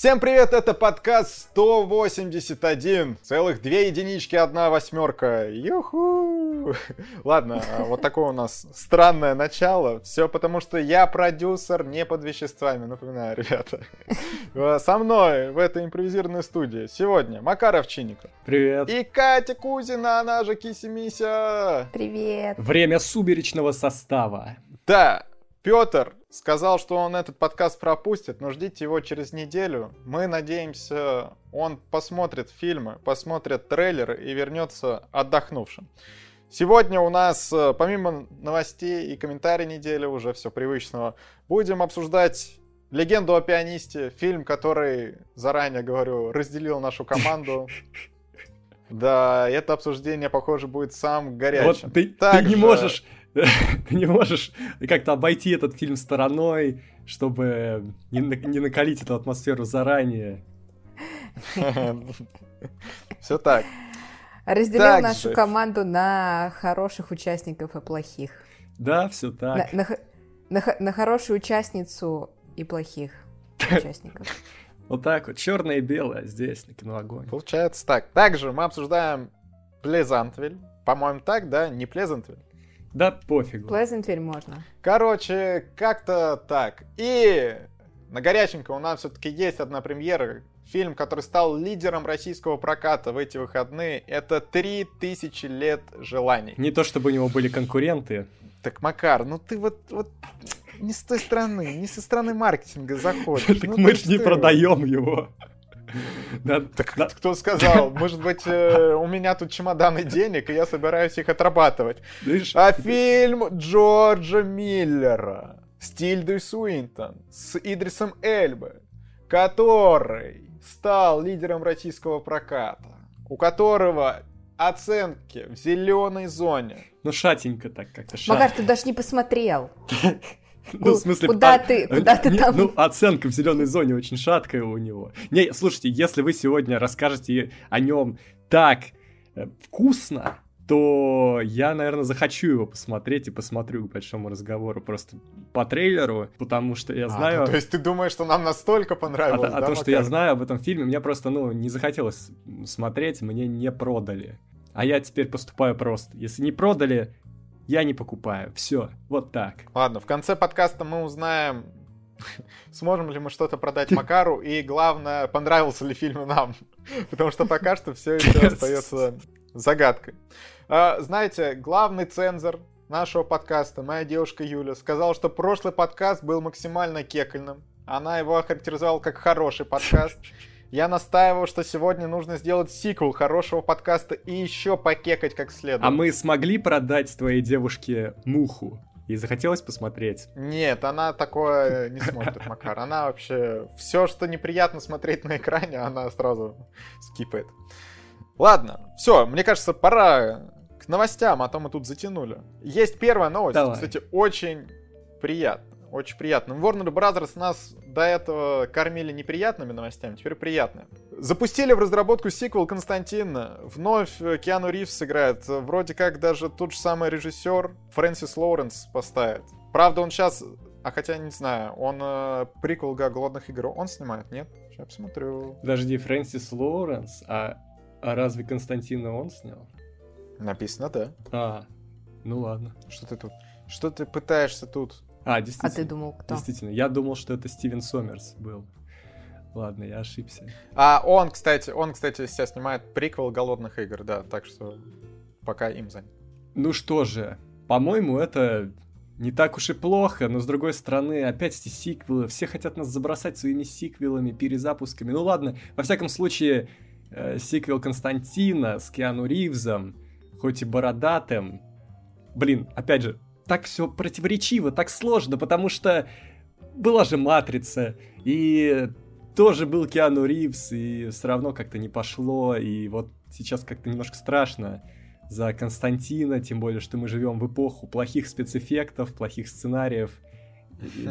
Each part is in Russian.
Всем привет, это подкаст 181. Целых две единички, одна восьмерка. Юху! Ладно, а вот такое у нас странное начало. Все потому, что я продюсер не под веществами, напоминаю, ребята. Со мной в этой импровизированной студии сегодня Макар Овчинников. Привет. И Катя Кузина, она же Киси-Мися. Привет. Время сумеречного состава. Да, Петр сказал, что он этот подкаст пропустит, но ждите его через неделю. Мы надеемся, он посмотрит фильмы, посмотрит трейлеры и вернется отдохнувшим. Сегодня у нас, э, помимо новостей и комментариев недели, уже все привычного, будем обсуждать «Легенду о пианисте», фильм, который, заранее говорю, разделил нашу команду. Да, это обсуждение, похоже, будет самым горячим. Вот ты, ты не можешь ты не можешь как-то обойти этот фильм стороной, чтобы не, не накалить эту атмосферу заранее. Все так. Разделил так нашу же. команду на хороших участников и плохих. Да, все так. На, на, на, на хорошую участницу и плохих участников. Вот так вот, черное и белое здесь, на киноогонь. Получается так. Также мы обсуждаем Плезантвиль. По-моему, так, да? Не Плезантвиль. Да пофигу. Плезентвиль можно. Короче, как-то так. И на горяченько у нас все-таки есть одна премьера. Фильм, который стал лидером российского проката в эти выходные, это «Три тысячи лет желаний». Не то, чтобы у него были конкуренты. Так, Макар, ну ты вот, вот не с той стороны, не со стороны маркетинга заходишь. Так мы же не продаем его. Так кто сказал? Может быть, э, у меня тут чемоданы денег, и я собираюсь их отрабатывать. А фильм Джорджа Миллера с Тильдой Суинтон, с Идрисом Эльбе, который стал лидером российского проката, у которого оценки в зеленой зоне. Ну, шатенько так как-то. Магар, ты даже не посмотрел. Ну, в смысле, куда а, ты, куда ты там? Ну, оценка в зеленой зоне очень шаткая у него. Не, слушайте, если вы сегодня расскажете о нем так э, вкусно, то я, наверное, захочу его посмотреть и посмотрю к большому разговору просто по трейлеру, потому что я а, знаю... А, то есть ты думаешь, что нам настолько понравилось, А, а да, то, что я знаю об этом фильме, мне просто, ну, не захотелось смотреть, мне не продали. А я теперь поступаю просто. Если не продали, я не покупаю. Все, вот так. Ладно, в конце подкаста мы узнаем, сможем ли мы что-то продать Макару, и главное, понравился ли фильм нам. Потому что пока что все еще остается загадкой. А, знаете, главный цензор нашего подкаста, моя девушка Юля, сказала, что прошлый подкаст был максимально кекольным. Она его охарактеризовала как хороший подкаст. Я настаивал, что сегодня нужно сделать сиквел хорошего подкаста и еще покекать как следует. А мы смогли продать твоей девушке муху? И захотелось посмотреть. Нет, она такое не смотрит, Макар. Она вообще... Все, что неприятно смотреть на экране, она сразу скипает. Ладно, все, мне кажется, пора к новостям, а то мы тут затянули. Есть первая новость, Давай. кстати, очень приятно очень приятно. Warner Brothers нас до этого кормили неприятными новостями, теперь приятные. Запустили в разработку сиквел Константина. Вновь Киану Ривз сыграет. Вроде как даже тот же самый режиссер Фрэнсис Лоуренс поставит. Правда, он сейчас... А хотя, не знаю, он э, приквел «Голодных игр» он снимает, нет? Сейчас посмотрю. Подожди, Фрэнсис Лоуренс? А, а разве Константина он снял? Написано, да. А, ну ладно. Что ты тут? Что ты пытаешься тут а, действительно. А ты думал, кто? Действительно, я думал, что это Стивен Сомерс был. Ладно, я ошибся. А он, кстати, он, кстати, сейчас снимает приквел «Голодных игр», да, так что пока им занят. Ну что же, по-моему, это не так уж и плохо, но с другой стороны, опять эти сиквелы, все хотят нас забросать своими сиквелами, перезапусками. Ну ладно, во всяком случае, э, сиквел Константина с Киану Ривзом, хоть и бородатым, блин, опять же, так все противоречиво, так сложно, потому что была же Матрица, и тоже был Киану Ривз, и все равно как-то не пошло, и вот сейчас как-то немножко страшно за Константина, тем более, что мы живем в эпоху плохих спецэффектов, плохих сценариев.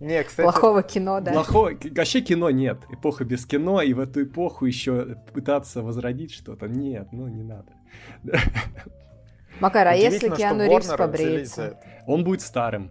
Не, кстати... Плохого кино, да. Плохого... Вообще кино нет. Эпоха без кино, и в эту эпоху еще пытаться возродить что-то. Нет, ну не надо. Макар, а если Киану Ривз побреется? Он будет старым.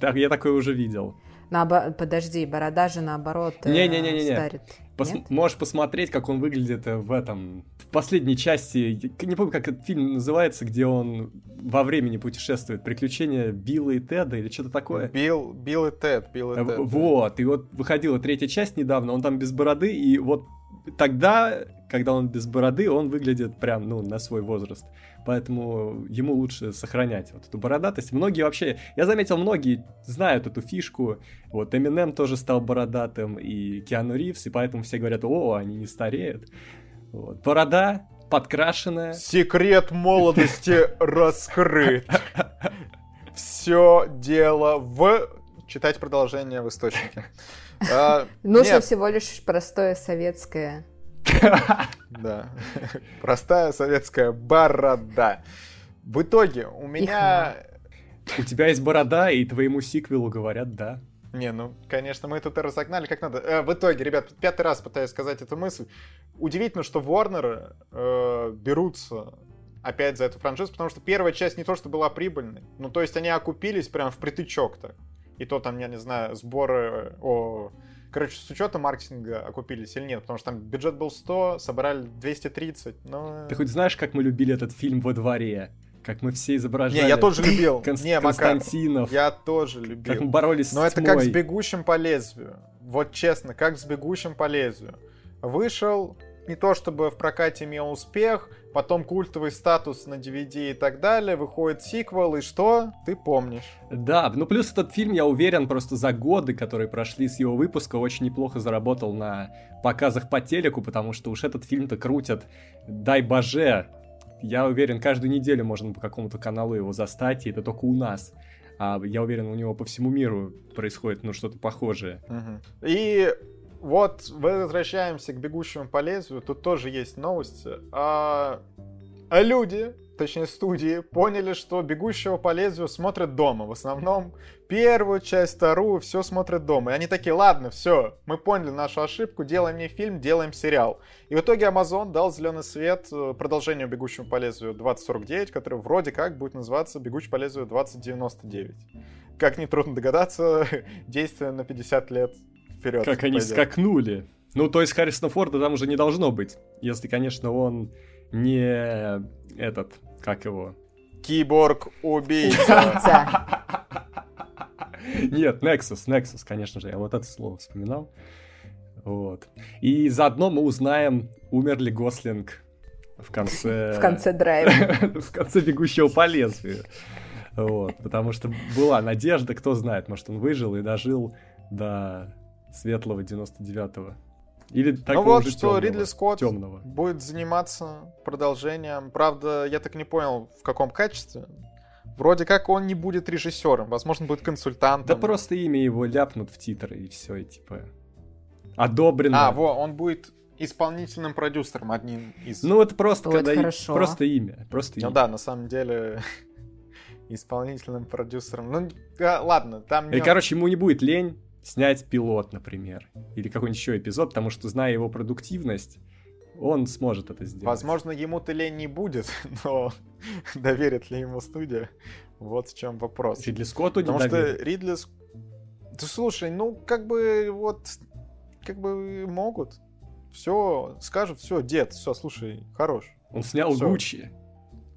Так, я такое уже видел. Наобо... Подожди, борода же наоборот э, Не-не-не-не. старит. Пос... Можешь посмотреть, как он выглядит э, в этом... В последней части, не помню, как этот фильм называется, где он во времени путешествует. «Приключения Билла и Теда» или что-то такое. Билл, Билл и Тед, Билл и Тед. Вот, и вот выходила третья часть недавно, он там без бороды, и вот тогда, когда он без бороды, он выглядит прям, ну, на свой возраст. Поэтому ему лучше сохранять вот эту бородатость. Многие вообще, я заметил, многие знают эту фишку. Вот Эминем тоже стал бородатым, и Киану Ривз, и поэтому все говорят, о, они не стареют. Вот. Борода подкрашенная. Секрет молодости раскрыт. Все дело в... Читать продолжение в источнике. А, Нужно всего лишь простое советское. Да. Простая советская борода. В итоге у меня... У тебя есть борода, и твоему сиквелу говорят «да». Не, ну, конечно, мы тут и разогнали как надо. Э, в итоге, ребят, пятый раз пытаюсь сказать эту мысль. Удивительно, что Warner э, берутся опять за эту франшизу, потому что первая часть не то, что была прибыльной. Ну, то есть они окупились прям в притычок так. И то там, я не знаю, сборы о... Короче, с учетом маркетинга окупились или нет, потому что там бюджет был 100, собрали 230, но... Ты хоть знаешь, как мы любили этот фильм во дворе? Как мы все изображали. Не, я тоже любил. Конст... Не, Константинов. Я тоже любил. Как мы боролись Но с это тьмой. как с бегущим по лезвию. Вот честно, как с бегущим по лезвию. Вышел, не то чтобы в прокате имел успех, потом культовый статус на DVD и так далее, выходит сиквел, и что? Ты помнишь. Да, ну плюс этот фильм, я уверен, просто за годы, которые прошли с его выпуска, очень неплохо заработал на показах по телеку, потому что уж этот фильм-то крутят, дай боже, я уверен, каждую неделю можно по какому-то каналу его застать, и это только у нас. А я уверен, у него по всему миру происходит, ну, что-то похожее. Угу. И вот возвращаемся к бегущему по лезвию. Тут тоже есть новости. А, а люди, точнее студии, поняли, что бегущего по лезвию смотрят дома. В основном первую часть, вторую, все смотрят дома. И они такие, ладно, все, мы поняли нашу ошибку, делаем не фильм, делаем сериал. И в итоге Amazon дал зеленый свет э, продолжению бегущему по лезвию 2049, который вроде как будет называться бегущий по лезвию 2099. Как нетрудно догадаться, действие на 50 лет вперед. Как они пойдет. скакнули. Ну, то есть Харрисона Форда там уже не должно быть. Если, конечно, он не этот, как его? Киборг-убийца. Нет, Nexus, Nexus, конечно же, я вот это слово вспоминал. Вот. И заодно мы узнаем, умер ли Гослинг в конце... В конце драйва. в конце бегущего по лезвию. Вот, потому что была надежда, кто знает, может, он выжил и дожил до светлого 99-го. Или такого ну вот, что темного, Ридли Скотт темного. будет заниматься продолжением. Правда, я так не понял, в каком качестве. Вроде как он не будет режиссером, возможно, будет консультантом. Да просто имя его ляпнут в титры, и все, и типа... Одобрено. А, во, он будет исполнительным продюсером одним из... Ну, это просто, Ой, когда это и... просто имя. Просто ну имя. да, на самом деле исполнительным продюсером. Ну, а, ладно, там... И, короче, ему не будет лень снять пилот, например, или какой-нибудь еще эпизод, потому что, зная его продуктивность, он сможет это сделать. Возможно, ему-то лень не будет, но доверит ли ему студия? Вот в чем вопрос. Ридли Скотту Потому не что Ридли... Ты слушай, ну, как бы, вот, как бы могут. Все, скажут, все, дед, все, слушай, хорош. Он снял всё. Гуччи.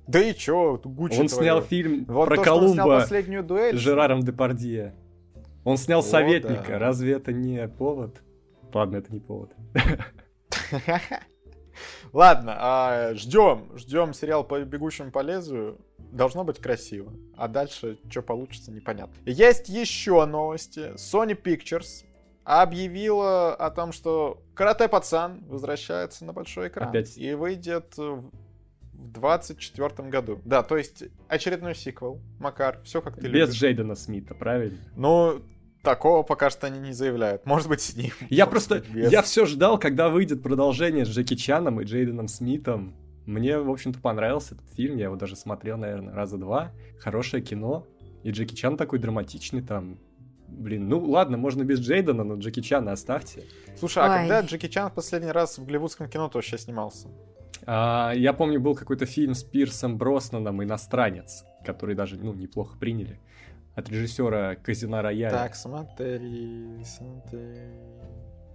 Да и чё, Гуччи Он твоё. снял фильм вот про то, Колумба с Жераром Депардье. Он снял О, советника. Да. Разве это не повод? Ладно, это не повод. Ладно, а, ждем, ждем сериал по бегущему по лезвию. Должно быть красиво. А дальше, что получится, непонятно. Есть еще новости. Sony Pictures объявила о том, что Карате Пацан возвращается на большой экран. Опять? И выйдет в 24 году. Да, то есть очередной сиквел. Макар, все как ты Без любишь. Без Джейдена Смита, правильно? Ну, Такого пока что они не заявляют. Может быть, с ним. Я просто... Без. Я все ждал, когда выйдет продолжение с Джеки Чаном и Джейденом Смитом. Мне, в общем-то, понравился этот фильм. Я его даже смотрел, наверное, раза два. Хорошее кино. И Джеки Чан такой драматичный там. Блин, ну ладно, можно без Джейдена, но Джеки Чана оставьте. Слушай, а Ой. когда Джеки Чан в последний раз в голливудском кино то вообще снимался? А, я помню, был какой-то фильм с Пирсом Броснаном «Иностранец», который даже, ну, неплохо приняли. от режиссера Казина Рояль. Так, смотри, смотри.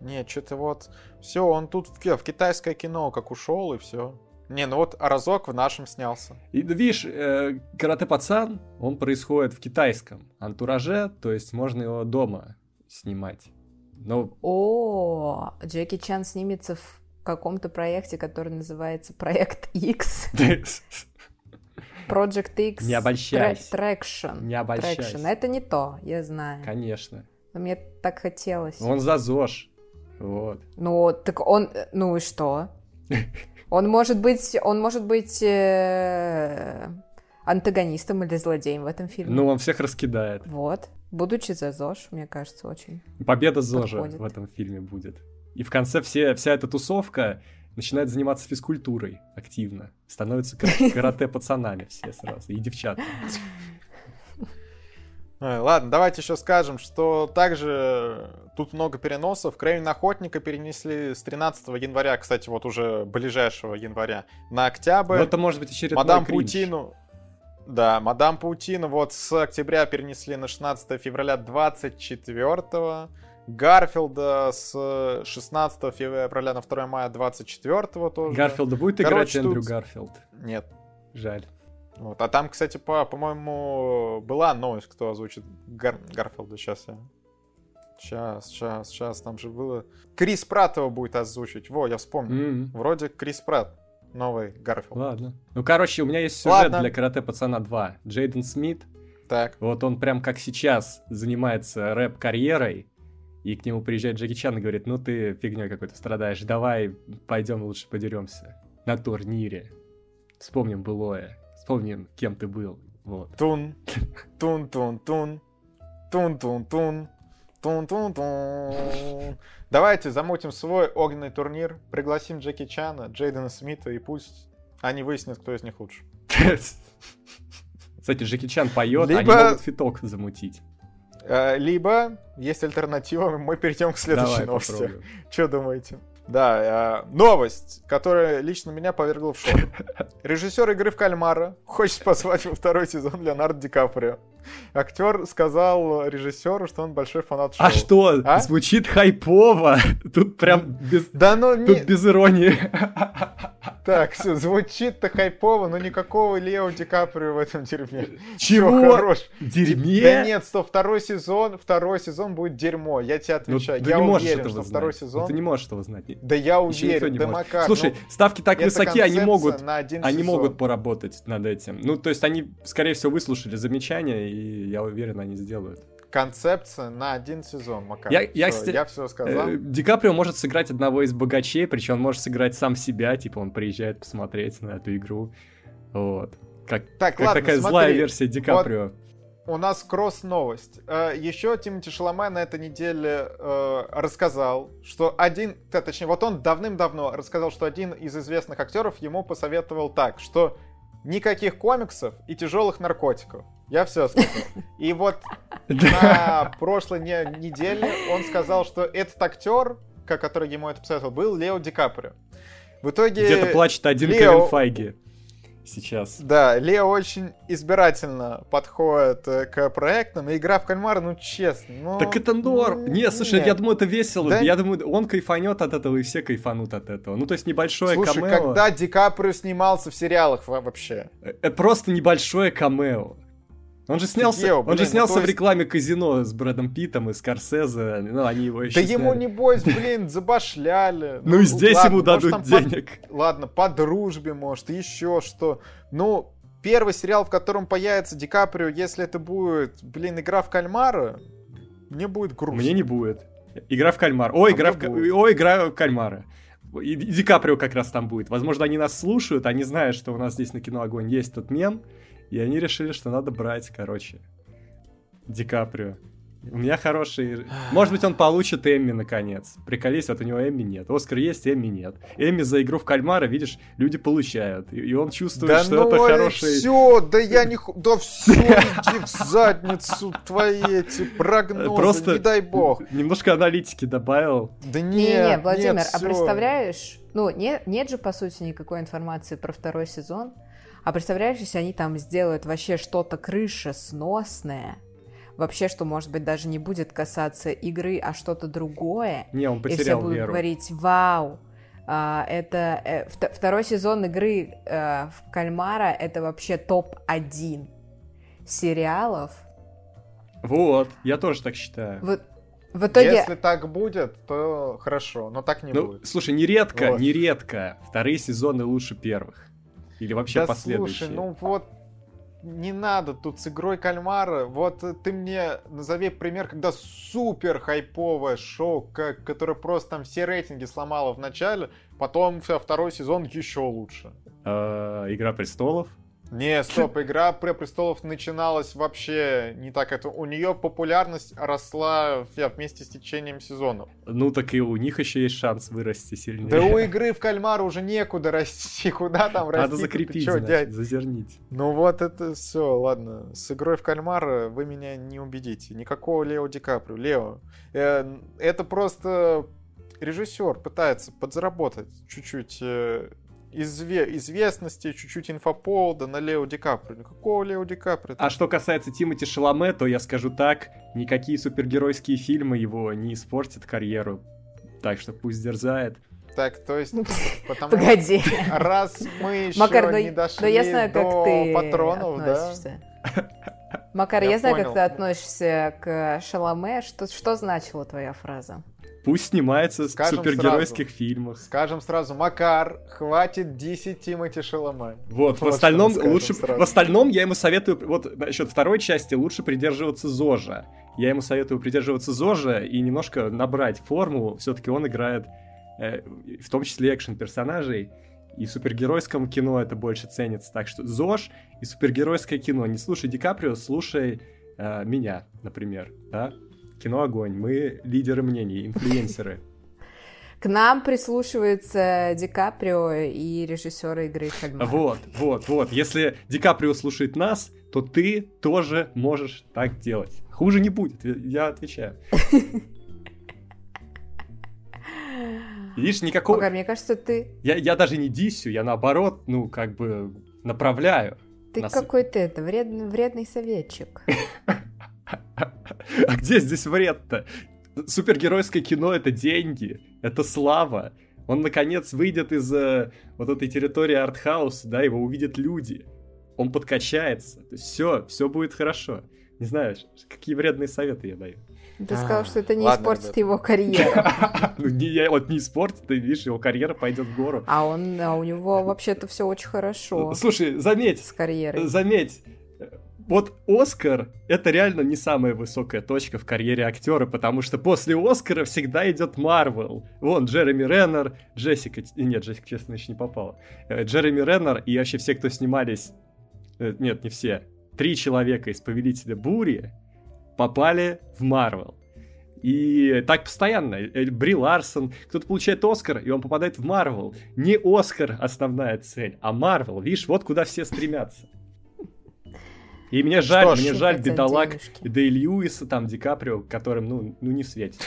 Не, что-то вот... Все, он тут в, в китайское кино как ушел, и все. Не, ну вот разок в нашем снялся. И видишь, э, карате-пацан, он происходит в китайском антураже, то есть можно его дома снимать. Но... О, Джеки Чан снимется в каком-то проекте, который называется Проект X. Project X. Не обольщайся. Traction. Не обольщайся. Traction. Это не то, я знаю. Конечно. Но мне так хотелось. Он за ЗОЖ. Вот. Ну, так он... Ну и что? Он может быть... Он может быть... Э, антагонистом или злодеем в этом фильме. Ну, он всех раскидает. Вот. Будучи за ЗОЖ, мне кажется, очень Победа ЗОЖа подходит. в этом фильме будет. И в конце все, вся эта тусовка начинает заниматься физкультурой активно. Становятся карате-пацанами все сразу. И девчата. Ладно, давайте еще скажем, что также тут много переносов. Крэвин Охотника перенесли с 13 января, кстати, вот уже ближайшего января, на октябрь. Ну, это может быть очередной Мадам кринж. Паутину... Да, Мадам Паутину вот с октября перенесли на 16 февраля 24 -го. Гарфилда с 16 февраля на 2 мая 24 тоже. Гарфилда будет Короче, играть Эндрю тут... Гарфилд? Нет. Жаль. Вот. А там, кстати, по, по-моему, была новость, кто озвучит Гар... Гарфилда. Сейчас я... Сейчас, сейчас, сейчас, там же было... Крис Пратт его будет озвучить. Во, я вспомнил. Mm-hmm. Вроде Крис Пратт. Новый Гарфилд. Ладно. Ну, короче, у меня есть сюжет Ладно. для Карате Пацана 2. Джейден Смит. Так. Вот он прям как сейчас занимается рэп-карьерой и к нему приезжает Джеки Чан и говорит, ну ты фигней какой-то страдаешь, давай пойдем лучше подеремся на турнире. Вспомним былое, вспомним, кем ты был. Вот. Тун, тун, тун, тун, тун, тун, тун. Тун-тун-тун. Давайте замутим свой огненный турнир, пригласим Джеки Чана, Джейдена Смита и пусть они выяснят, кто из них лучше. Кстати, Джеки Чан поет, Либо... они могут фиток замутить. Э, либо есть альтернатива, мы перейдем к следующей Давай, новости. Попробуем. Что думаете? Да, э, новость, которая лично меня повергла в шок. Режиссер игры в кальмара хочет позвать во второй сезон Леонардо Ди Каприо. Актер сказал режиссеру, что он большой фанат а шоу. А что? А? Звучит хайпово. Тут прям без, да, ну, Тут не... без иронии. Так, все, звучит-то хайпово, но никакого Лео Ди Каприо в этом дерьме. Чего? Все, хорош. Дерьме? Да нет, стоп, второй сезон, второй сезон будет дерьмо, я тебе ну, отвечаю. Ну, я уверен, что знать. второй сезон... Ну, ты не можешь этого знать. Да я уверен, да Макар. Слушай, ну, ставки так высоки, они могут, они могут поработать над этим. Ну, то есть они, скорее всего, выслушали замечания, и я уверен, они сделают концепция на один сезон, Макар. Я, я, все, я все сказал. Э, Ди Каприо может сыграть одного из богачей, причем он может сыграть сам себя, типа он приезжает посмотреть на эту игру. Вот. Как, так, как ладно, такая смотри, злая версия Ди Каприо. Вот у нас кросс-новость. Э, еще Тимати Шаломе на этой неделе э, рассказал, что один, точнее, вот он давным-давно рассказал, что один из известных актеров ему посоветовал так, что никаких комиксов и тяжелых наркотиков. Я все сказал. И вот на прошлой неделе он сказал, что этот актер, который ему это посоветовал, был Лео Ди Каприо. В итоге... Где-то плачет один Лео... Кевин Файги сейчас. Да, Лео очень избирательно подходит э, к проектам. И игра в кальмара, ну честно. Ну, так это норм. Ну, не, слушай, нет. я думаю, это весело. Да? Я думаю, он кайфанет от этого, и все кайфанут от этого. Ну, то есть небольшое слушай, камео. когда Ди Каприо снимался в сериалах вообще? Это просто небольшое камео. Он же снялся, Ео, блин, он же снялся ну, есть... в рекламе казино с Брэдом Питом и Скорсезе, ну, они его еще Да сняли. ему, небось, блин, забашляли. Ну, и здесь ему дадут денег. Ладно, по дружбе, может, еще что. Ну, первый сериал, в котором появится Ди Каприо, если это будет, блин, игра в кальмара, мне будет грустно. Мне не будет. Игра в кальмар. О, а игра в... Игра в кальмара. И Ди Каприо как раз там будет. Возможно, они нас слушают, они знают, что у нас здесь на Кино Огонь есть тот мем, и они решили, что надо брать, короче, Ди Каприо. У меня хороший... Может быть, он получит Эмми, наконец. Приколись, вот у него Эмми нет. Оскар есть, Эмми нет. Эмми за игру в кальмара, видишь, люди получают. И он чувствует, да что ну это хороший... все, да я не... Да все, иди в задницу твои эти прогнозы, Просто не дай бог. Немножко аналитики добавил. Да нет, Не-не, Владимир, нет, а представляешь... Ну, нет, нет же, по сути, никакой информации про второй сезон. А представляешь, если они там сделают вообще что-то крыша сносное, вообще, что, может быть, даже не будет касаться игры, а что-то другое. Не, он и все потерял будут веру. говорить, вау, а, это э, вт- второй сезон игры э, в кальмара это вообще топ-1 сериалов. Вот, я тоже так считаю. В, в итоге, Если так будет, то хорошо, но так не Ну, будет. слушай, нередко, Вот. нередко вторые сезоны лучше первых. Или вообще да последующие. слушай, ну вот не надо тут с игрой кальмара. Вот э, ты мне назови пример, когда супер хайповое шоу, как, которое просто там все рейтинги сломало в начале, потом второй сезон еще лучше. Э, Игра престолов. Не, стоп, игра про престолов начиналась вообще не так. Это у нее популярность росла я, вместе с течением сезонов. Ну так и у них еще есть шанс вырасти сильнее. Да у игры в кальмара уже некуда расти, куда там расти? Надо закрепить, чё, значит, дядь? зазернить. Ну вот это все, ладно. С игрой в кальмара вы меня не убедите. Никакого Лео Ди Каприо. Лео, э, это просто режиссер пытается подзаработать чуть-чуть э, изве- известности, чуть-чуть инфоповода на Лео Ди Каприо. Никакого Лео Ди Каприо. А что касается Тимати Шаломе, то я скажу так, никакие супергеройские фильмы его не испортят карьеру. Так что пусть дерзает. Так, то есть, потому погоди. раз мы еще Макар, ну, не ну дошли я знаю, как до ты патронов, да? относишься. Макар, я, Я знаю, понял. как ты относишься к Шаломе. Что, что значила твоя фраза? Пусть снимается Скажем в супергеройских фильмах. Скажем сразу, Макар, хватит 10 Тимати Шаломе. Вот, в Вот остальном мы скажем лучше, сразу. в остальном я ему советую, вот насчет второй части лучше придерживаться Зожа. Я ему советую придерживаться Зожа и немножко набрать форму. Все-таки он играет, э, в том числе экшен персонажей. И в супергеройском кино это больше ценится. Так что ЗОЖ и супергеройское кино. Не слушай Ди Каприо, слушай э, меня, например. Да? Кино огонь. Мы лидеры мнений, инфлюенсеры. К нам прислушиваются Ди Каприо и режиссеры игры в кальмара. Вот, вот, вот. Если Ди Каприо слушает нас, то ты тоже можешь так делать. Хуже не будет, я отвечаю. Видишь, никакого... Макар, мне кажется, ты, Я, я даже не дисю, я наоборот, ну, как бы направляю. ты Нас- какой-то это, вредный, вредный советчик. А где здесь вред-то? Супергеройское кино — это деньги, это слава. Он, наконец, выйдет из э, вот этой территории артхауса, да, его увидят люди. Он подкачается. все, все будет хорошо. Не знаю, какие вредные советы я даю. Ты сказал, что это не Ладно, испортит ребята. его карьеру. Ну, не, я- вот не испортит, ты видишь, его карьера пойдет в гору. А он, а у него вообще-то все очень хорошо Слушай, заметь, с карьерой. заметь, вот Оскар это реально не самая высокая точка в карьере актера, потому что после Оскара всегда идет Марвел. Вон Джереми Реннер, Джессика, нет, Джессика, честно, еще не попала. Э, Джереми Реннер и вообще все, кто снимались, э, нет, не все, три человека из Повелителя Бури попали в Марвел. И так постоянно. Э, Бри Ларсон, кто-то получает Оскар, и он попадает в Марвел. Не Оскар основная цель, а Марвел. Видишь, вот куда все стремятся. И мне жаль, Что ж, мне жаль бедолаг денежки. и Льюиса, там, Ди Каприо, которым, ну, ну не светит.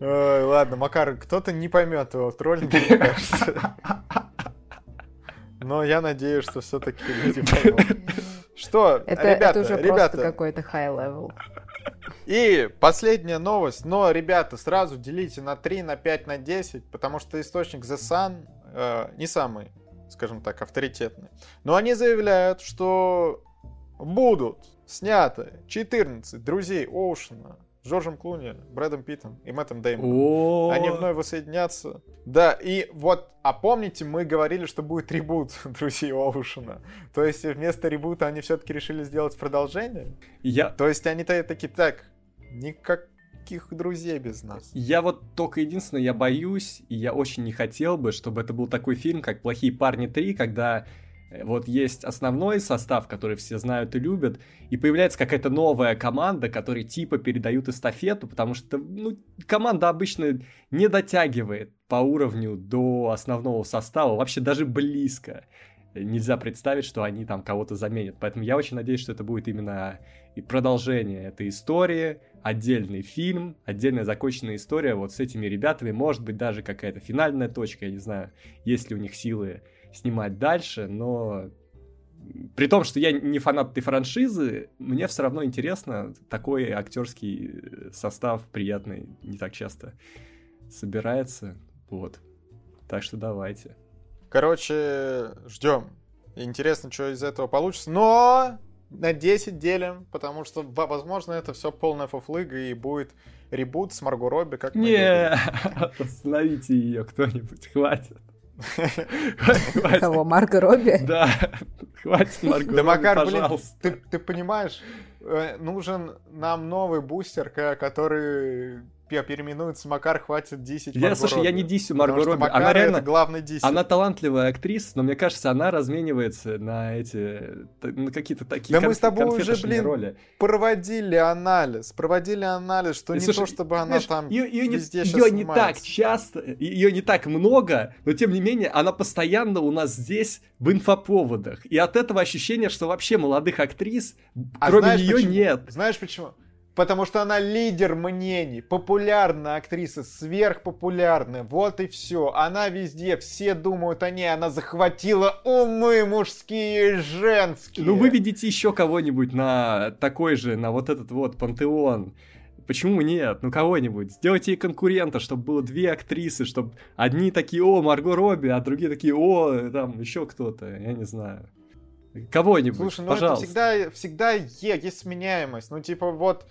Ой, ладно, Макар, кто-то не поймет его троллинга, мне кажется. Но я надеюсь, что все-таки люди поймут. Что, Это, ребята, это уже просто ребята, какой-то high level. и последняя новость, но, ребята, сразу делите на 3, на 5, на 10, потому что источник The Sun э, не самый, скажем так, авторитетный. Но они заявляют, что будут сняты 14 друзей Оушена с Джорджем Клуни, Брэдом Питтом и Мэттом Деймоном. Они вновь воссоединятся. Да, и вот, а помните, мы говорили, что будет ребут друзей Оушена. То есть вместо ребута они все-таки решили сделать продолжение. я, То есть они-то такие, так, никаких друзей без нас. Я вот только единственное, я боюсь, и я очень не хотел бы, чтобы это был такой фильм, как «Плохие парни 3», когда э, вот есть основной состав, который все знают и любят, и появляется какая-то новая команда, которые типа передают эстафету, потому что, ну, команда обычно не дотягивает по уровню до основного состава, вообще даже близко. Нельзя представить, что они там кого-то заменят. Поэтому я очень надеюсь, что это будет именно и продолжение этой истории, отдельный фильм, отдельная законченная история вот с этими ребятами, может быть даже какая-то финальная точка, я не знаю, есть ли у них силы снимать дальше, но при том, что я не фанат этой франшизы, мне все равно интересно. Такой актерский состав приятный, не так часто собирается. Вот. Так что давайте. Короче, ждем. Интересно, что из этого получится. Но на 10 делим, потому что, возможно, это все полная фуфлыга и будет ребут с Марго Робби. Как Не, остановите ее кто-нибудь, хватит. Кого, Марго Робби? Да, хватит Марго Да, Макар, блин, ты понимаешь, э, нужен нам новый бустер, который переименуется Макар, хватит 10 Я, слушай, я не дисю Марго Робби. Макар она реально, главный дисер. она талантливая актриса, но мне кажется, она разменивается на эти, на какие-то такие Да мы с тобой уже, блин, роли. проводили анализ, проводили анализ, что И, не слушай, то, чтобы она там ее, ее везде не, ее не так часто, ее не так много, но тем не менее она постоянно у нас здесь в инфоповодах. И от этого ощущение, что вообще молодых актрис, А кроме нее, почему? нет. Знаешь почему? Потому что она лидер мнений, популярная актриса, сверхпопулярная, вот и все. Она везде, все думают о ней, она захватила умы мужские и женские. Ну, выведите еще кого-нибудь на такой же, на вот этот вот пантеон. Почему нет? Ну, кого-нибудь. Сделайте ей конкурента, чтобы было две актрисы, чтобы одни такие, о, Марго Робби, а другие такие, о, там, еще кто-то, я не знаю. Кого-нибудь, Слушай, ну пожалуйста. это всегда, всегда е- есть сменяемость. Ну, типа, вот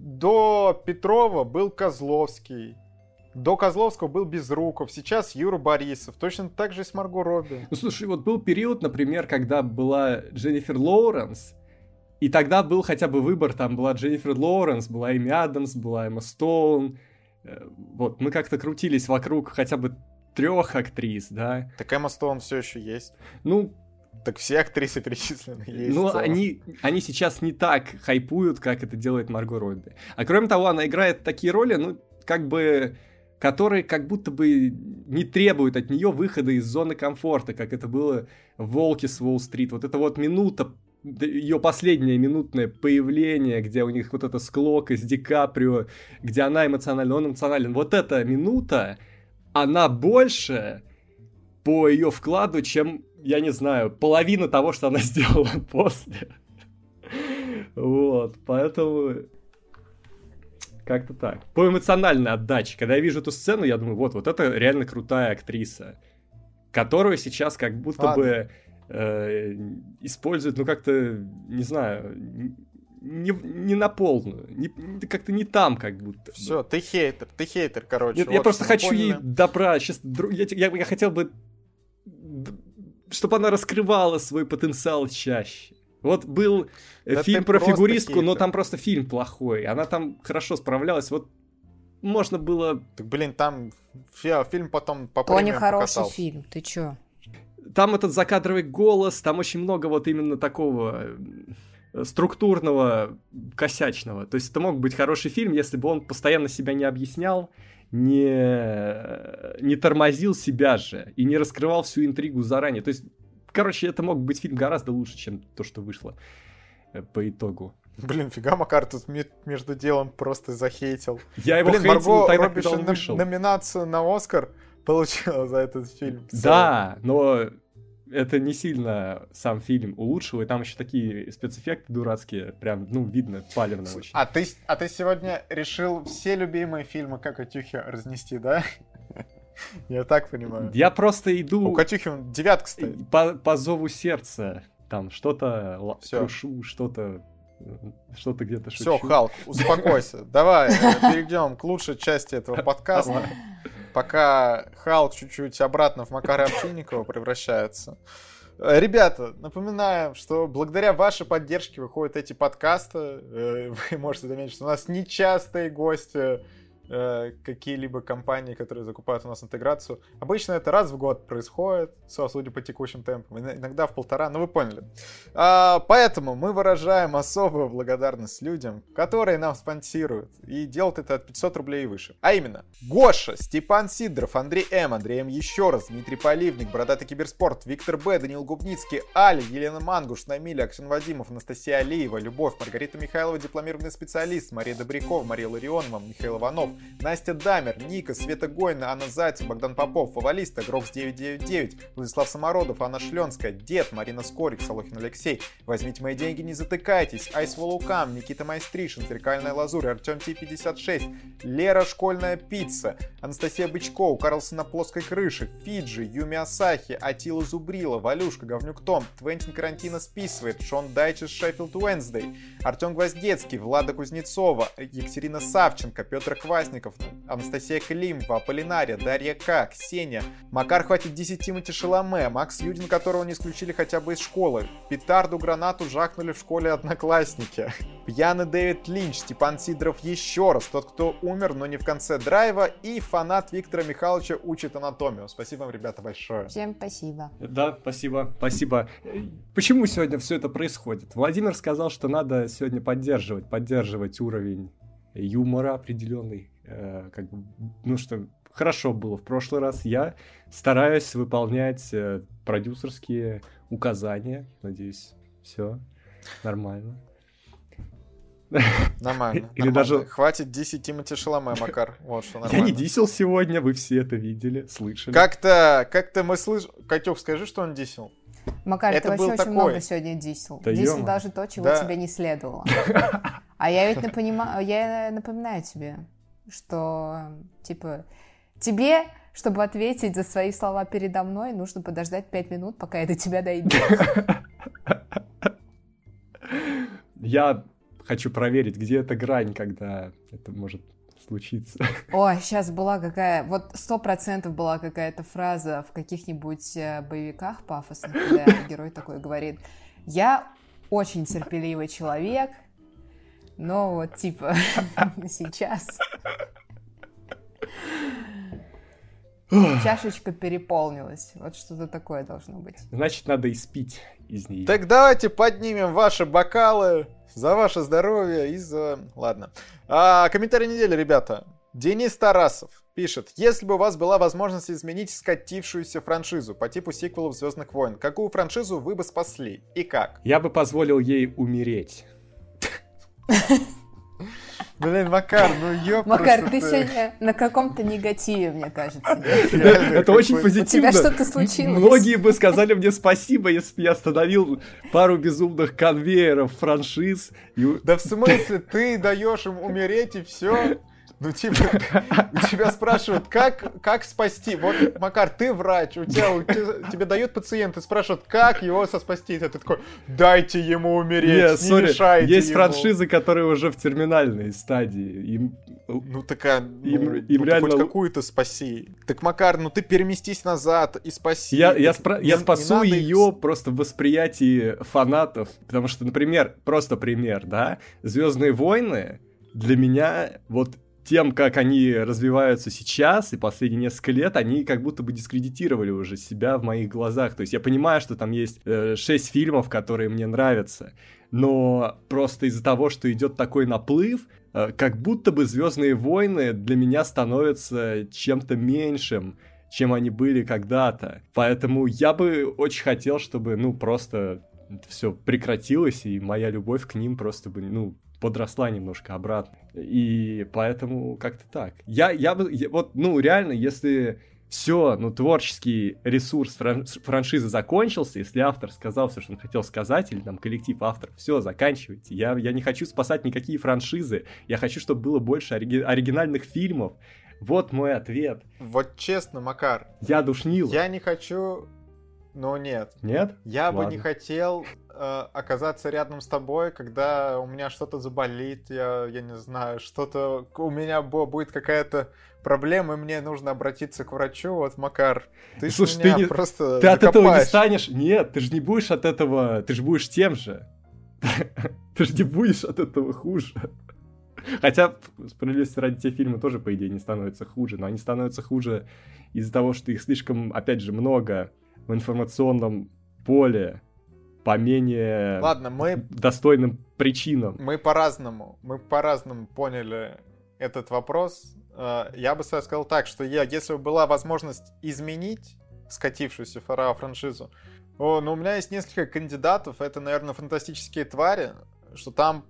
до Петрова был Козловский, до Козловского был Безруков, сейчас Юра Борисов. Точно так же и с Марго Робби. Ну, слушай, вот был период, например, когда была Дженнифер Лоуренс, и тогда был хотя бы выбор, там была Дженнифер Лоуренс, была Эми Адамс, была Эмма Стоун. Э, Вот, мы как-то крутились вокруг хотя бы трех актрис, да. Так Эмма Стоун все еще есть. Ну, Так все актрисы перечислены есть. ну они, они сейчас не так хайпуют, как это делает Марго Робби. А кроме того, она играет такие роли, ну, как бы которые как будто бы не требуют от нее выхода из зоны комфорта, как это было в «Волке с Уолл-стрит». Вот это вот минута, ее последнее минутное появление, где у них вот эта склока с Ди Каприо, где она эмоциональна, он эмоционален. Вот эта минута, она больше по ее вкладу, чем, я не знаю, половина того, что она сделала после. Вот, поэтому как-то так. По эмоциональной отдаче. Когда я вижу эту сцену, я думаю, вот, вот это реально крутая актриса, которую сейчас как будто Ладно. бы э, используют, ну как-то, не знаю, не, не на полную, не- как-то не там как будто. Все, ты хейтер, ты хейтер, короче. Нет, я Вот просто что мы хочу ей поняли. добра. Сейчас, я, я, я хотел бы, чтобы она раскрывала свой потенциал чаще. Вот был э, Да фильм про фигуристку, но там просто фильм плохой. Она там хорошо справлялась. Вот можно было... Так, блин, там фи- фильм потом по Тони хороший покатался. фильм, ты чё? Там этот закадровый голос, там очень много вот именно такого э, структурного, косячного. То есть это мог быть хороший фильм, если бы он постоянно себя не объяснял, не, не тормозил себя же и не раскрывал всю интригу заранее. То есть, короче, это мог быть фильм гораздо лучше, чем то, что вышло э, по итогу. Блин, фига Макар тут ме- между делом просто захейтил. Я его Блин, хейтил Марго тогда, Робби когда он вышел. номинацию на Оскар получила за этот фильм. Да, но это не сильно сам фильм улучшил, и там еще такие спецэффекты дурацкие, прям, ну, видно, палевно очень. А ты, а ты сегодня решил все любимые фильмы как Катюхи разнести, да? Я так понимаю. Я просто У иду Катюхи вон девятка стоит. по, по зову сердца, там что-то Всё. крушу, что-то что-то где-то Все, шучу. Халк, успокойся. Давай перейдем к лучшей части этого подкаста. Пока Халк чуть-чуть обратно в Макара Овчинникова превращается. Э, Ребята, напоминаем, что благодаря вашей поддержке выходят эти подкасты. Э, Вы можете заметить, что у нас нечастые гости э, какие-либо компании, которые закупают у нас интеграцию. Обычно это раз в год происходит, со- судя по текущим темпам, ин- иногда в полтора, но вы поняли. А, Поэтому мы выражаем особую благодарность людям, которые нам спонсируют, и делают это от 500 рублей и выше. А именно, Гоша, Степан Сидоров, Андрей М, Андрей М еще раз, Дмитрий Поливник, Бородатый Киберспорт, Виктор Б, Данил Губницкий, Али, Елена Мангуш, Намиля, Аксен Вадимов, Анастасия Алиева, Любовь, Маргарита Михайлова, дипломированный специалист, Мария Добрякова, Мария Ларионова, Михаил Иванов, Настя Дамер, Ника, Света Гойна, Анна Зайцев, Богдан Попов, Фавалиста, Грокс 999, Владислав Самородов, Анна Шленская, Дед, Марина Скорик, Солохин Алексей. Возьмите мои деньги, не затыкайтесь. I swallow cum, Никита Майстришин, Зеркальная Лазурь, Артем Ти-56, Лера Школьная Пицца, Анастасия Бычкова, Карлсон на плоской крыше, Фиджи, Юми Асахи, Атила Зубрила, Валюшка, Говнюк Том, Квентин Карантина списывает, Шон Дайч из Шеффилд Уэнсдей, Артем Гвоздецкий, Влада Кузнецова, Екатерина Савченко, Петр Квасников, Анастасия Климова, Аполлинария, Дарья К, Ксения, Макар хватит 10 Тимати Шаломе, Макс Юдин, которого не исключили хотя бы из школы, Петарду гранату жахнули в школе одноклассники, Пьяный Дэвид Линч, Степан Сидоров еще раз, тот, кто умер, но не в конце драйва, и фанат Виктора Михайловича учит анатомию. Спасибо вам, ребята, большое. Всем спасибо. Да, спасибо, спасибо. Почему сегодня все это происходит? Владимир сказал, что надо сегодня поддерживать, поддерживать уровень юмора определенный. Э, как бы, ну что, хорошо было в прошлый раз. Я стараюсь выполнять э, продюсерские указания. Надеюсь, все нормально. Нормально. Или нормально. даже- Хватит 10 Тимати Шаломе, Макар. Вот что нормально. Я не дисел сегодня, вы все это видели, слышали. Как-то, как-то мы слышим... Катюк, скажи, что он дисел. Макар, Это ты вообще очень такой. много сегодня дисел. Да дисел даже то, чего Да. тебе не следовало. А я ведь я напоминаю тебе, что, типа, тебе, чтобы ответить за свои слова передо мной, нужно подождать пять минут, пока я до тебя дойду. Я хочу проверить, где эта грань, когда это может случиться. Ой, сейчас была какая... Вот сто процентов была какая-то фраза в каких-нибудь э, боевиках пафосных, когда герой такой говорит, я очень терпеливый человек, но вот типа сейчас чашечка переполнилась. Вот что-то такое должно быть. Значит, надо испить из нее. Так давайте поднимем ваши бокалы за ваше здоровье и за... Ладно. А, комментарий недели, ребята. Денис Тарасов пишет, если бы у вас была возможность изменить скатившуюся франшизу по типу сиквелов Звездных войн, какую франшизу вы бы спасли и как? Я бы позволил ей умереть. Блин, Макар, ну ёпрст Макар, ты сегодня на каком-то негативе, мне кажется. Это очень какой- позитивно. У тебя что-то случилось? Многие бы сказали мне спасибо, если бы я остановил пару безумных конвейеров франшиз. Да в смысле, ты даешь им умереть и все? Ну, типа, у тебя спрашивают, как, как спасти? Вот, Макар, ты врач, у тебя, у тебя- тебе дают пациент и спрашивают, как его соспасти? И ты такой, дайте ему умереть, Не, не, сори, мешайте есть ему». франшизы, которые уже в терминальной стадии. Им Ну, такая, ну, Им- ну, им реально- хоть какую-то спаси. Так, Макар, ну ты переместись назад и спаси. Я, я, спра- не- я не спасу их ее просто в восприятии фанатов. Потому что, например, просто пример, да, Звездные войны для меня вот тем, как они развиваются сейчас и последние несколько лет, они как будто бы дискредитировали уже себя в моих глазах. То есть я понимаю, что там есть э, шесть фильмов, которые мне нравятся, но просто из-за того, что идет такой наплыв, э, как будто бы Звездные войны для меня становятся чем-то меньшим, чем они были когда-то. Поэтому я бы очень хотел, чтобы, ну, просто все прекратилось, и моя любовь к ним просто бы, ну, подросла немножко обратно. И поэтому как-то так. Я, я бы, вот, ну, реально, если все, ну, творческий ресурс фран- франшизы закончился, если автор сказал все, что он хотел сказать, или там коллектив авторов, все, заканчивайте. Я, я не хочу спасать никакие франшизы, я хочу, чтобы было больше ори- оригинальных фильмов. Вот мой ответ. Вот честно, Макар, Я душнил. я не хочу... Ну нет, Нет? Я бы Ладно. не хотел э, оказаться рядом с тобой, когда у меня что-то заболит, я, я не знаю, что-то у меня будет какая-то проблема, и мне нужно обратиться к врачу. Вот, Макар, ты Слушай, меня ты не- просто Ты от этого не закопаешь. станешь? Нет, ты же не будешь от этого... Ты же будешь тем же. Ты же не будешь от этого хуже. Хотя, справедливости ради, те фильмы тоже, по идее, не становятся хуже, но они становятся хуже из-за того, что их слишком, опять же, много в информационном поле по менее Ладно, мы, достойным причинам. мы по-разному, мы по-разному поняли этот вопрос. Э, Я бы сказал так, что я, если бы была возможность изменить скатившуюся фара франшизу, о, ну, у меня есть несколько кандидатов. Это, наверное, фантастические твари, что там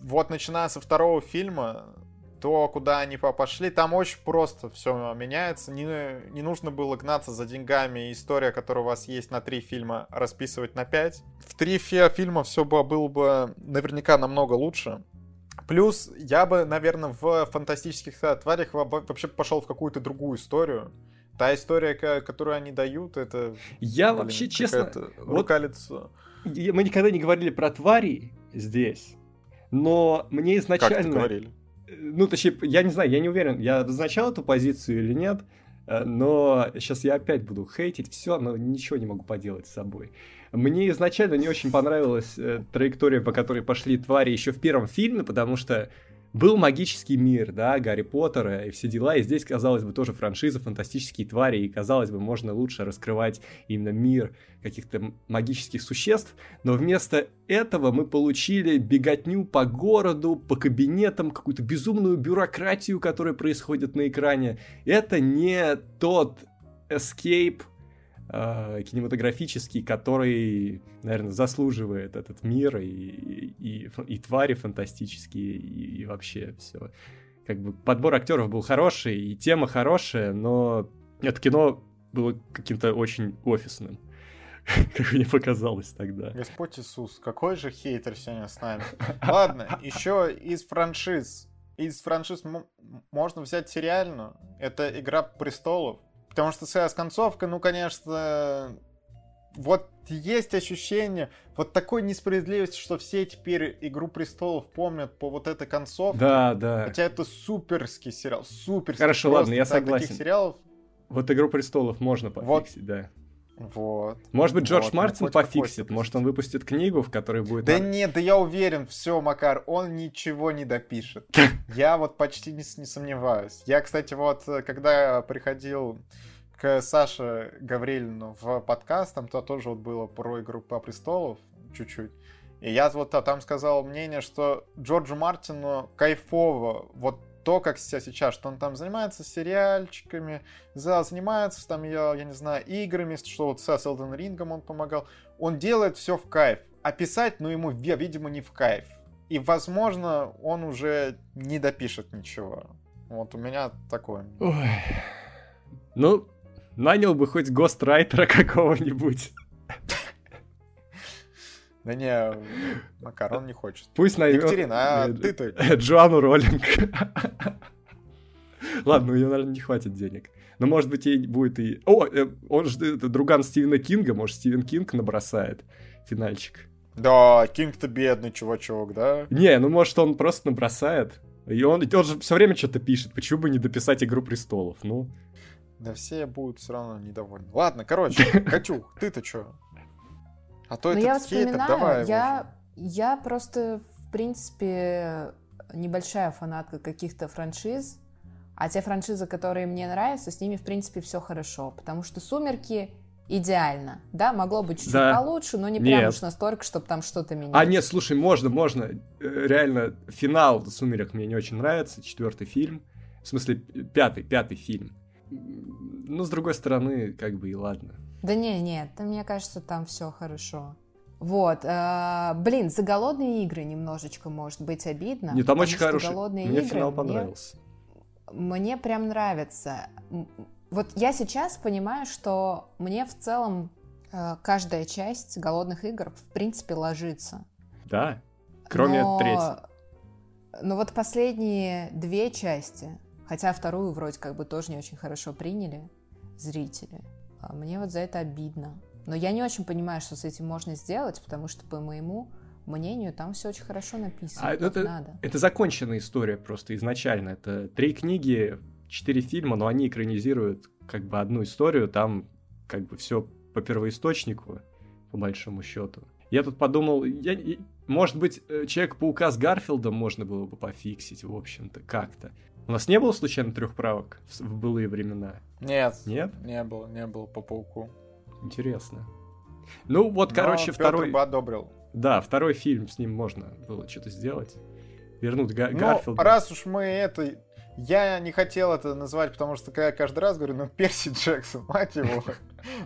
вот начиная со второго фильма то, куда они пошли, там очень просто все меняется. Не, не нужно было гнаться за деньгами. История, которая у вас есть на три фильма, расписывать на пять. В три фильма все было, было бы наверняка намного лучше. Плюс я бы, наверное, в фантастических тварях вообще пошел в какую-то другую историю. Та история, которую они дают, это... Я блин, вообще, честно... Вот, мы никогда не говорили про твари здесь, но мне изначально... Как говорили? Ну, точнее, я не знаю, я не уверен, я обозначал эту позицию или нет, э, но сейчас я опять буду хейтить все, но ничего не могу поделать с собой. Мне изначально не очень понравилась э, траектория, по которой пошли твари еще в первом фильме, потому что был магический мир, да, Гарри Поттера и все дела, и здесь, казалось бы, тоже франшиза «Фантастические твари», и, казалось бы, можно лучше раскрывать именно мир каких-то магических существ, но вместо этого мы получили беготню по городу, по кабинетам, какую-то безумную бюрократию, которая происходит на экране. Это не тот escape э, кинематографический, который, наверное, заслуживает этот мир и, и, и твари фантастические и, и вообще все. Как бы подбор актеров был хороший и тема хорошая, но это кино было каким-то очень офисным. Как мне показалось тогда. Господь Иисус, какой же хейтер сегодня с нами. Ладно, еще из франшиз. Из франшиз можно взять сериальную. Это «Игра престолов». Потому что с концовкой, ну, конечно, вот есть ощущение вот такой несправедливости, что все теперь «Игру престолов» помнят по вот этой концовке. Да, да. Хотя это суперский сериал, суперский. Хорошо, ладно, я согласен. Таких сериалов... Вот «Игру престолов» можно пофиксить, вот. да. Вот. Может быть, Джордж вот, Мартин пофиксит, может, он выпустит книгу, в которой будет... Да нет, да я уверен, все, Макар, он ничего не допишет. Я вот почти не, не сомневаюсь. Я, кстати, вот, когда приходил к Саше Гаврилину в подкаст, там то тоже вот было про «Игру по престолов» чуть-чуть. И я вот там сказал мнение, что Джорджу Мартину кайфово вот то, как сейчас, что он там занимается сериальчиками, занимается там, я, я не знаю, играми, что вот с Элден Рингом он помогал. Он делает все в кайф. А писать, ну, ему, видимо, не в кайф. И, возможно, он уже не допишет ничего. Вот у меня такое. Ой. Ну, нанял бы хоть гострайтера какого-нибудь. Да не, Макарон не хочет. Пусть наймет... Екатерина, а ты-то... Джоанну Роллинг. Ладно, у нее, наверное, не хватит денег. Но, может быть, ей будет и... О, э, он же это друган Стивена Кинга, может, Стивен Кинг набросает финальчик. Да, Кинг-то бедный чувачок, да? Не, ну, может, он просто набросает. И он, он же все время что-то пишет. Почему бы не дописать «Игру престолов»? Ну... Да все будут все равно недовольны. Ладно, короче, Катюх, ты-то что? А то Но это я хейтер, давай я, я просто, в принципе, небольшая фанатка каких-то франшиз, а те франшизы, которые мне нравятся, с ними, в принципе, все хорошо, потому что «Сумерки» идеально, да, могло быть чуть-чуть да. получше, но не прям нет. уж настолько, чтобы там что-то менять. А нет, слушай, можно, можно, э, реально, финал «Сумерек» мне не очень нравится, четвертый фильм, в смысле, пятый, пятый фильм, ну, с другой стороны, как бы и ладно. Да не, нет, мне кажется, там все хорошо. Вот, э, блин, за голодные игры немножечко может быть обидно. Не, там очень хороший. Голодные мне игры, финал понравился. Мне, мне прям нравится. Вот я сейчас понимаю, что мне в целом э, каждая часть голодных игр в принципе ложится. Да, кроме Но... третьей. Но вот последние две части, хотя вторую вроде как бы тоже не очень хорошо приняли зрители. А мне вот за это обидно. Но я не очень понимаю, что с этим можно сделать, потому что, по моему мнению, там все очень хорошо написано. А это, надо. это законченная история просто изначально. Это три книги, четыре фильма, но они экранизируют как бы одну историю, там как бы все по первоисточнику, по большому счету. Я тут подумал, я, может быть, э, Человек-паука с Гарфилдом можно было бы пофиксить, в общем-то, как-то. У нас не было случайно трех правок в, в былые времена? Нет. Нет? Не было, не было по пауку. Интересно. Ну, вот, Но короче, Петр второй... бы одобрил. Да, второй фильм с ним можно было что-то сделать. Вернуть Га- ну, Гарфилда. раз уж мы это... Я не хотел это называть, потому что я каждый раз говорю, ну, Перси Джексон, мать его.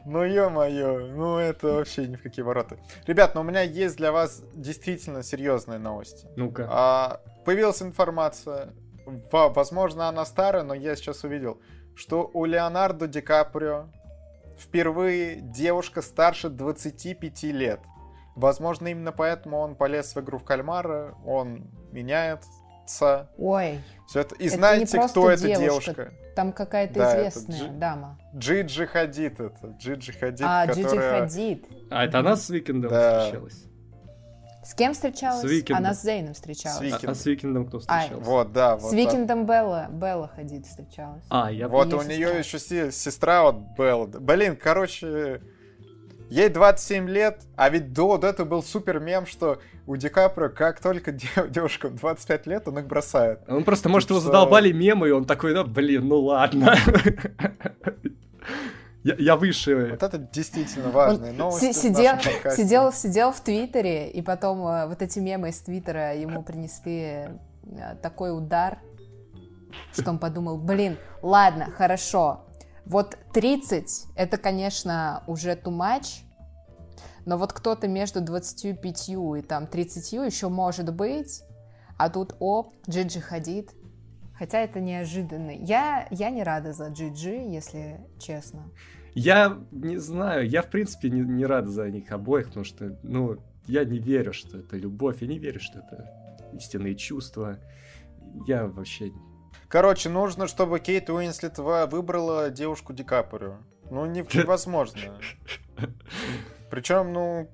Ну, ё-моё, ну, это вообще ни в какие ворота. Ребят, но у меня есть для вас действительно серьезные новости. Ну-ка. А, появилась информация возможно, она старая, но я сейчас увидел, что у Леонардо Ди Каприо впервые девушка старше 25 лет. Возможно, именно поэтому он полез в игру в кальмара, он меняется. Ой. Все это. И это знаете, кто эта девушка? девушка? Там какая-то да, известная Джи... дама. Джиджи Хадид это. Джиджи Хадид, а, которая... Джиджи Хадид. А, это она с Викендом да. встречалась? С кем встречалась? С Викендом. Она с Зейном встречалась. С а, а с Викендом кто встречался? А, вот, да. Вот с Викендом Белла, Белла Хадид встречалась. А, я Вот у нее еще сестра вот Белла. Блин, короче, ей 27 лет, а ведь до, до этого был супер мем, что у Ди Каприо, как только девушкам 25 лет, он их бросает. Он просто, может, его задолбали мемы, и он такой, да, блин, ну ладно. Я, я выше. Вот это действительно важная новость. Сидел, сидел, сидел в Твиттере, и потом э, вот эти мемы из Твиттера ему принесли э, такой удар, что он подумал, блин, ладно, хорошо. Вот 30 это, конечно, уже too much, но вот кто-то между 25 и там 30 еще может быть, а тут оп, Джиджи Хадид. Хотя это неожиданно. Я, я не рада за Джиджи, если честно. Я не знаю, я в принципе не, не рад за них обоих, потому что, ну, я не верю, что это любовь, я не верю, что это истинные чувства. Я вообще... Короче, нужно, чтобы Кейт Уинслет выбрала девушку Ди Каприо. Ну, невозможно. Причем, ну,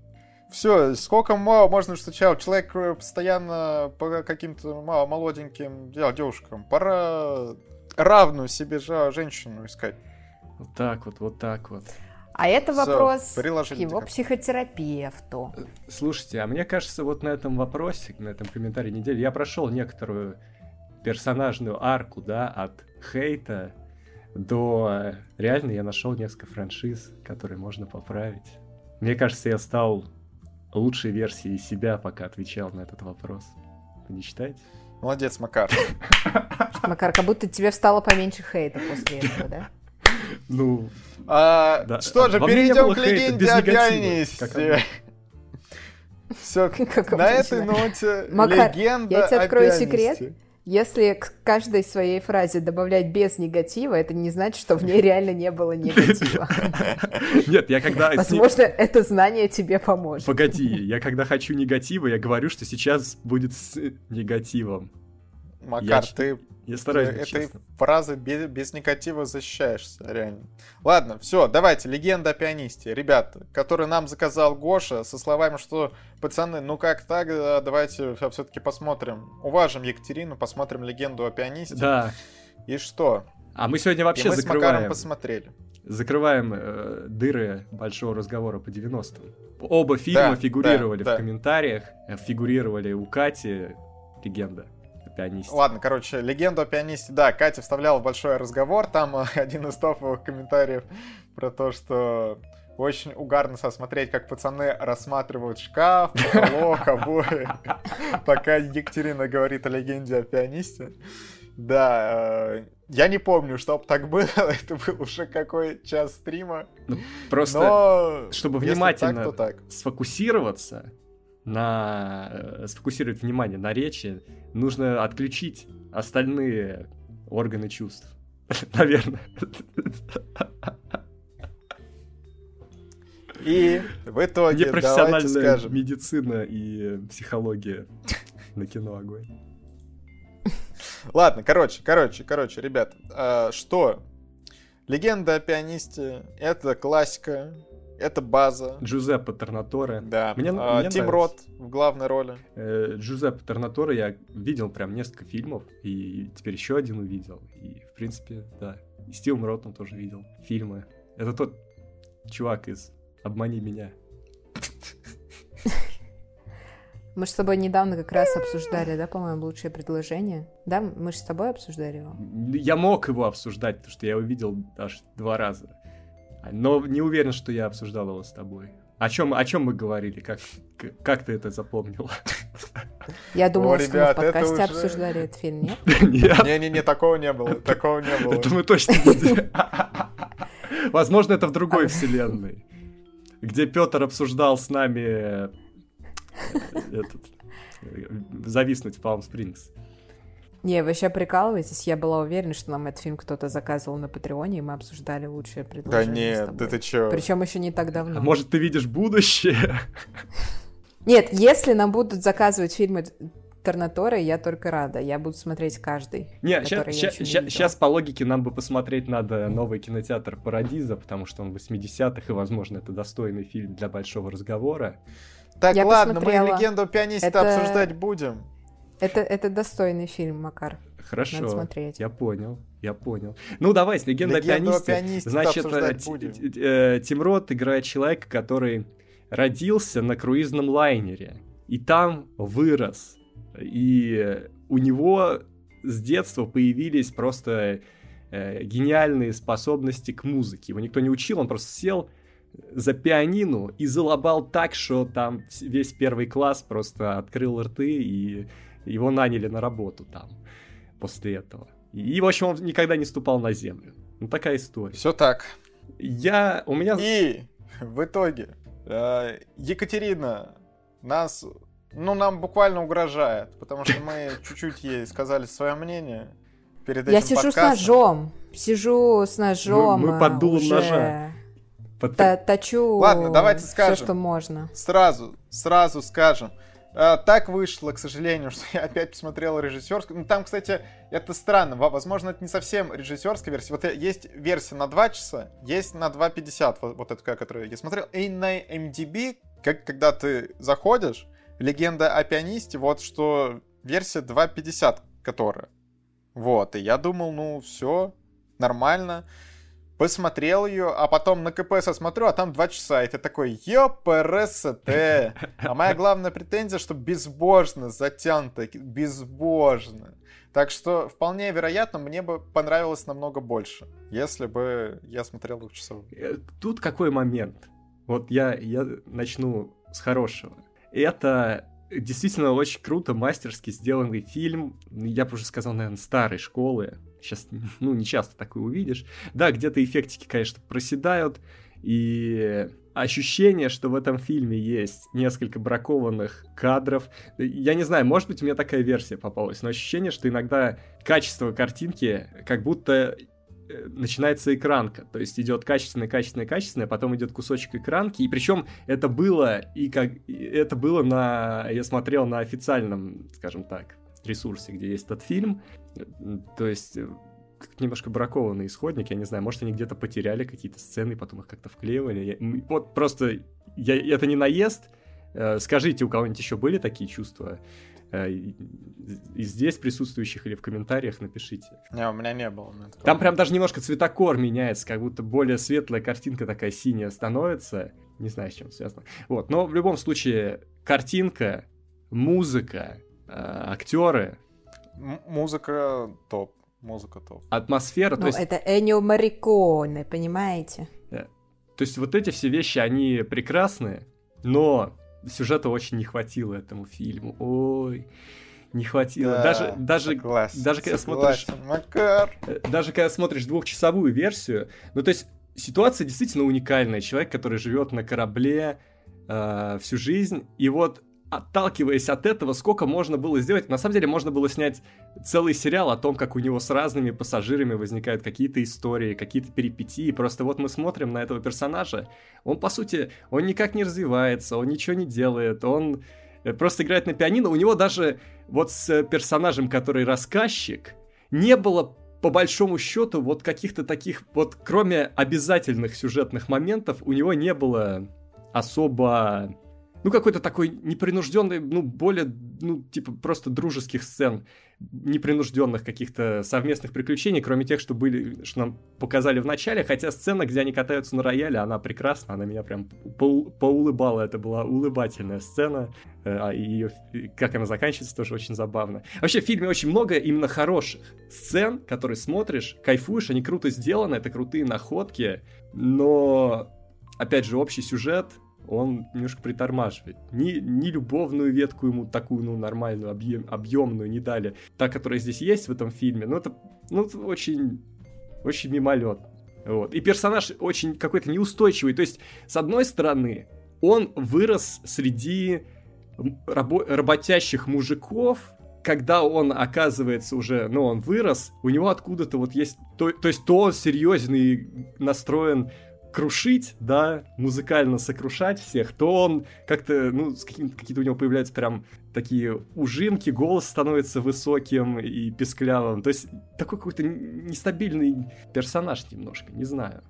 все, сколько мало можно встречать. Человек э, постоянно по каким-то молоденьким девушкам. Пора равную себе женщину искать. Вот так вот, вот так вот. А это вопрос к его психотерапевту. Слушайте, а мне кажется, вот на этом вопросе, на этом комментарии недели, я прошел некоторую персонажную арку, да, от хейта до реально я нашел несколько франшиз, которые можно поправить. Мне кажется, я стал лучшей версией себя, пока отвечал на этот вопрос. Вы не считаете? Молодец, Макар. Макар, как будто тебе стало поменьше хейта после этого, да? Ну, а, да. Что же, перейдем к легенде о пианисте. Все, на этой ноте Макар, легенда я тебе открою о секрет. Если к каждой своей фразе добавлять без негатива, это не значит, что в ней реально не было негатива. Нет, я когда... Возможно, это знание тебе поможет. Погоди, я когда хочу негатива, я говорю, что сейчас будет с негативом. Макар, ты я стараюсь быть Этой фразы без, без негатива защищаешься, реально. Ладно, все, давайте, легенда о пианисте. Ребят, который нам заказал Гоша, со словами, что, пацаны, ну как так, давайте все-таки посмотрим. Уважим Екатерину, посмотрим легенду о пианисте. Да. И что? А мы сегодня вообще И мы закрываем... с посмотрели. Закрываем э, дыры большого разговора по 90-м. Оба фильма да, фигурировали да, в да. комментариях, э, фигурировали у Кати, легенда пианисте. Ладно, короче, легенду о пианисте, да, Катя вставляла в большой разговор, там один из топовых комментариев про то, что очень угарно смотреть, как пацаны рассматривают шкаф, потолок, обои, пока Екатерина говорит о легенде о пианисте. Да, э, я не помню, чтоб так было, это был уже какой час стрима. Ну, просто, Но, чтобы внимательно так, так. сфокусироваться, на э, сфокусировать внимание на речи, нужно отключить остальные органы чувств. Наверное. И в итоге Непрофессиональная скажем... медицина и психология на кино огонь. Ладно, короче, короче, короче, ребят, а, что? Легенда о пианисте — это классика, это база. Джузеппе Торнаторе. Да. Мне, а, мне Тим Рот в главной роли. Э, Джузеппе Торнаторе я видел прям несколько фильмов, и теперь еще один увидел. И, в принципе, да. И Стивом Ротом тоже видел фильмы. Это тот чувак из «Обмани меня». Мы же с тобой недавно как раз обсуждали, да, по-моему, лучшее предложение. Да, мы же с тобой обсуждали его. Я мог его обсуждать, потому что я его видел аж два раза. Но не уверен, что я обсуждал его с тобой. О чем, о чем мы говорили? Как, как ты это запомнил? Я думал, что мы в подкасте уже... обсуждали этот фильм, нет? Не-не-не, такого не было, такого не было. Это мы точно не Возможно, это в другой вселенной, где Петр обсуждал с нами э, этот, зависнуть в Палм Спрингс. Не, вы сейчас прикалываетесь? Я была уверена, что нам этот фильм кто-то заказывал на Патреоне, и мы обсуждали лучшие Да предложения. с нет, тобой. да ты чё? Причем еще не так давно. А может, ты видишь будущее? Нет, если нам будут заказывать фильмы Торнаторы, я только рада. Я буду смотреть каждый. Не, сейчас по логике нам бы посмотреть надо новый кинотеатр Парадиза, потому что он 80-х, и, возможно, это достойный фильм для большого разговора. Так, Я ладно, посмотрела. мы легенду о пианисте Это- обсуждать будем. Это, это достойный фильм, Макар. Хорошо, Надо смотреть. я понял, я понял. Ну, давай, с «Легенда Легенду о пианисте». пианисте Значит, э, э, Тим Рот играет человека, который родился на круизном лайнере, и там вырос. И у него с детства появились просто э, гениальные способности к музыке. Его никто не учил, он просто сел за пианино и залобал так, что там весь первый класс просто открыл рты, и его наняли на работу там после этого. И, в общем, он никогда не ступал на землю. Ну, такая история. Все так. Я... У меня... И в итоге э, Екатерина нас, ну, нам буквально угрожает, потому что мы чуть-чуть ей сказали свое мнение перед Я этим сижу с подкастом. ножом. Сижу с ножом. Мы- мы под а, дулом уже ножа. Под- та- точу Ладно, давайте все, скажем. что можно. Сразу, сразу скажем. Э, Так вышло, к сожалению, что я опять посмотрел режиссерскую. Ну, там, кстати, это странно. Во- Возможно, это не совсем режиссерская версия. Вот э, есть версия на 2 часа, есть на 2.50, вот, вот эта, которую я смотрел. И на MDB, как, когда ты заходишь, легенда о пианисте, вот что версия 2.50, которая. Вот, и я думал, ну, все, нормально. Посмотрел ее, а потом на КПС смотрю, а там 2 часа, и ты такой, ёпрст. А моя главная претензия, что безбожно затянуто, безбожно. Так что, вполне вероятно, мне бы понравилось намного больше, если бы я смотрел двухчасовую. Э, Тут какой момент? Вот я, я начну с хорошего. Это действительно очень круто, мастерски сделанный фильм. Я бы уже сказал, наверное, старой школы. Сейчас, ну, не часто такое увидишь. Да, где-то эффектики, конечно, проседают. И ощущение, что в этом фильме есть несколько бракованных кадров. Я не знаю, может быть, у меня такая версия попалась, но ощущение, что иногда качество картинки как будто э, начинается экранка, то есть идет качественное, качественное, качественное, потом идет кусочек экранки, и причем это было и как это было на я смотрел на официальном, скажем так, ресурсе, где есть этот фильм, то есть э, немножко бракованный исходник, я не знаю, может они где-то потеряли какие-то сцены, потом их как-то вклеивали. Я- вот просто я, это не наезд. Э, Скажите, у кого-нибудь еще были такие чувства? Э, и- здесь присутствующих или в комментариях напишите. Не, у меня не было. у меня такого. Там прям даже немножко цветокор меняется, как будто более светлая картинка такая синяя становится. Не знаю, с чем связано. Вот, но в любом случае, картинка, музыка, актеры, М- музыка топ. Музыка топ. атмосфера, Ну, то есть это Энио Мариконе, понимаете? То есть вот эти все вещи, они прекрасные, но сюжета очень не хватило этому фильму. Ой, не хватило. Да, даже, даже, согласен, даже когда согласен. смотришь- Макар. э, даже когда смотришь двухчасовую версию, ну то есть ситуация действительно уникальная. Человек, который живет на корабле э, всю жизнь, и вот отталкиваясь от этого, сколько можно было сделать. На самом деле можно было снять целый сериал о том, как у него с разными пассажирами возникают какие-то истории, какие-то перипетии. Просто вот мы смотрим на этого персонажа, он, по сути, он никак не развивается, он ничего не делает, он э, просто играет на пианино. У него даже вот с персонажем, который рассказчик, не было по большому счету вот каких-то таких, вот кроме обязательных сюжетных моментов, у него не было особо ну, какой-то такой непринужденный, ну, более, ну, типа, просто дружеских сцен, непринужденных каких-то совместных приключений, кроме тех, что были, что нам показали в начале, хотя сцена, где они катаются на рояле, она прекрасна, она меня прям поу- поулыбала, это была улыбательная сцена, э, а ее, как она заканчивается, тоже очень забавно. Вообще, в фильме очень много именно хороших сцен, которые смотришь, кайфуешь, они круто сделаны, это крутые находки, но, опять же, общий сюжет, он немножко притормаживает. Ни, ни любовную ветку ему такую, ну, нормальную, объем, объемную не дали. Та, которая здесь есть в этом фильме, ну, это, ну, это очень, очень мимолет. Вот. И персонаж очень какой-то неустойчивый. То есть, с одной стороны, он вырос среди рабо- работящих мужиков, когда он оказывается уже, ну, он вырос, у него откуда-то вот есть, то, то есть то он серьезный настроен крушить, да, музыкально сокрушать всех, то он как-то, ну, какие-то у него появляются прям такие ужимки, голос становится высоким и песклявым. То есть такой какой-то нестабильный персонаж немножко, не знаю.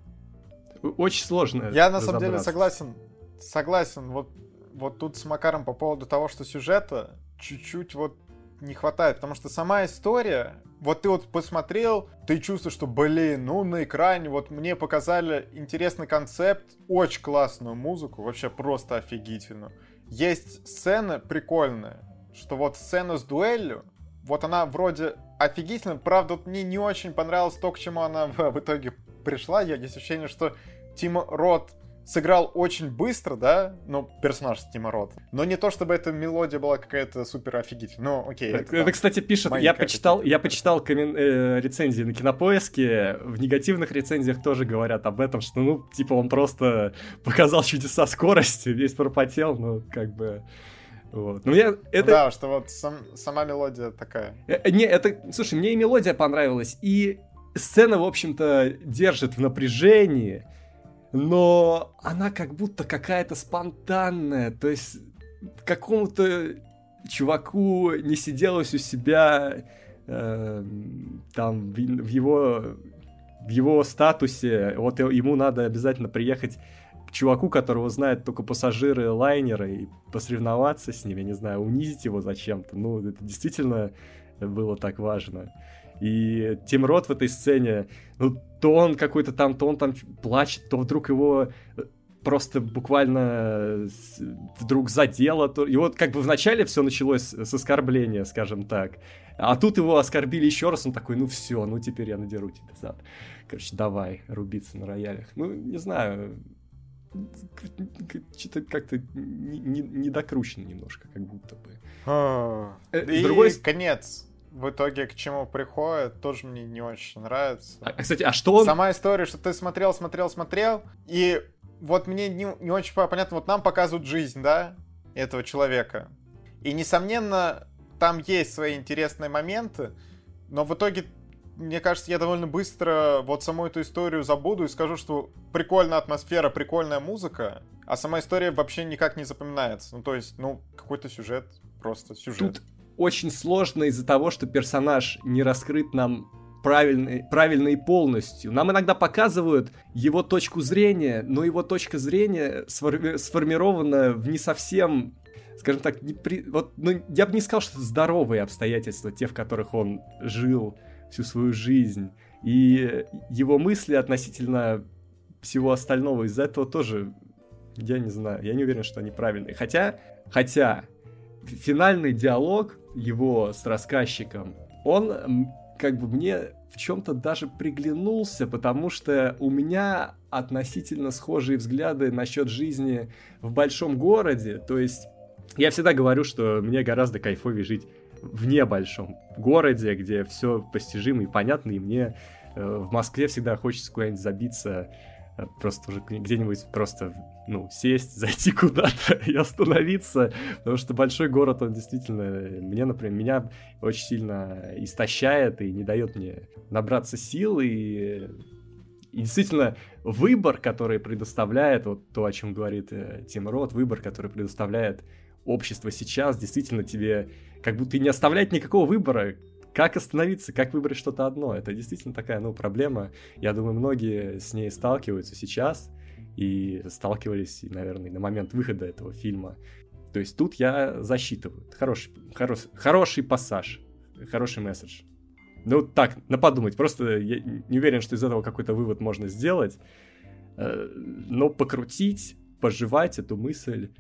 Очень сложно. Я на самом деле согласен. Согласен. Вот, вот тут с Макаром по поводу того, что сюжета чуть-чуть вот не хватает, потому что сама история, вот ты вот посмотрел, ты чувствуешь, что, блин, ну на экране вот мне показали интересный концепт, очень классную музыку, вообще просто офигительную. Есть сцена прикольная, что вот сцена с дуэлью, вот она вроде офигительная, правда, вот мне не очень понравилось то, к чему она в, в итоге пришла. Я есть ощущение, что Тим Рот сыграл очень быстро, да, ну, персонаж Тима Рот. Но не то, чтобы эта мелодия была какая-то супер офигительная. Ну, окей. Это, это кстати, пишет, я почитал, я почитал коммен, э, рецензии на Кинопоиске, в негативных рецензиях тоже говорят об этом, что, ну, типа, он просто показал чудеса скорости, весь пропотел, ну, как бы... Вот. Ну, я, это... Да, что вот сам, сама мелодия такая. Э, э, не, это, слушай, мне и мелодия понравилась, и сцена, в общем-то, держит в напряжении, но она как будто какая-то спонтанная, то есть какому-то чуваку не сиделось у себя э, там в, в его в его статусе, вот ему надо обязательно приехать к чуваку, которого знают только пассажиры лайнера, и посоревноваться с ним, я не знаю, унизить его зачем-то. Ну, это действительно было так важно. И Тим Рот в этой сцене, ну, то он какой-то там, то он там плачет, то вдруг его э, просто буквально вдруг задело. То... И вот как бы вначале все началось с оскорбления, скажем так. А тут его оскорбили еще раз, он такой, ну все, ну теперь я надеру тебе зад. Короче, давай рубиться на роялях. Ну, не знаю, что-то как-то недокручено не, не немножко, как будто бы. А, э, и другой... конец в итоге к чему приходит, тоже мне не очень нравится. А, кстати, а что он... Сама история, что ты смотрел, смотрел, смотрел, и вот мне не, не очень понятно, вот нам показывают жизнь, да, этого человека. И, несомненно, там есть свои интересные моменты, но в итоге, мне кажется, я довольно быстро вот саму эту историю забуду и скажу, что прикольная атмосфера, прикольная музыка, а сама история вообще никак не запоминается. Ну, то есть, ну, какой-то сюжет, просто сюжет. Тут очень сложно из-за того, что персонаж не раскрыт нам правильно, правильно и полностью. Нам иногда показывают его точку зрения, но его точка зрения сформи- сформирована в не совсем, скажем так, не при... вот, ну, я бы не сказал, что это здоровые обстоятельства, те, в которых он жил всю свою жизнь. И его мысли относительно всего остального из-за этого тоже, я не знаю, я не уверен, что они правильные. Хотя, хотя, финальный диалог его с рассказчиком, он как бы мне в чем-то даже приглянулся, потому что у меня относительно схожие взгляды насчет жизни в большом городе. То есть я всегда говорю, что мне гораздо кайфовее жить в небольшом городе, где все постижимо и понятно, и мне э, в Москве всегда хочется куда-нибудь забиться просто уже где-нибудь просто, ну, сесть, зайти куда-то и остановиться, потому что большой город, он действительно, мне, например, меня очень сильно истощает и не дает мне набраться сил, и, и действительно выбор, который предоставляет, вот то, о чем говорит э, Тим Рот, выбор, который предоставляет общество сейчас, действительно тебе как будто и не оставляет никакого выбора, как остановиться, как выбрать что-то одно? Это действительно такая, ну, проблема. Я думаю, многие с ней сталкиваются сейчас и сталкивались, наверное, на момент выхода этого фильма. То есть тут я засчитываю. Хороший, хорош, хороший пассаж, хороший месседж. Ну, так, на подумать. Просто я не уверен, что из этого какой-то вывод можно сделать. Э, но покрутить, пожевать эту мысль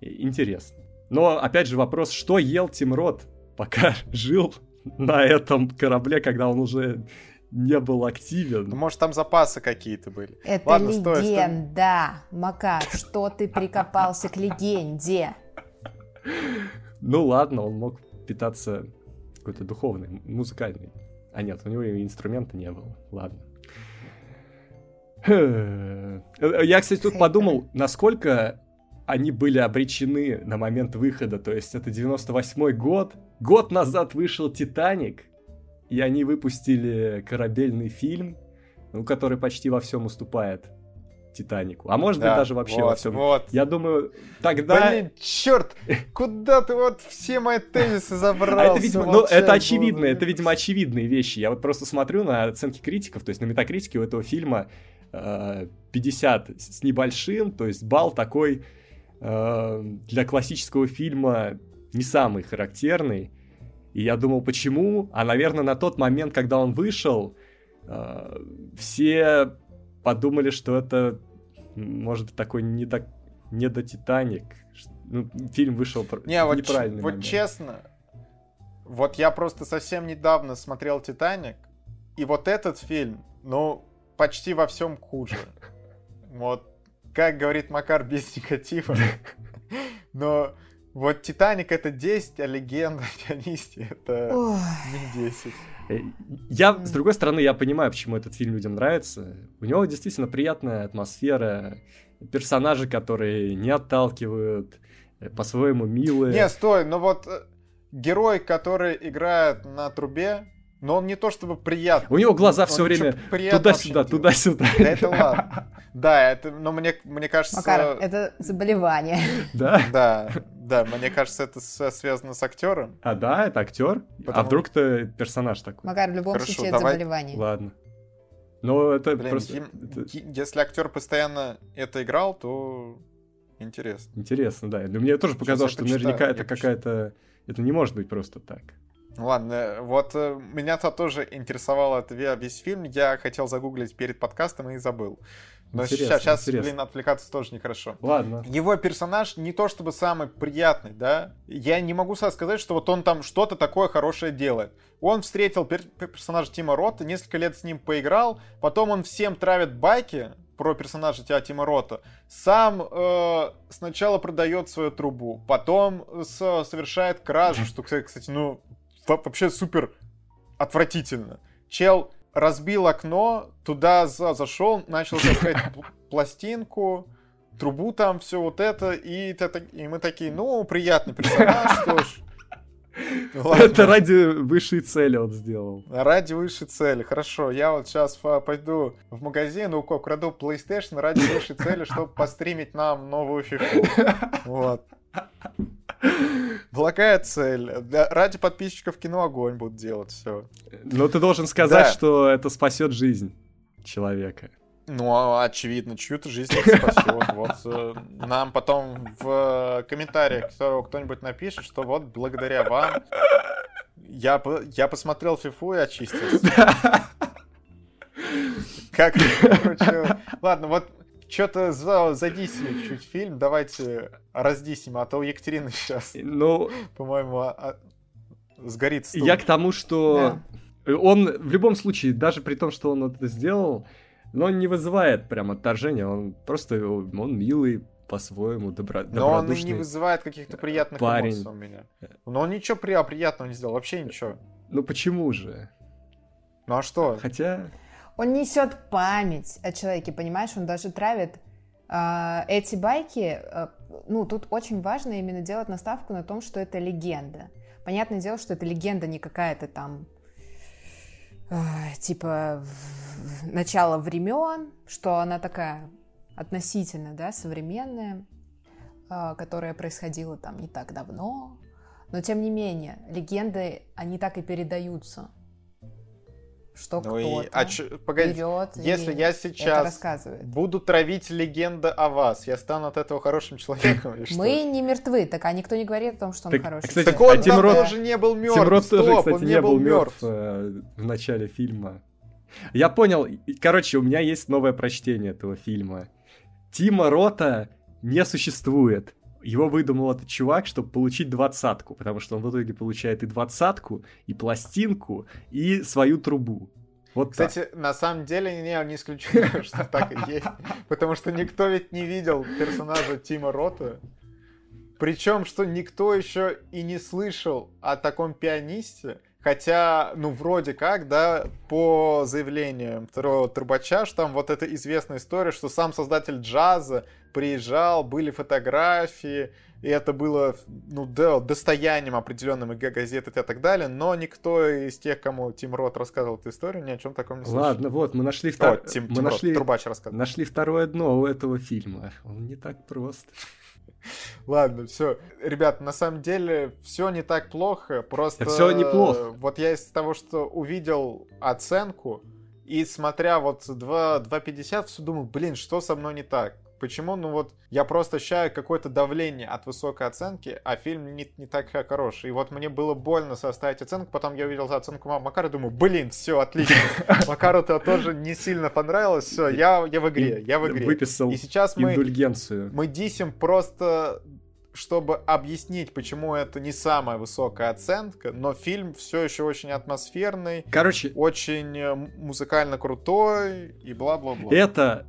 интересно. Но, опять же, вопрос, что ел Тим Рот, пока жил на этом корабле, когда он уже не был активен. Ну, может, там запасы какие-то были. Это Ладно, легенда, стой, Макар, что ты прикопался к легенде? Ну ладно, он мог питаться какой-то духовный, музыкальный. А нет, у него и инструмента не было. Ладно. Я, кстати, тут подумал, насколько они были обречены на момент выхода, то есть это 98 год, год назад вышел «Титаник», и они выпустили корабельный фильм, ну, который почти во всем уступает Титанику. А может да, быть даже вообще вот, во всем. Вот. Я думаю, тогда... Блин, черт! Куда ты вот все мои тезисы забрал? А это, видимо, ну, это очевидно, это, видимо, очевидные вещи. Я вот просто смотрю на оценки критиков, то есть на метакритике у этого фильма 50 э, с небольшим, то есть балл такой э, для классического фильма не самый характерный. И я думал, почему? А, наверное, на тот момент, когда он вышел, э, все подумали, что это может быть такой не так не до Титаник. Ну, фильм вышел не, в вот неправильный Вот момент. честно, вот я просто совсем недавно смотрел Титаник, и вот этот фильм, ну, почти во всем хуже. Вот, как говорит Макар, без негатива. Но вот Титаник это 10, а легенда о пианисте это не 10. Э, я, с другой стороны, я понимаю, почему этот фильм людям нравится. У него действительно приятная атмосфера, персонажи, которые не отталкивают, э, по-своему милые. Не, стой, но вот э, герой, который играет на трубе, но он не то чтобы приятный. У него глаза все время туда-сюда, туда-сюда. Да это ладно. Да, это, но мне, мне кажется... Макар, это заболевание. Да? Да, да, мне кажется, это связано с актером. А да, это актер? А Потому... А вдруг это персонаж такой? Макар, в любом Хорошо, случае давай... это заболевание. Ладно. Но это Блин, просто... Им, это... Если актер постоянно это играл, то интересно. Интересно, да. Но мне тоже показалось, что наверняка это какая-то... Это не может быть просто так. Ладно, вот э, меня-то тоже интересовал весь фильм. Я хотел загуглить перед подкастом и забыл. Но интересно, сейчас, сейчас блин, отвлекаться тоже нехорошо. Ладно. Его персонаж не то чтобы самый приятный, да. Я не могу сказать, что вот он там что-то такое хорошее делает. Он встретил пер персонажа Тима Рота, несколько лет с ним поиграл, потом он всем травит байки про персонажа тебя Тима Рота. Сам э, сначала продает свою трубу, потом с, совершает кражу, что, кстати, ну, вообще супер отвратительно. Чел разбил окно, туда за зашел, начал таскать пластинку, трубу там, все вот это, и, и мы такие, ну, приятный персонаж, что ж. Ладно. Это ради высшей цели он сделал. Ради высшей цели, хорошо. Я вот сейчас пойду в магазин, ну, украду PlayStation ради высшей цели, чтобы постримить нам новую фифу. Вот. Благая цель. Ради подписчиков кино огонь будут делать все. Но ты должен сказать, да. что это спасет жизнь человека. Ну, а, очевидно, чью-то жизнь спасет. Вот э, нам потом в комментариях кто, кто-нибудь напишет, что вот благодаря вам я, я посмотрел фифу и очистился. Как, ладно, вот что-то за, задисили чуть фильм, давайте раздисим, а то у Екатерины сейчас, ну, по-моему, а, а, сгорит стул. Я к тому, что да. он в любом случае, даже при том, что он это сделал, но он не вызывает прям отторжения, он просто, он милый, по-своему добро, Но он и не вызывает каких-то приятных парень. эмоций у меня. Но он ничего при... приятного не сделал, вообще ничего. Ну почему же? Ну а что? Хотя... Он несет память о человеке, понимаешь? Он даже травит э, эти байки. Э, ну, тут очень важно именно делать наставку на том, что это легенда. Понятное дело, что это легенда не какая-то там э, типа начало времен, что она такая относительно, да, современная, э, которая происходила там не так давно. Но тем не менее, легенды, они так и передаются что ну кто-то и, а ч... Погоди, берет если я сейчас буду травить легенды о вас, я стану от этого хорошим человеком или что? Мы не мертвы, так а никто не говорит о том, что он так, хороший кстати, Так он а Тим Рот... тоже не был мертв. Тим Рот тоже, кстати, не, не был мертв э, в начале фильма. Я понял, короче, у меня есть новое прочтение этого фильма. Тима Рота не существует его выдумал этот чувак, чтобы получить двадцатку, потому что он в итоге получает и двадцатку, и пластинку, и свою трубу. Вот Кстати, так. на самом деле не, не исключено, что так и есть. Потому что никто ведь не видел персонажа Тима Рота. Причем, что никто еще и не слышал о таком пианисте. Хотя, ну, вроде как, да, по заявлениям второго Трубача, что там вот эта известная история, что сам создатель джаза приезжал, были фотографии, и это было, ну, да, достоянием определенным ИГ газет и так далее, но никто из тех, кому Тим Рот рассказывал эту историю, ни о чем таком не слышал. Ладно, вот, мы нашли, втор... О, Тим, мы Тим нашли... Рот, Трубач рассказывал. нашли второе дно у этого фильма. Он не так прост. Ладно, все. Ребят, на самом деле все не так плохо. Просто все неплохо. Вот я из того, что увидел оценку, и смотря вот 2.50, все думал, блин, что со мной не так? Почему? Ну вот я просто ощущаю какое-то давление от высокой оценки, а фильм не, не так хороший. И вот мне было больно составить оценку, потом я увидел оценку Макара, думаю, блин, все, отлично. Макару это тоже не сильно понравилось, все, я, я в игре, я в игре. Выписал И сейчас мы, индульгенцию. мы дисим просто чтобы объяснить, почему это не самая высокая оценка, но фильм все еще очень атмосферный, Короче, очень э, музыкально крутой и бла-бла-бла. это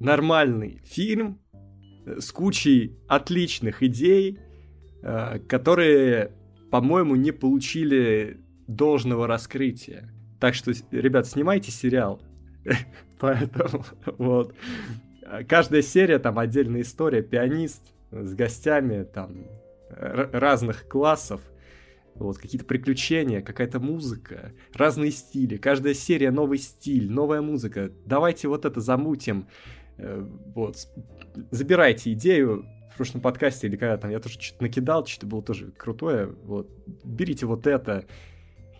нормальный фильм э, с кучей отличных идей, э, которые, по-моему, не получили должного раскрытия. Так что, ребят, снимайте сериал. Поэтому, вот. Каждая серия, там, отдельная история, пианист с гостями, там, разных классов, вот, какие-то приключения, какая-то музыка, разные стили. Каждая серия новый стиль, новая музыка. Давайте вот это замутим. Э, Вот. Забирайте идею в прошлом подкасте или когда там я тоже что-то накидал, что-то было тоже крутое. Вот. Берите вот это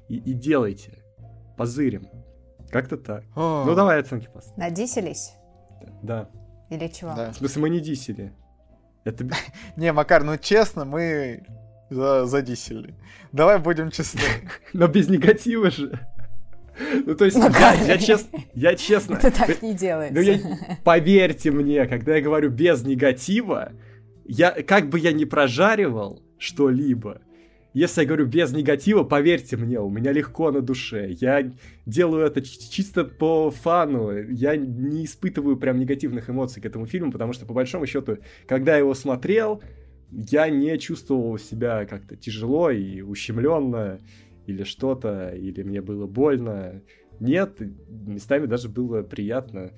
и, и делайте. Позырим. Как-то так. О, Ну давай оценки поставь. Надиселись? Да. Или чего? да. В смысле, мы не дисели. Это Не, Макар, ну честно, мы за- задисели. Давай будем честны. Но без негатива же. Ну, то есть, я, я честно, я честно, Это так не делается. Ну, я- поверьте мне, когда я говорю без негатива, я, как бы я ни прожаривал что-либо, если я говорю без негатива, поверьте мне, у меня легко на душе. Я делаю это чисто по фану. Я не испытываю прям негативных эмоций к этому фильму, потому что, по большому счету, когда я его смотрел, я не чувствовал себя как-то тяжело и ущемленно или что-то, или мне было больно. Нет, местами даже было приятно.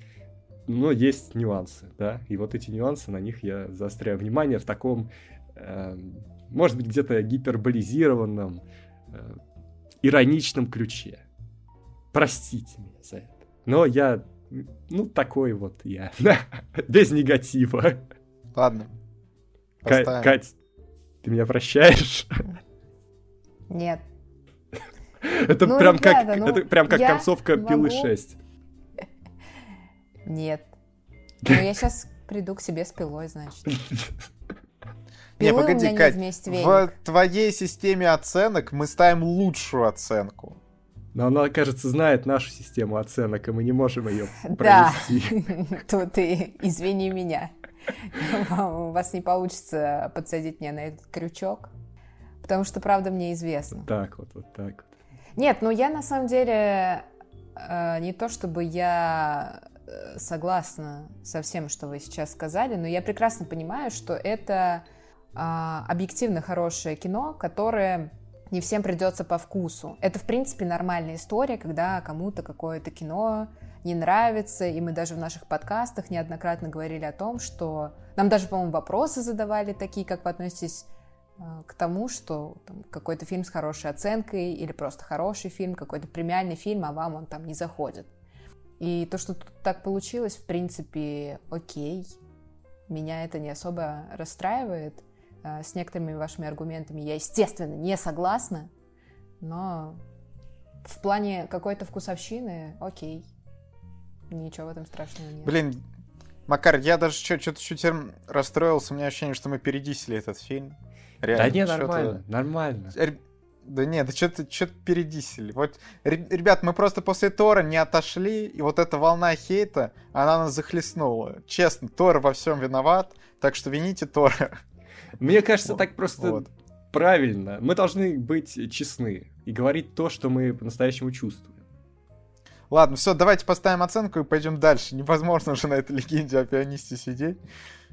Но есть нюансы, да, и вот эти нюансы, на них я заостряю внимание в таком, эм, может быть, где-то гиперболизированном, э, ироничном ключе. Простите меня за это. Но я, ну, такой вот я, без негатива. Ладно. Поставим. Кать, ты меня прощаешь? Нет. Это Ну, прям как, ребята, ну, это прям как концовка пилы могу- 6. Нет. Ну, я сейчас приду к себе с пилой, значит. Не, Пилы у погоди, Кать, вместе в твоей системе оценок мы ставим лучшую оценку. Но она, кажется, знает нашу систему оценок, и мы не можем ее Да. провести. Тут ты извини меня. У вас не получится подсадить меня на этот крючок, потому что правда мне известно. Так вот, вот так вот. Нет, ну я на самом деле э, не то чтобы я э, согласна со всем, что вы сейчас сказали, но я прекрасно понимаю, что это а, объективно хорошее кино, которое не всем придется по вкусу. Это, в принципе, нормальная история, когда кому-то какое-то кино не нравится, и мы даже в наших подкастах неоднократно говорили о том, что нам даже, по-моему, вопросы задавали такие, как вы относитесь к тому, что там, какой-то фильм с хорошей оценкой или просто хороший фильм, какой-то премиальный фильм, а вам он там не заходит. И то, что тут так получилось, в принципе, окей. Меня это не особо расстраивает. Э, С некоторыми вашими аргументами я, естественно, не согласна, но в плане какой-то вкусовщины, окей. Ничего в этом страшного нет. Блин, Макар, я даже что-то чуть расстроился. У меня ощущение, что мы передисили этот фильм. Реально, Да не, нормально, нормально. Да нет, да что-то что передисили. Вот, ре- ребят, мы просто после Тора не отошли, и вот эта волна хейта, она нас захлестнула. Честно, Тор во всем виноват, так что вините Тора. Мне кажется, так просто вот. правильно. Мы должны быть честны и говорить то, что мы по-настоящему чувствуем. Ладно, все, давайте поставим оценку и пойдем дальше. Невозможно уже на этой легенде о пианисте сидеть.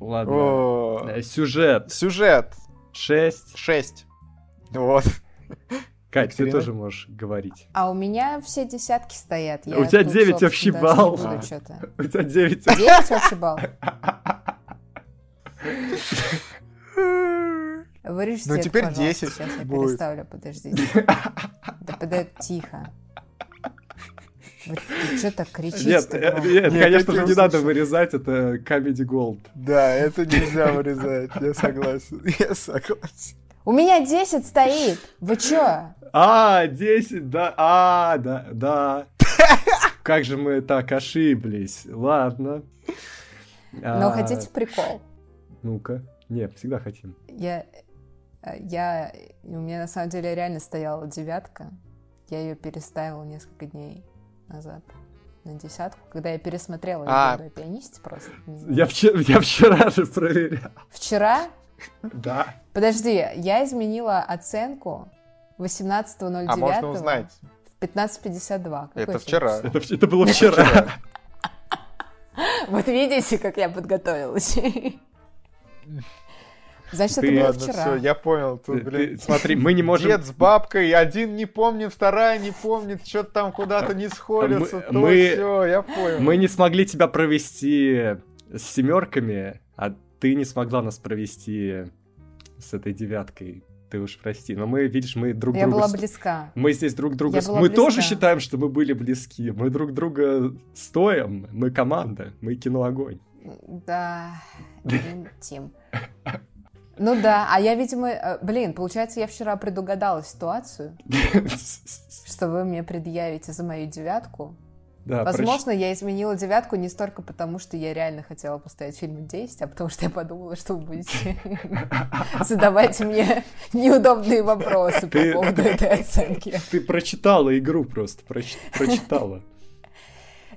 Ладно. О, Э, Сюжет Сюжет 6. 6. Вот. Кать, ты Екатерина? тоже можешь говорить. А у меня все десятки стоят. Я У тебя 9 общий балл. А. У тебя 9. 9 общий балл? Вырежьте Ну, теперь пожалуйста, 10 Сейчас я будет. переставлю, подождите. Да подожди, тихо. Вы что так кричите? Нет, э, нет, Нет, конечно же, не надо вырезать, это Comedy Gold. Да, это нельзя вырезать, я согласен. Я согласен. У меня 10 стоит. Вы чё? А, 10, да, а, да, да. Как же мы так ошиблись. Ладно. Но А, хотите прикол? Ну-ка. Нет, всегда хотим. Я, я, у меня на самом деле реально стояла девятка. Я ее переставила несколько дней назад на десятку, когда я пересмотрела А. «Легенду о пианисте» просто. Я вчера, я вчера же проверял. Вчера, Да. подожди, я изменила оценку 18.09 А можно узнать. в 15.52. Какой Это вчера. Это, это было вчера. Вот видите, как я подготовилась. Значит, это Ты- было Ладно, вчера. все, я понял. Тут, блин, ты- Смотри, мы не можем... Дед с бабкой, один не помнит, вторая не помнит, что-то там куда-то не сходятся, Мы- то мы- все, я понял. Мы не смогли тебя провести с семерками, а ты не смогла нас провести с этой девяткой. Ты уж прости. Но мы, видишь, мы друг Я друга... была с- близка. Мы здесь друг друга... Я была Мы тоже близка. считаем, что мы были близки. Мы друг друга стоим. Мы команда. Мы кино огонь. Да, Тим. Ну да, а я, видимо, э, блин, получается, я вчера предугадала ситуацию, что вы мне предъявите за мою девятку. Да, Возможно, я изменила девятку не столько потому, что я реально хотела поставить фильм 10, а потому что я подумала, что вы будете задавать мне неудобные вопросы по поводу этой оценки. Ты прочитала игру просто. проч- Прочитала.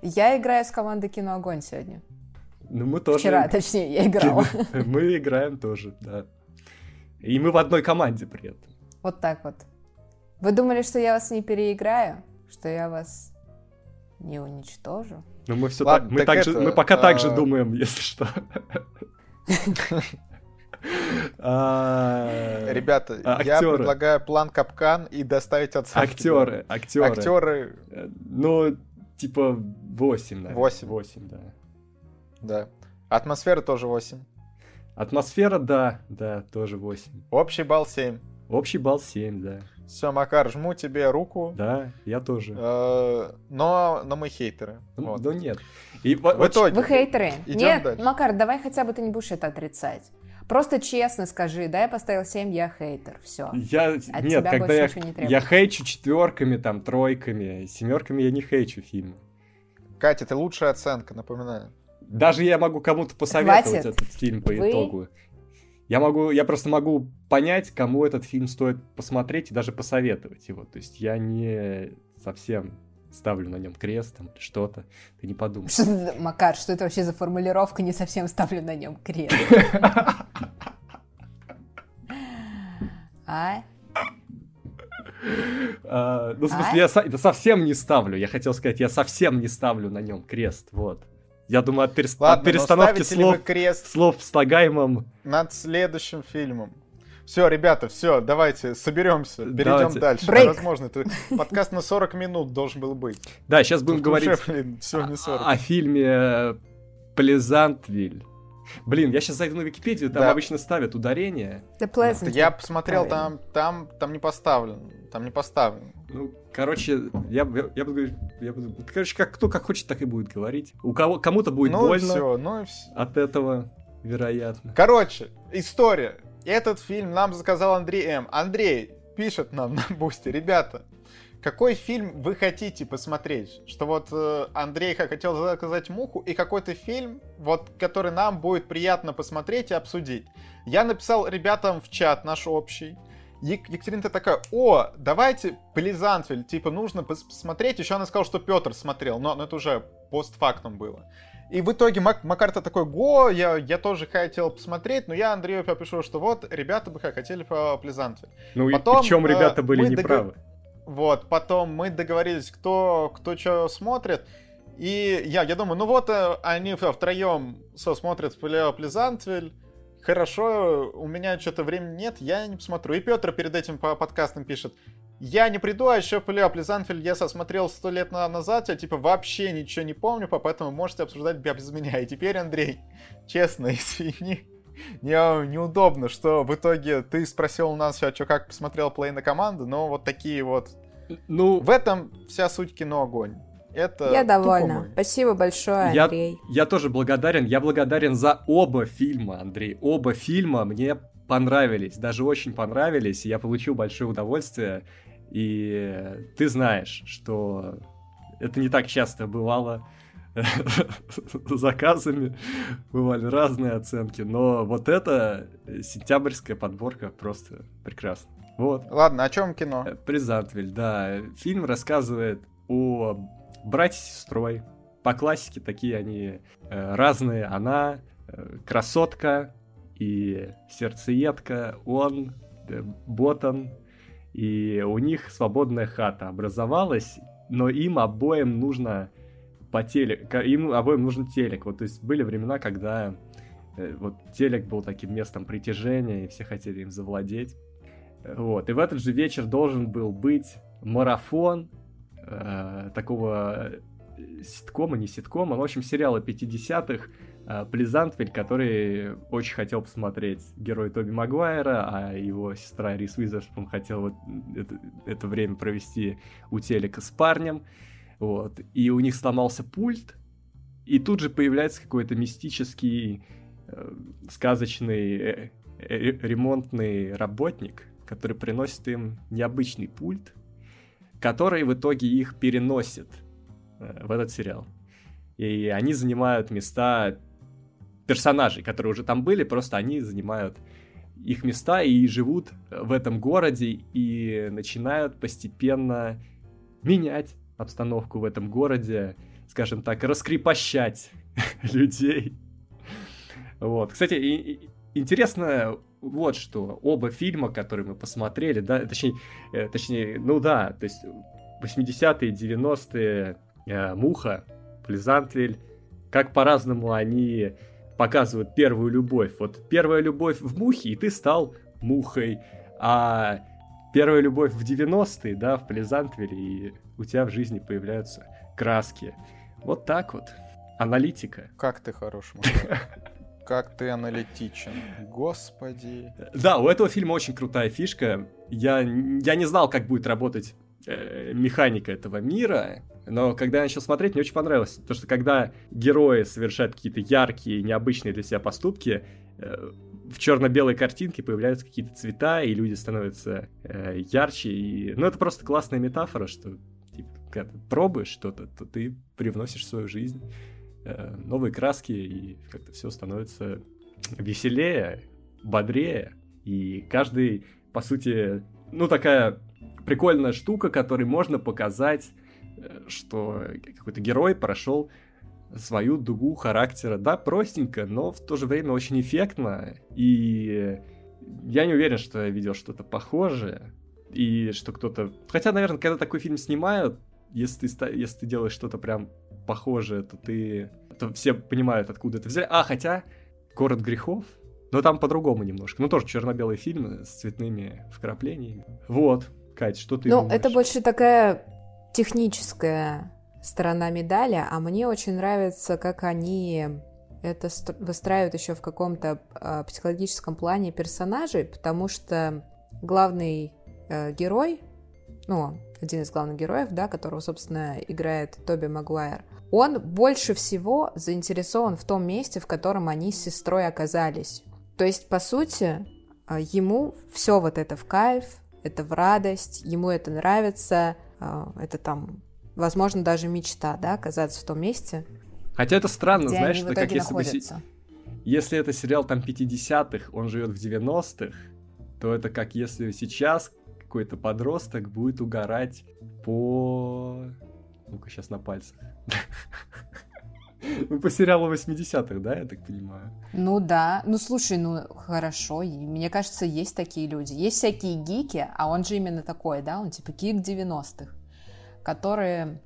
Я играю с командой Кино Огонь сегодня. Ну, мы тоже... Вчера, точнее, я играла. Мы играем тоже, да. И мы в одной команде при этом. Вот так вот. Вы думали, что я вас не переиграю? Что я вас не уничтожу? Но мы все Ладно, так, мы так так же, мы пока так же а, думаем, если что. А, Ребята, А, я предлагаю план капкан и доставить оценки. Актеры, актеры. Актеры, Э, Ну, типа 8, наверное. Восемь. 8, да. Да. Атмосфера тоже 8. Атмосфера, да, да, тоже 8. Общий балл 7. Общий балл 7, да. Все, Макар, жму тебе руку. Да, я тоже. Э, Но, но мы хейтеры. Ну, Вот. Да нет. И В вот итоге, Вы хейтеры? Идем Нет, дальше. Макар, давай хотя бы ты не будешь это отрицать. Просто честно скажи, да, я поставил 7, я хейтер, все. Я, нет, тебя когда больше я, ничего не я хейчу четверками, там, тройками, семерками я не хейчу фильмы. Катя, это лучшая оценка, напоминаю. Даже я могу кому-то посоветовать Хватит. этот фильм по Вы- итогу. Я могу, я просто могу понять, кому этот фильм стоит посмотреть и даже посоветовать его. То есть я не совсем ставлю на нем крест там, что-то. Ты не подумай. Что Макар, что это вообще за формулировка? Не совсем ставлю на нем крест. А? А, Ну, в смысле, А? я совсем не ставлю. Я хотел сказать, я совсем не ставлю на нем крест. Вот. Я думаю, от, перес- от Ладно, но перестановки слов, крест слов в слагаемом над следующим фильмом? Все, ребята, все, давайте соберемся, перейдем Давайте. дальше. Брейк. Возможно, это подкаст на 40 минут должен был быть. Да, сейчас будем Тут говорить уже, блин, все не 40. о, о фильме э, Плезантвиль. Блин, я сейчас зайду на Википедию, там Да. обычно ставят ударение. The Pleasant. Я посмотрел, там, там, там не поставлен. Там не поставлен. Ну, короче, я, я, я буду говорить, я буду, короче, как кто как хочет, так и будет говорить. У кого кому-то будет ну больно все, ну все. от этого, вероятно. Короче, история. Этот фильм нам заказал Андрей М. Андрей пишет нам на бусте. Ребята, какой фильм вы хотите посмотреть? Что вот э, Андрей хотел заказать муху и какой-то фильм, вот, который нам будет приятно посмотреть и обсудить. Я написал ребятам в чат наш общий. Ек- Екатерина такая, о, давайте Плезантвиль, типа нужно пос- посмотреть. Еще она сказала, что Петр смотрел, но, но это уже постфактум было. И в итоге Мак Макарта такой, го, я, я тоже хотел посмотреть, но я Андрею пишу, что вот, ребята бы хотели по Плезантвиль. Ну Потом, и в чем э, ребята были неправы. Вот, потом мы договорились, кто, кто что смотрит. И я, я думаю, ну вот э, они втроем смотрят Пле- Плезантвиль. Хорошо, у меня что-то времени нет, я не посмотрю. И Петр перед этим по подкастам пишет, я не приду, а еще Пылё Плезанфельд я смотрел сто лет назад, я типа вообще ничего не помню, поэтому можете обсуждать без меня. И теперь, Андрей, честно, извини, мне неудобно, что в итоге ты спросил у нас, а что, как посмотрел плей на команду, но вот такие вот... Ну, в этом вся суть кино огонь. Это я довольна. Спасибо большое, Андрей. Я, я тоже благодарен. Я благодарен за оба фильма, Андрей. Оба фильма мне понравились, даже очень понравились. Я получил большое удовольствие. И ты знаешь, что это не так часто бывало заказами, бывали разные оценки, но вот эта сентябрьская подборка просто прекрасна. Вот. Ладно, о чем кино? Э, Призантвель, да. Фильм рассказывает о брате с сестрой. По классике такие они э, разные. Она э, красотка и сердцеедка, он э, ботан, и у них свободная хата образовалась, но им обоим нужно по телек, им обоим нужен телек. Вот, то есть были времена, когда э, вот телек был таким местом притяжения, и все хотели им завладеть. Вот, и в этот же вечер должен был быть марафон э, такого э, ситкома, не ситкома, но, в общем, сериала 50-х э, Плезантвель, который очень хотел посмотреть герой Тоби Магуайра, а его сестра Рис Уизерспун хотел вот это, это время провести у телека с парнем. Вот. И у них сломался пульт, и тут же появляется какой-то мистический, э, сказочный э, э, ремонтный работник, который приносит им необычный пульт, который в итоге их переносит э, в этот сериал. И они занимают места персонажей, которые уже там были, просто они занимают их места и живут в этом городе и начинают постепенно менять обстановку в этом городе, скажем так, раскрепощать людей. Вот. Кстати, интересно вот что, оба фильма, которые мы посмотрели, да, точнее, э, точнее, ну да, то есть 80-е, 90-е э, Муха, Плезантвель, как по-разному они показывают первую любовь. Вот первая любовь в Мухе, и ты стал Мухой, а первая любовь в 90-е, да, в Плезантвеле, и у тебя в жизни появляются краски. Вот так вот. Аналитика. Как ты хорош, Как ты аналитичен. Господи. Да, у этого фильма очень крутая фишка. Я, я не знал, как будет работать э, механика этого мира, но когда я начал смотреть, мне очень понравилось. То, что когда герои совершают какие-то яркие, необычные для себя поступки, э, в черно-белой картинке появляются какие-то цвета, и люди становятся э, ярче. И... Ну, это просто классная метафора, что типа, когда ты пробуешь что-то, то ты привносишь в свою жизнь новые краски, и как-то все становится веселее, бодрее. И каждый, по сути, ну, такая прикольная штука, которой можно показать, э, что какой-то герой прошел свою дугу характера. Да, простенько, но в то же время очень эффектно. И я не уверен, что я видел что-то похожее. И что кто-то... Хотя, наверное, когда такой фильм снимают, если ты, если ты делаешь что-то прям похожее, то ты... то все понимают, откуда это взяли. А, хотя «Город грехов», но там по-другому немножко. Ну, тоже черно-белый фильм с цветными вкраплениями. Вот. Кать, что ты Ну, думаешь? это больше такая техническая сторона медали, а мне очень нравится, как они это выстраивают еще в каком-то э, психологическом плане персонажей, потому что главный э, герой, ну, один из главных героев, да, которого, собственно, играет Тоби Магуайр, он больше всего заинтересован в том месте, в котором они с сестрой оказались. То есть, по сути, а, ему все вот это в кайф, это в радость, ему это нравится, а, это там, возможно, даже мечта, да, оказаться в том месте. Хотя это странно, знаешь, это как если бы... Если это сериал там 50-х, он живет в 90-х, то это как если сейчас какой-то подросток будет угорать по... Ну-ка, сейчас на пальцах. Ну, по сериалу 80-х, да, я так понимаю? Ну да. Ну слушай, ну хорошо. Мне кажется, есть такие люди. Есть всякие гики, а он же именно такой, да, он типа гик 90-х, которые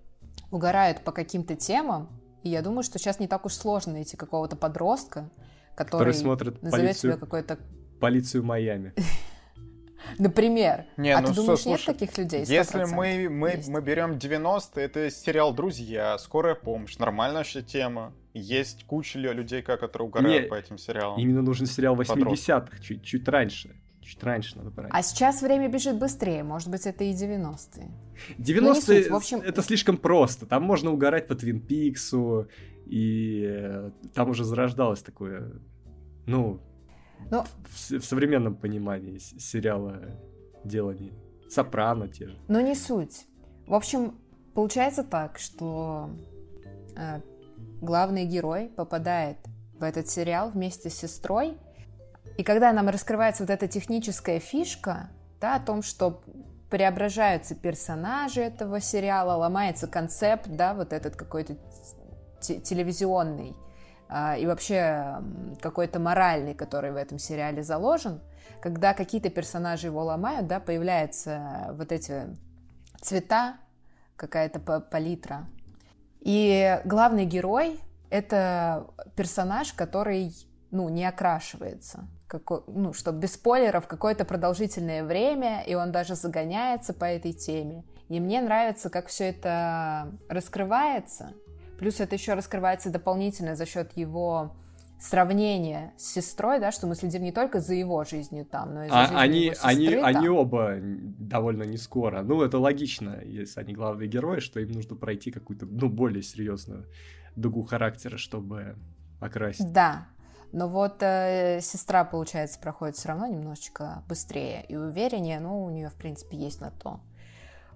угорают по каким-то темам. И я думаю, что сейчас не так уж сложно найти какого-то подростка, который, который смотрит назовет полицию, себя какой-то... Полицию Майами. Например. Не, а ну, ты думаешь, слушай, нет таких людей? Если 100% мы, мы, есть. мы берем 90-е, это сериал «Друзья», «Скорая помощь», нормальная вообще тема. Есть куча лю- людей, которые угорают Не, по этим сериалам. Именно нужен сериал Подросток. 80-х, чуть, чуть раньше. Чуть раньше надо брать. А сейчас время бежит быстрее, может быть, это и 90-е. 90-е ну, не суть, в общем- это слишком просто. Там можно угорать по Твин Пиксу, и э, там уже зарождалось такое, ну, Ну- в, в современном понимании сериала делания. Сопрано те же. Но не суть. В общем, получается так, что э, главный герой попадает в этот сериал вместе с сестрой, и когда нам раскрывается вот эта техническая фишка, да, о том, что преображаются персонажи этого сериала, ломается концепт, да, вот этот какой-то те- телевизионный и вообще какой-то моральный, который в этом сериале заложен, когда какие-то персонажи его ломают, да, появляются вот эти цвета, какая-то па- палитра. И главный герой — это персонаж, который, ну, не окрашивается. Како- ну, что без спойлеров какое-то продолжительное время, и он даже загоняется по этой теме. И мне нравится, как все это раскрывается. Плюс это еще раскрывается дополнительно за счет его сравнения с сестрой, да, что мы следим не только за его жизнью там, но и за А, жизнью они, его сестры они, там. они оба довольно не скоро. Ну, это логично, если они главные герои, что им нужно пройти какую-то, ну, более серьезную дугу характера, чтобы окрасить. Да, но вот э, сестра, получается, проходит все равно немножечко быстрее и увереннее, ну, у нее, в принципе, есть на то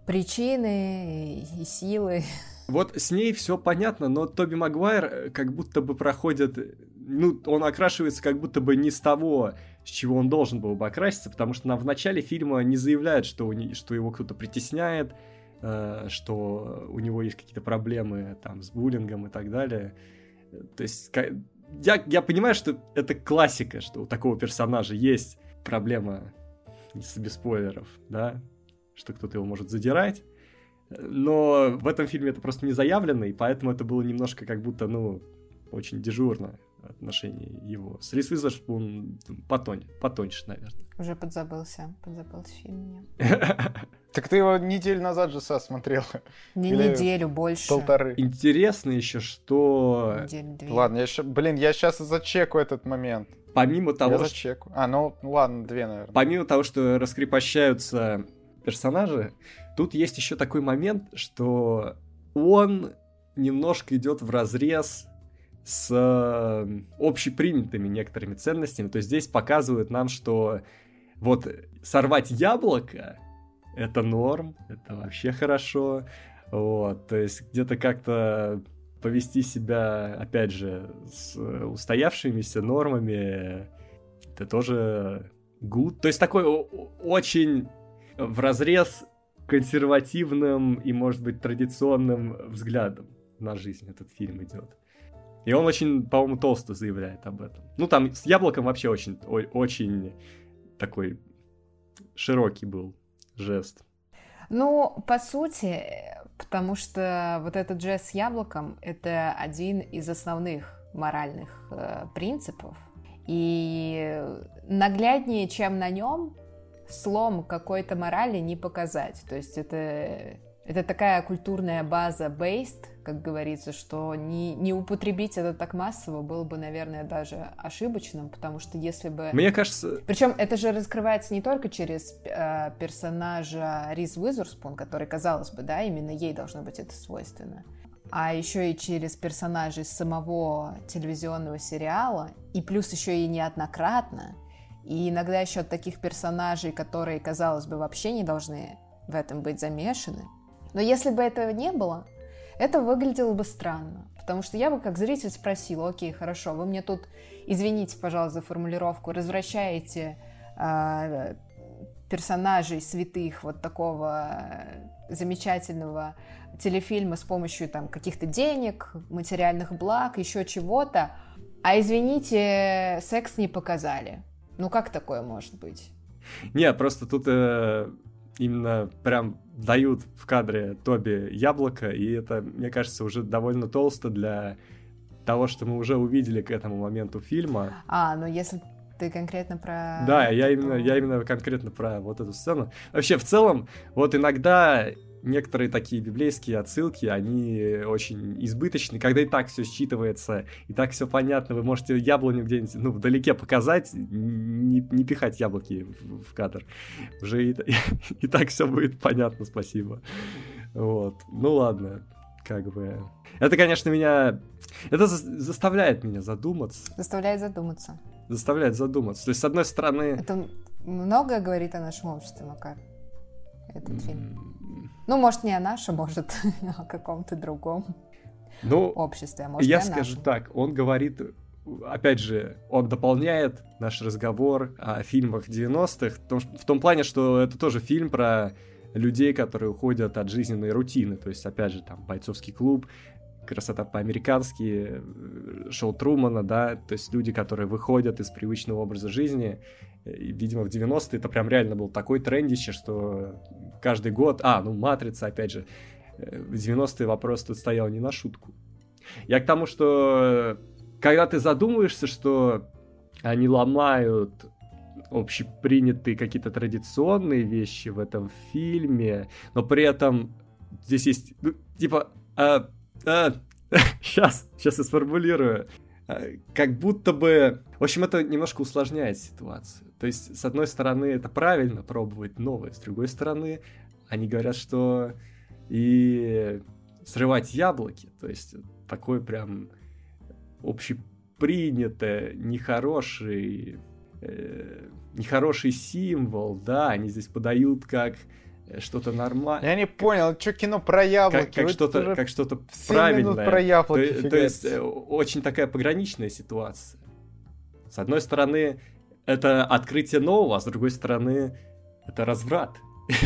причины и силы. Вот с ней все понятно, но Тоби Магуайр э, как будто бы проходит, э, ну, он окрашивается как будто бы не с того, с чего он должен был бы окраситься, потому что нам в начале фильма не заявляют, что, у не- что его кто-то притесняет, э, что у него есть какие-то проблемы там с буллингом и так далее. То есть я, я понимаю, что это классика, что у такого персонажа есть проблема без спойлеров, да, что кто-то его может задирать. Но в этом фильме это просто не заявлено, и поэтому это было немножко как будто, ну, очень дежурно отношение его. С Рис Уизерспун потонь, потоньше, наверное. Уже подзабылся, подзабылся фильм мне. Так ты его неделю назад же Са смотрел. Не Или неделю, больше. Полторы. Интересно еще, что Неделю, две. Ладно, я ща- блин, я сейчас зачеку этот момент. помимо я того, что, зачеку. А, ну ладно, две, наверное. помимо того, что раскрепощаются персонажи, тут есть еще такой момент, что он немножко идет в разрез с э, общепринятыми некоторыми ценностями. То есть здесь показывают нам, что вот сорвать яблоко это норм, это вообще хорошо. Вот, то есть где-то как-то повести себя, опять же, с устоявшимися нормами, это тоже good. То есть такой очень в разрез консервативным и, может быть, традиционным взглядом на жизнь этот фильм идет. И он очень, по-моему, толсто заявляет об этом. Ну, там с яблоком вообще очень, о- очень такой широкий был жест. Ну, по сути, потому что вот этот джесс с яблоком — это один из основных моральных э, принципов. И нагляднее, чем на нем, слом какой-то морали не показать. То есть это, это такая культурная база based, как говорится, что не, не употребить это так массово было бы, наверное, даже ошибочным, потому что если бы... Мне кажется, Причем это же раскрывается не только через э, персонажа Риз Уизерспун, который, казалось бы, да, именно ей должно быть это свойственно, а еще и через персонажей самого телевизионного сериала, и плюс еще и неоднократно, и иногда еще от таких персонажей, которые, казалось бы, вообще не должны в этом быть замешаны. Но если бы этого не было, это выглядело бы странно. Потому что я бы как зритель спросила, окей, хорошо, вы мне тут, извините, пожалуйста, за формулировку, развращаете э, персонажей святых вот такого э, замечательного телефильма с помощью там каких-то денег, материальных благ, еще чего-то, а извините, секс не показали. Ну как такое может быть? Не, просто тут э, именно прям дают в кадре Тоби яблоко, и это, мне кажется, уже довольно толсто для того, что мы уже увидели к этому моменту фильма. А, ну если Ты конкретно про... Да, я именно, я именно конкретно про вот эту сцену. Вообще, в целом, вот иногда некоторые такие библейские отсылки, они очень избыточны, когда и так все считывается, и так все понятно, вы можете яблоню где-нибудь, ну, вдалеке показать, не, не пихать яблоки в, в кадр. Уже и, и, и так все будет понятно, спасибо. Вот. Ну ладно, как бы... Это, конечно, меня... Это заставляет меня задуматься. Заставляет задуматься. Заставляет задуматься. То есть, с одной стороны... Это многое говорит о нашем обществе, Макар, этот фильм. Ну, может, не о нашем, может, о каком-то другом ну, обществе. А может, я скажу так, он говорит, опять же, он дополняет наш разговор о фильмах 90-х в том плане, что это тоже фильм про людей, которые уходят от жизненной рутины. То есть, опять же, там, бойцовский клуб, красота по-американски, э, шоу Трумана, да, то есть люди, которые выходят из привычного образа жизни. Видимо, в 90-е это прям реально был такой трендище, что каждый год... А, ну, «Матрица», опять же, э, в 90-е вопрос тут стоял не на шутку. Я к тому, что когда ты задумываешься, что они ломают общепринятые какие-то традиционные вещи в этом фильме, но при этом здесь есть, ну, типа, а, а, сейчас, сейчас я сформулирую, а, как будто бы, в общем, это немножко усложняет ситуацию. То есть, с одной стороны, это правильно пробовать новое, с другой стороны, они говорят, что и срывать яблоки, то есть такой прям общепринятый, нехороший э, нехороший символ, да, они здесь подают как э, что-то нормальное. Я не понял, что кино про яблоки? Как, как что-то, как что-то правильное. про яблоки. То, то есть э, очень такая пограничная ситуация. С одной стороны, это открытие нового, а с другой стороны, это разврат. Я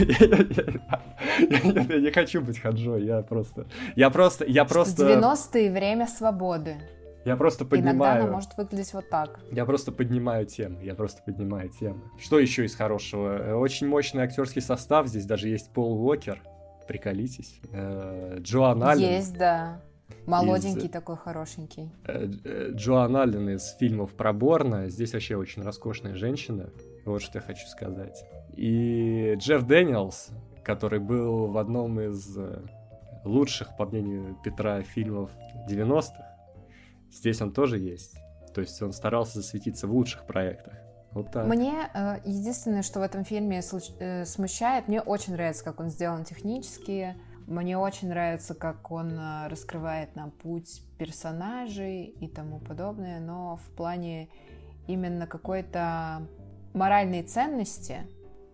не хочу быть хаджой, я просто... Я просто... Я просто... 90-е время свободы. Я просто поднимаю... Иногда она может выглядеть вот так. Я просто поднимаю темы, я просто поднимаю темы. Что еще из хорошего? Э, очень мощный актерский состав, здесь даже есть Пол Уокер, приколитесь. Э, Джоан Аллен. Есть, да. Молоденький из... такой, хорошенький. Э, Джоан Аллен из фильмов про Борна. Здесь вообще очень роскошная женщина. Вот что я хочу сказать. И Джефф Дэниелс, который был в одном из лучших, по мнению Петра, фильмов 90-х. Здесь он тоже есть. То есть он старался засветиться в лучших проектах. Вот так. Мне э, единственное, что в этом фильме э, смущает, мне очень нравится, как он сделан технически. Мне очень нравится, как он э, раскрывает нам путь персонажей и тому подобное, но в плане именно какой-то моральной ценности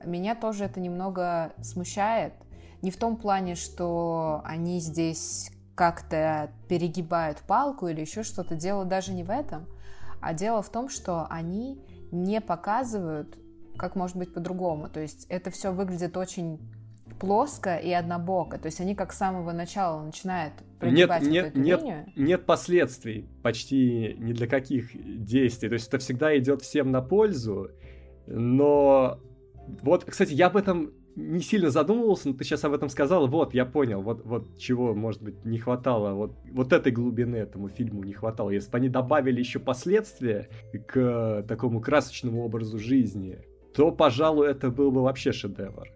меня тоже это немного смущает. Не в том плане, что они здесь как-то перегибают палку или еще что-то. Дело даже не в этом, а дело в том, что они не показывают, как может быть по-другому. То есть это все выглядит очень плоско и однобоко. То есть они как с самого начала начинают нет, вот нет, эту нет, линию. Нет последствий почти ни для каких действий. То есть это всегда идет всем на пользу. Но вот, кстати, я об этом не сильно задумывался, но ты сейчас об этом сказал, вот, я понял, вот, вот чего, может быть, не хватало, вот, вот этой глубины этому фильму не хватало. Если бы они добавили еще последствия к такому красочному образу жизни, то, пожалуй, это был бы вообще шедевр.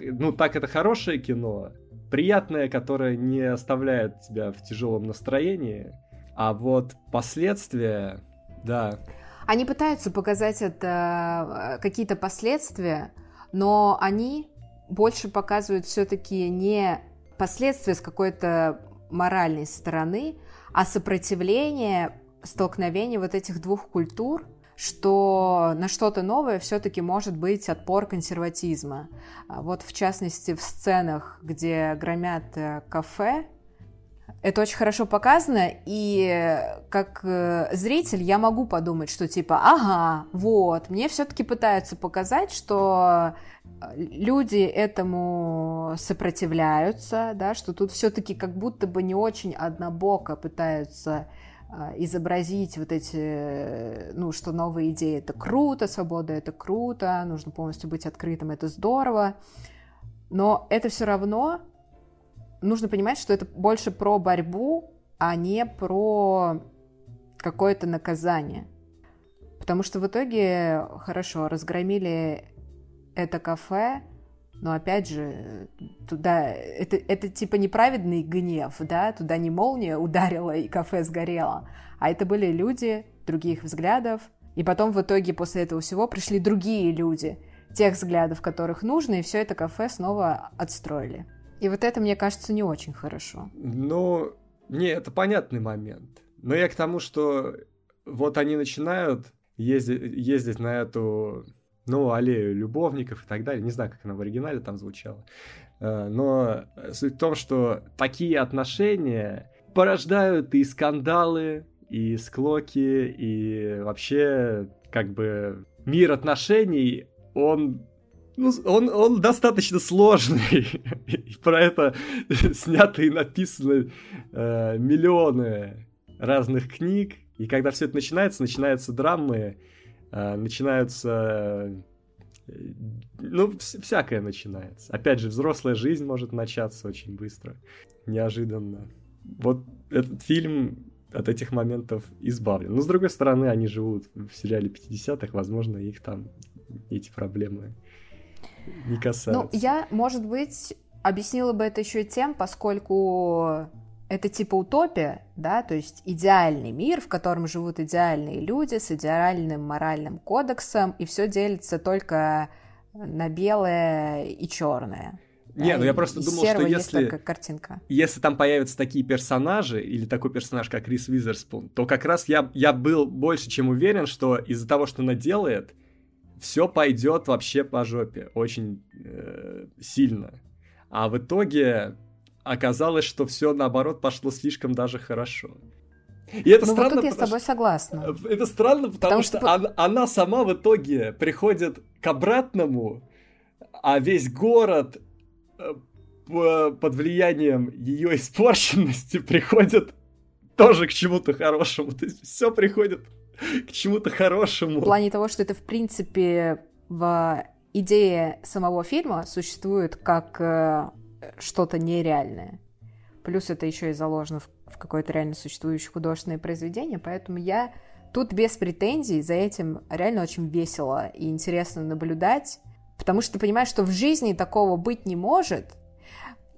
Ну, так это хорошее кино, приятное, которое не оставляет тебя в тяжелом настроении, а вот последствия, да. Они пытаются показать это э, какие-то последствия, но они больше показывают все-таки не последствия с какой-то моральной стороны, а сопротивление, столкновение вот этих двух культур, что на что-то новое все-таки может быть отпор консерватизма. А вот в частности в сценах, где громят э, кафе, это очень хорошо показано, и как э, зритель я могу подумать, что типа, ага, вот, мне все-таки пытаются показать, что э, люди этому сопротивляются, да, что тут все-таки как будто бы не очень однобоко пытаются э, изобразить вот эти, ну, что новые идеи это круто, свобода это круто, нужно полностью быть открытым, это здорово, но это все равно нужно понимать, что это больше про борьбу, а не про какое-то наказание. Потому что в итоге, хорошо, разгромили это кафе, но опять же, туда это, это типа неправедный гнев, да, туда не молния ударила и кафе сгорело, а это были люди других взглядов, и потом в итоге после этого всего пришли другие люди, тех взглядов, которых нужно, и все это кафе снова отстроили. И вот это, мне кажется, не очень хорошо. Ну, не, это понятный момент. Но я к тому, что вот они начинают ездить, ездить на эту ну, аллею любовников и так далее. Не знаю, как она в оригинале там звучала. Э, но суть в том, что такие отношения порождают и скандалы, и склоки, и вообще, как бы, мир отношений, он ну, он, он достаточно сложный. и про это сняты и написаны э, миллионы разных книг. И когда все это начинается, начинаются драмы, а, начинаются... Э, ну, всякое начинается. Опять же, взрослая жизнь может начаться очень быстро, неожиданно. Вот этот фильм от этих моментов избавлен. Но, с другой стороны, они живут в сериале 50-х, возможно, их там эти проблемы не касаются. Ну, я, может быть, объяснила бы это еще тем, поскольку это типа утопия, да, то есть идеальный мир, в котором живут идеальные люди с идеальным моральным кодексом, и все делится только на белое и черное. Не, да, ну я просто думал, что если, картинка. если там появятся такие персонажи, или такой персонаж, как Рис Визерспун, то как раз я, я был больше чем уверен, что из-за того, что она делает, все пойдет вообще по жопе очень э, сильно. А в итоге оказалось, что все наоборот пошло слишком даже хорошо. И это ну, странно, вот тут я с тобой согласна. Это странно, потому, потому что, что она, она сама в итоге приходит к обратному, а весь город э, под влиянием ее испорченности приходит тоже к чему-то хорошему. То есть все приходит к чему-то хорошему. В плане того, что это в принципе в идее самого фильма существует как э, что-то нереальное. Плюс это еще и заложено в, в какое-то реально существующее художественное произведение, поэтому я тут без претензий, за этим реально очень весело и интересно наблюдать, потому что ты понимаешь, что в жизни такого быть не может,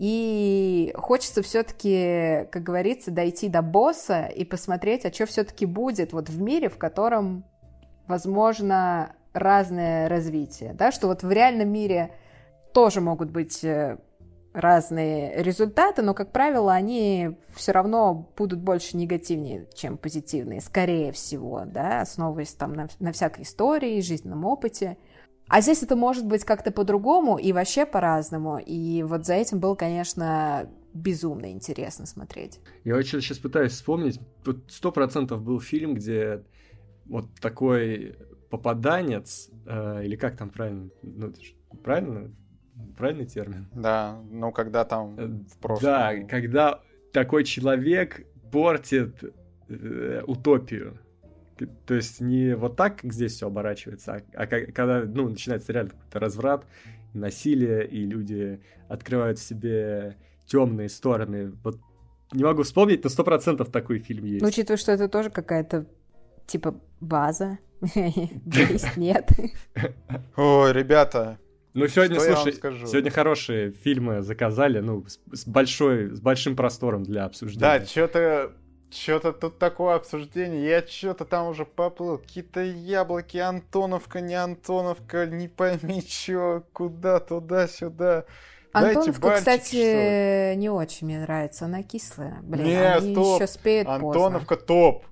и хочется все-таки, как говорится, дойти до босса и посмотреть, а что все-таки будет вот в мире, в котором, возможно, разное развитие, да, что вот в реальном мире тоже могут быть э, разные результаты, но, как правило, они все равно будут больше негативнее, чем позитивные, скорее всего, да, основываясь там на, на всякой истории, жизненном опыте. А здесь это может быть как-то по-другому и вообще по-разному. И вот за этим было, конечно, безумно интересно смотреть. Я очень сейчас пытаюсь вспомнить. Тут сто процентов был фильм, где вот такой попаданец, э, или как там правильно, ну, правильно Правильный термин? Да, ну когда там э, в прошлом. Да, когда такой человек портит э, утопию. То есть не вот так, как здесь все оборачивается, а, а когда ну, начинается реально какой-то разврат, насилие, и люди открывают в себе темные стороны. Вот не могу вспомнить, но сто процентов такой фильм есть. Ну, учитывая, что это тоже какая-то типа база. Есть, нет. Ой, ребята, ну, сегодня, что слушай, сегодня хорошие фильмы заказали, ну, с большой, с большим простором для обсуждения. Да, что-то что-то тут такое обсуждение, я что-то там уже поплыл, какие-то яблоки, Антоновка, не Антоновка, не пойми что, куда, туда-сюда. Антоновка, бальчик, кстати, не очень мне нравится, она кислая. Блин, не, они стоп. еще спеют Антоновка поздно. топ.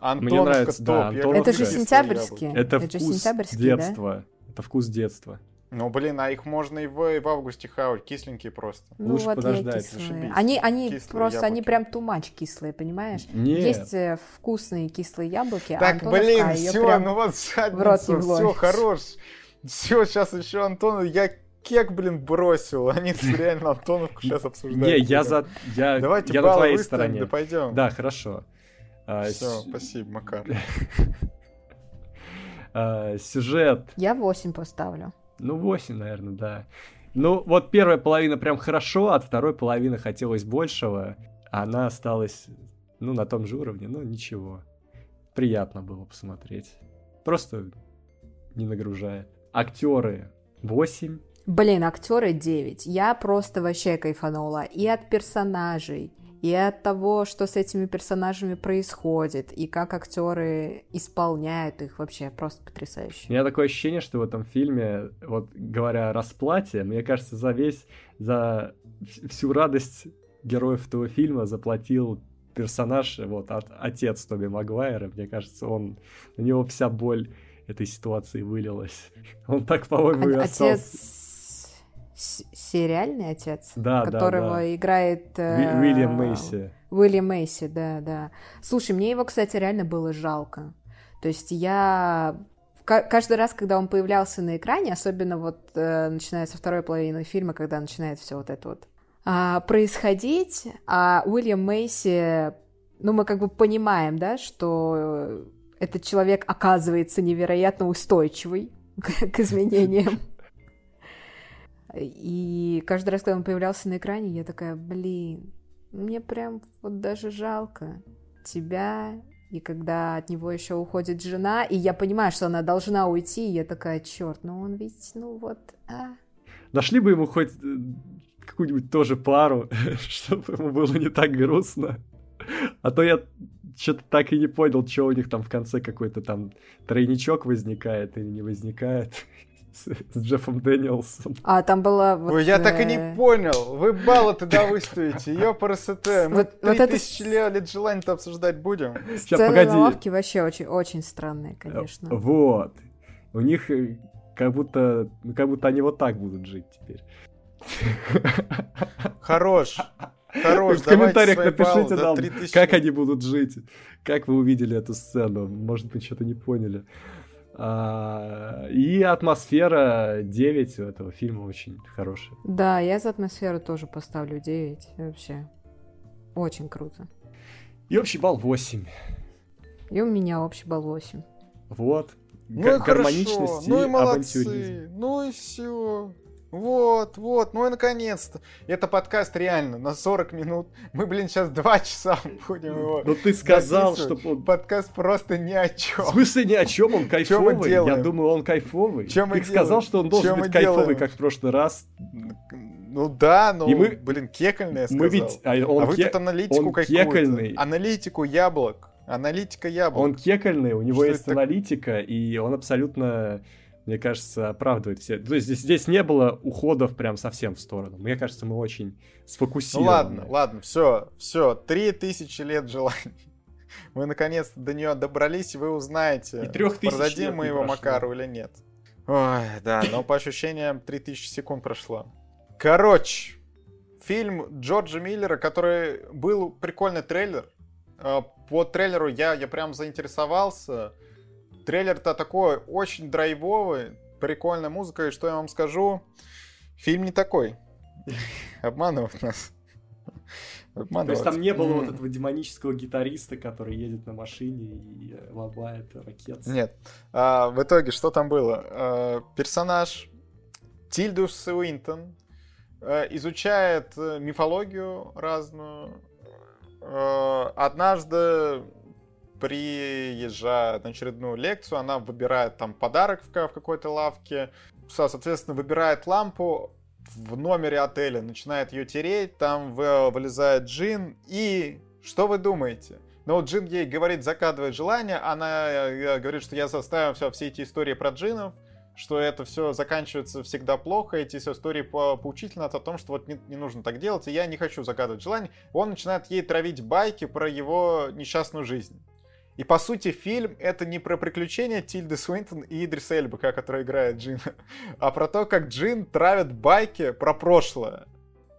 Антоновка мне нравится, топ. Да, Антоновка. Это же сентябрьские. Это, Это вкус детства. Да? Это вкус детства. Ну, блин, а их можно и в, и в августе хавать, кисленькие просто. Ну, Лучше вот подождать. Зашибись. Они, они кислые просто, яблоки. они прям тумач кислые, понимаешь? Нет. Есть э, вкусные кислые яблоки, так, а блин, все, ну вот задницу, все, хорош. Все, сейчас еще Антон, я кек, блин, бросил. Они реально Антоновку сейчас обсуждают. Не, я за... Я, Давайте я на твоей стороне. Да пойдем. Да, хорошо. А, все, спасибо, Макар. а, сюжет. Я 8 поставлю. Ну, 8, наверное, да. Ну, вот первая половина прям хорошо, от второй половины хотелось большего, она осталась, ну, на том же уровне, ну, ничего. Приятно было посмотреть. просто не нагружает. Актеры 8. Блин, актеры 9. Я просто вообще кайфанула и от персонажей, и от того, что с этими персонажами происходит, и как актеры исполняют их вообще просто потрясающе. У меня такое ощущение, что в этом фильме, вот говоря о расплате, мне кажется, за весь, за всю радость героев этого фильма заплатил персонаж, вот, от, отец Тоби Магуайра, мне кажется, он, на него вся боль этой ситуации вылилась. Он так, по-моему, и остался... Отец... Сериальный отец? Да, Которого да, да. играет... Уи- Уильям Мейси. Уильям Мейси, да, да. Слушай, мне его, кстати, реально было жалко. То есть я каждый раз, когда он появлялся на экране, особенно вот э, начиная со второй половины фильма, когда начинает все вот это вот а, происходить, а Уильям Мейси, ну, мы как бы понимаем, да, что этот человек оказывается невероятно устойчивый к изменениям. И каждый раз, когда он появлялся на экране, я такая, блин, мне прям вот даже жалко тебя. И когда от него еще уходит жена, и я понимаю, что она должна уйти, я такая, черт, ну он ведь, ну вот, а. Нашли бы ему хоть э, какую-нибудь тоже пару, чтобы ему было не так грустно. А то я что-то так и не понял, что у них там в конце какой-то там тройничок возникает или не возникает с, с Джеффом Дэниелсом. А там была... Вот, Ой, я так и не э, понял. Вы баллы тогда выставите. Ёпрст. Мы Вот- вот это тысячи лет желаний-то обсуждать будем. Сцены погоди. на лавке вообще очень, очень странные, конечно. Вот. У них э, как будто, ну, как будто они вот так будут жить теперь. Хорош. Хорош, В комментариях баллы напишите до нам, 3000. как они будут жить. Как вы увидели эту сцену. Может быть, что-то не поняли. А, и атмосфера 9 у этого фильма очень хорошая. Да, я за атмосферу тоже поставлю 9. Вообще. Очень круто. И общий балл 8. И у меня общий балл 8. Вот. Ну и хорошо, гармоничность ну и авантюризм. молодцы, ну и все. Вот, вот, ну и наконец-то. Это подкаст реально на 40 минут. Мы, блин, сейчас 2 часа будем его Но ты сказал, что... он- Подкаст просто ни о чем. В смысле ни о чем, он кайфовый. Я делаем? думаю, он кайфовый. Чё мы Ты сказал, что он должен мы быть кайфовый, делаем? как в прошлый раз. Ну да, но, И мы- блин, кекольный я сказал. Мы ведь... а он а вы ке- тут аналитику какую-то. Аналитику яблок. Аналитика яблок. Он кекольный, у него Что есть это аналитика, и он абсолютно, мне кажется, оправдывает все. То есть здесь, здесь не было уходов прям совсем в сторону. Мне кажется, мы очень Ну сфокусированы. ладно, ладно, все, все, три тысячи лет желаний. Мы наконец-то до нее добрались, и вы узнаете, И тысяч продадим мы его прошло. Макару или нет. Ой, да, но по ощущениям 3000 секунд прошло. Короче, фильм Джорджа Миллера, который был прикольный трейлер. Э, По трейлеру я, я прям заинтересовался. Трейлер-то такой очень драйвовый, прикольная музыка, и что я вам скажу, фильм не такой. Обманывают нас. То Обманывают. есть там не было вот этого демонического гитариста, который едет на машине и э, ломает ракет. Нет. А, в итоге, что там было? А, персонаж Тильдус Уинтон э, изучает э, мифологию разную. Э, однажды приезжает на очередную лекцию, она выбирает там подарок в, в какой-то лавке, Со- соответственно, выбирает лампу в номере отеля, начинает ее тереть, там вы- вылезает Джин, и что вы думаете? Но вот Джин ей говорит, закадывает желание, она э, говорит, что я заставил все, все эти истории про джинов, что это все заканчивается всегда плохо, эти все истории по поучительны о том, что вот не, не нужно так делать, и я не хочу загадывать желание. Он начинает ей травить байки про его несчастную жизнь. И по сути фильм это не про приключения Тильды Суинтон и Идриса Эльбака, который играет Джина, а про то, как Джин травит байки про прошлое.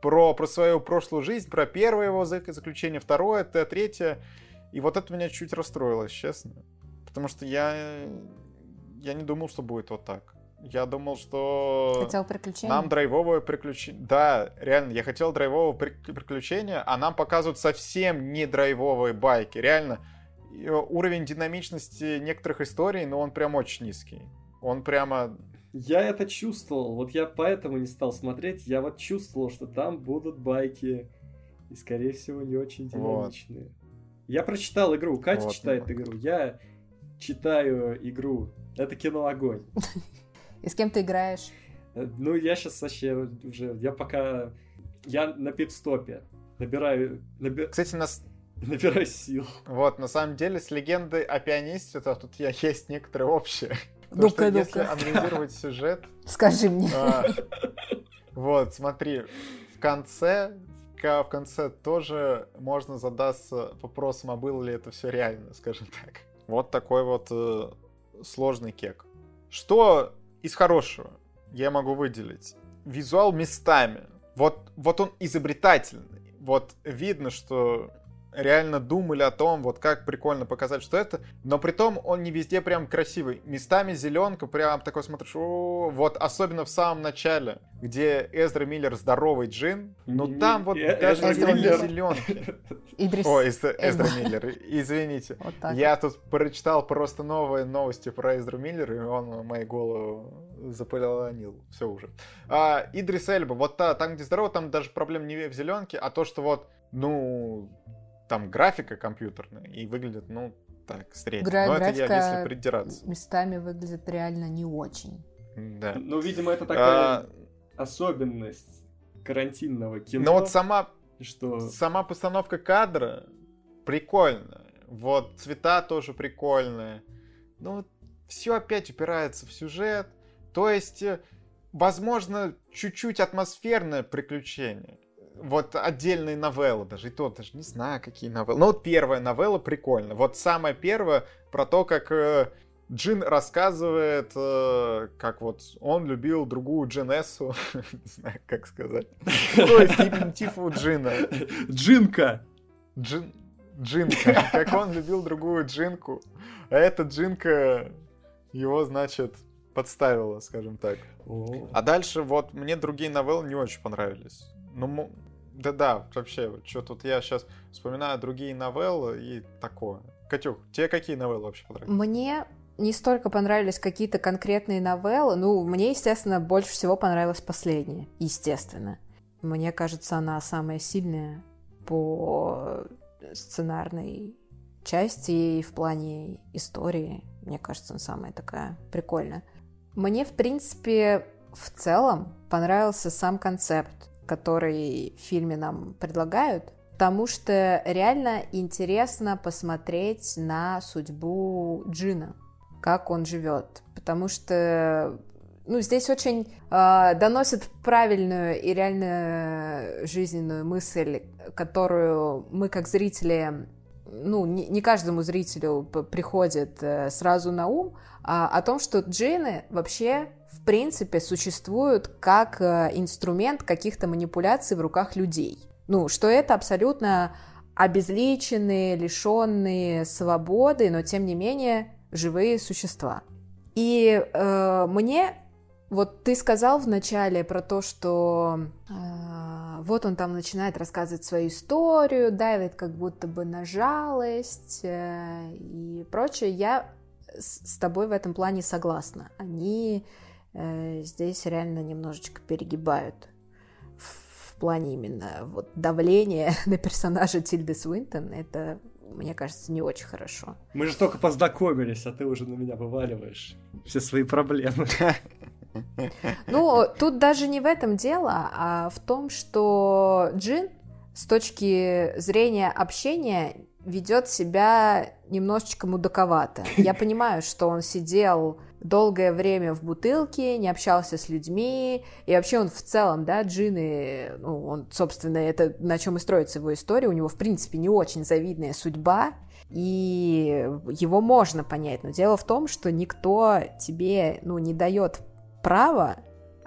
Про, про свою прошлую жизнь, про первое его за- заключение, второе, т- третье. И вот это меня чуть расстроило, честно. Потому что я, я не думал, что будет вот так. Я думал, что... Хотел приключения? Нам драйвовое приключение. Да, реально, я хотел драйвового при- приключения, а нам показывают совсем не драйвовые байки. Реально, уровень динамичности некоторых историй, но он прям очень низкий. Он прямо... Я это чувствовал, вот я поэтому не стал смотреть, я вот чувствовал, что там будут байки, и, скорее всего, не очень Вот. динамичные. Я прочитал игру, Катя Вот. читает игру, я читаю игру. Это кино огонь. И с кем ты играешь? Э, ну, я сейчас вообще уже... Я пока... Я на пит-стопе. Набираю... Наби... Кстати, нас... Набираю сил. Вот, на самом деле, с легендой о пианисте, то тут я есть некоторые общие. Ну-ка, ну Если анализировать сюжет... Скажи мне. а, Вот, смотри, в конце, в в конце тоже можно задаться вопросом, а было ли это все реально, скажем так. Вот такой вот э, сложный кек. Что из хорошего я могу выделить? Визуал местами. Вот, вот он изобретательный. Вот видно, что реально думали о том, вот как прикольно показать, что это, но при том он не везде прям красивый. Местами зеленка, прям такой смотришь, о, вот особенно в самом начале, где Эзра Миллер здоровый джин, но Не- там вот Э- даже Эзра не Миллер. зеленки. Идрис. О, Эз- Эзра Эзра. Миллер, извините. Вот так. Я тут прочитал просто новые новости про Эзру Миллера, и он мою голову заполонил. Все уже. А, Идрис Эльба, вот та, там, где здорово, там даже проблем не в зеленке, а то, что вот, ну, там графика компьютерная, и выглядит, ну, так, средне. Гра- Но это я, графика если придираться. местами выглядит реально не очень. Да. Ну, видимо, это такая А, особенность карантинного кино. но вот сама что... Сама постановка кадра прикольная. Вот цвета тоже прикольные. Ну, все опять упирается в сюжет. То есть, э, возможно, чуть-чуть атмосферное приключение. Вот отдельные новеллы даже, и то даже не знаю, какие новеллы. Ну, вот первая новелла прикольная. Вот самая первая про то, как э, Джин рассказывает, э, как вот он любил другую Джинессу. Не знаю, как сказать. То есть феминитив у Джина. Джинка! Джин... Джинка. Как он любил другую Джинку. А эта Джинка его, значит, подставила, скажем так. О. А дальше вот мне другие новеллы не очень понравились. Ну, да-да, вообще, что тут я сейчас вспоминаю другие новеллы и такое. Катюх, тебе какие новеллы вообще понравились? Мне не столько понравились какие-то конкретные новеллы. Ну, мне, естественно, больше всего понравилась последняя. Естественно. Мне кажется, она самая сильная по сценарной части и в плане истории. Мне кажется, она самая такая прикольная. Мне, в принципе, в целом понравился сам концепт, который в фильме нам предлагают, потому что реально интересно посмотреть на судьбу Джина, как он живет, потому что ну, здесь очень э, доносят правильную и реально жизненную мысль, которую мы как зрители, ну, не, не каждому зрителю приходит э, сразу на ум, а, о том, что джины вообще в принципе существуют как э, инструмент каких-то манипуляций в руках людей. Ну, что это абсолютно обезличенные, лишенные свободы, но тем не менее живые существа. И э, мне вот ты сказал вначале про то, что э, вот он там начинает рассказывать свою историю, давит как будто бы на жалость э, и прочее. Я с, тобой в этом плане согласна. Они здесь реально немножечко перегибают в, в плане именно вот давления на персонажа Тильды Свинтон. Это, мне кажется, не очень хорошо. Мы же только познакомились, а ты уже на меня вываливаешь все свои проблемы. Ну, тут даже не в этом дело, а в том, что Джин с точки зрения общения ведет себя немножечко мудаковато. Я понимаю, что он сидел долгое время в бутылке, не общался с людьми, и вообще он в целом, да, Джины, ну, он, собственно, это на чем и строится его история, у него, в принципе, не очень завидная судьба, и его можно понять, но дело в том, что никто тебе, ну, не дает права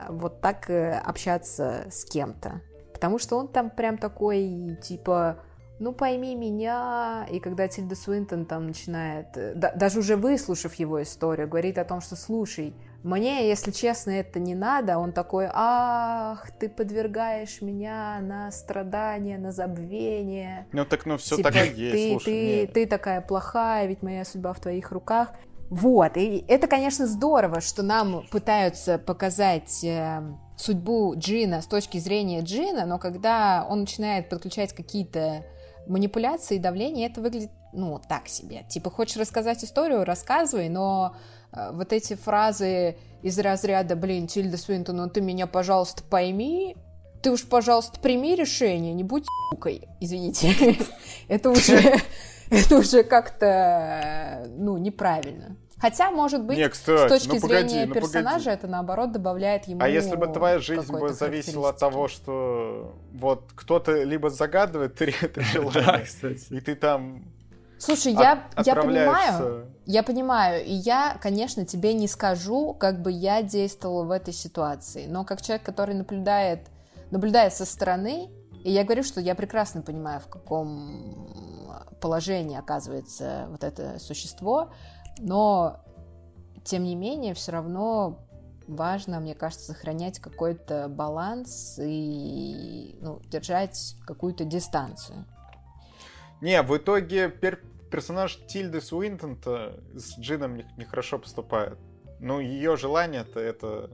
вот так э, общаться с кем-то. Потому что он там прям такой, типа, ну пойми меня, и когда Тильда Суинтон там начинает, э, да- даже уже выслушав его историю, говорит о том, что слушай, мне, если честно, это не надо, он такой, ах, ты подвергаешь меня на страдания, на забвение, Ну так, ну все Типа, так и есть, ты, слушай. ты, ты такая плохая, ведь моя судьба в твоих руках. Вот, и это, конечно, здорово, что нам пытаются показать э, судьбу Джина с точки зрения Джина, но когда он начинает подключать какие-то манипуляции и давление, это выглядит, ну, так себе. Типа, хочешь рассказать историю, рассказывай, но э, вот эти фразы из разряда, блин, Тильда Свинтон, ну ты меня, пожалуйста, пойми, ты уж, пожалуйста, прими решение, не будь сукой, извините. это уже, это уже как-то, ну, неправильно. Хотя, может быть, Не, кстати, с точки ну, погоди, зрения ну, персонажа, погоди. это наоборот добавляет ему. А если бы твоя жизнь бы зависела от того, что вот кто-то либо загадывает три это желание, и ты там Слушай, я, я понимаю, я понимаю, и я, конечно, тебе не скажу, как бы я действовала в этой ситуации, но как человек, который наблюдает, наблюдает со стороны, и я говорю, что я прекрасно понимаю, в каком положении оказывается вот это существо, но тем не менее, все равно важно, мне кажется, сохранять какой-то баланс и ну, держать какую-то дистанцию. Не, в итоге пер- персонаж Тильды Суинтон-то с Джином не- нехорошо поступает. Ну, ее желание-то это...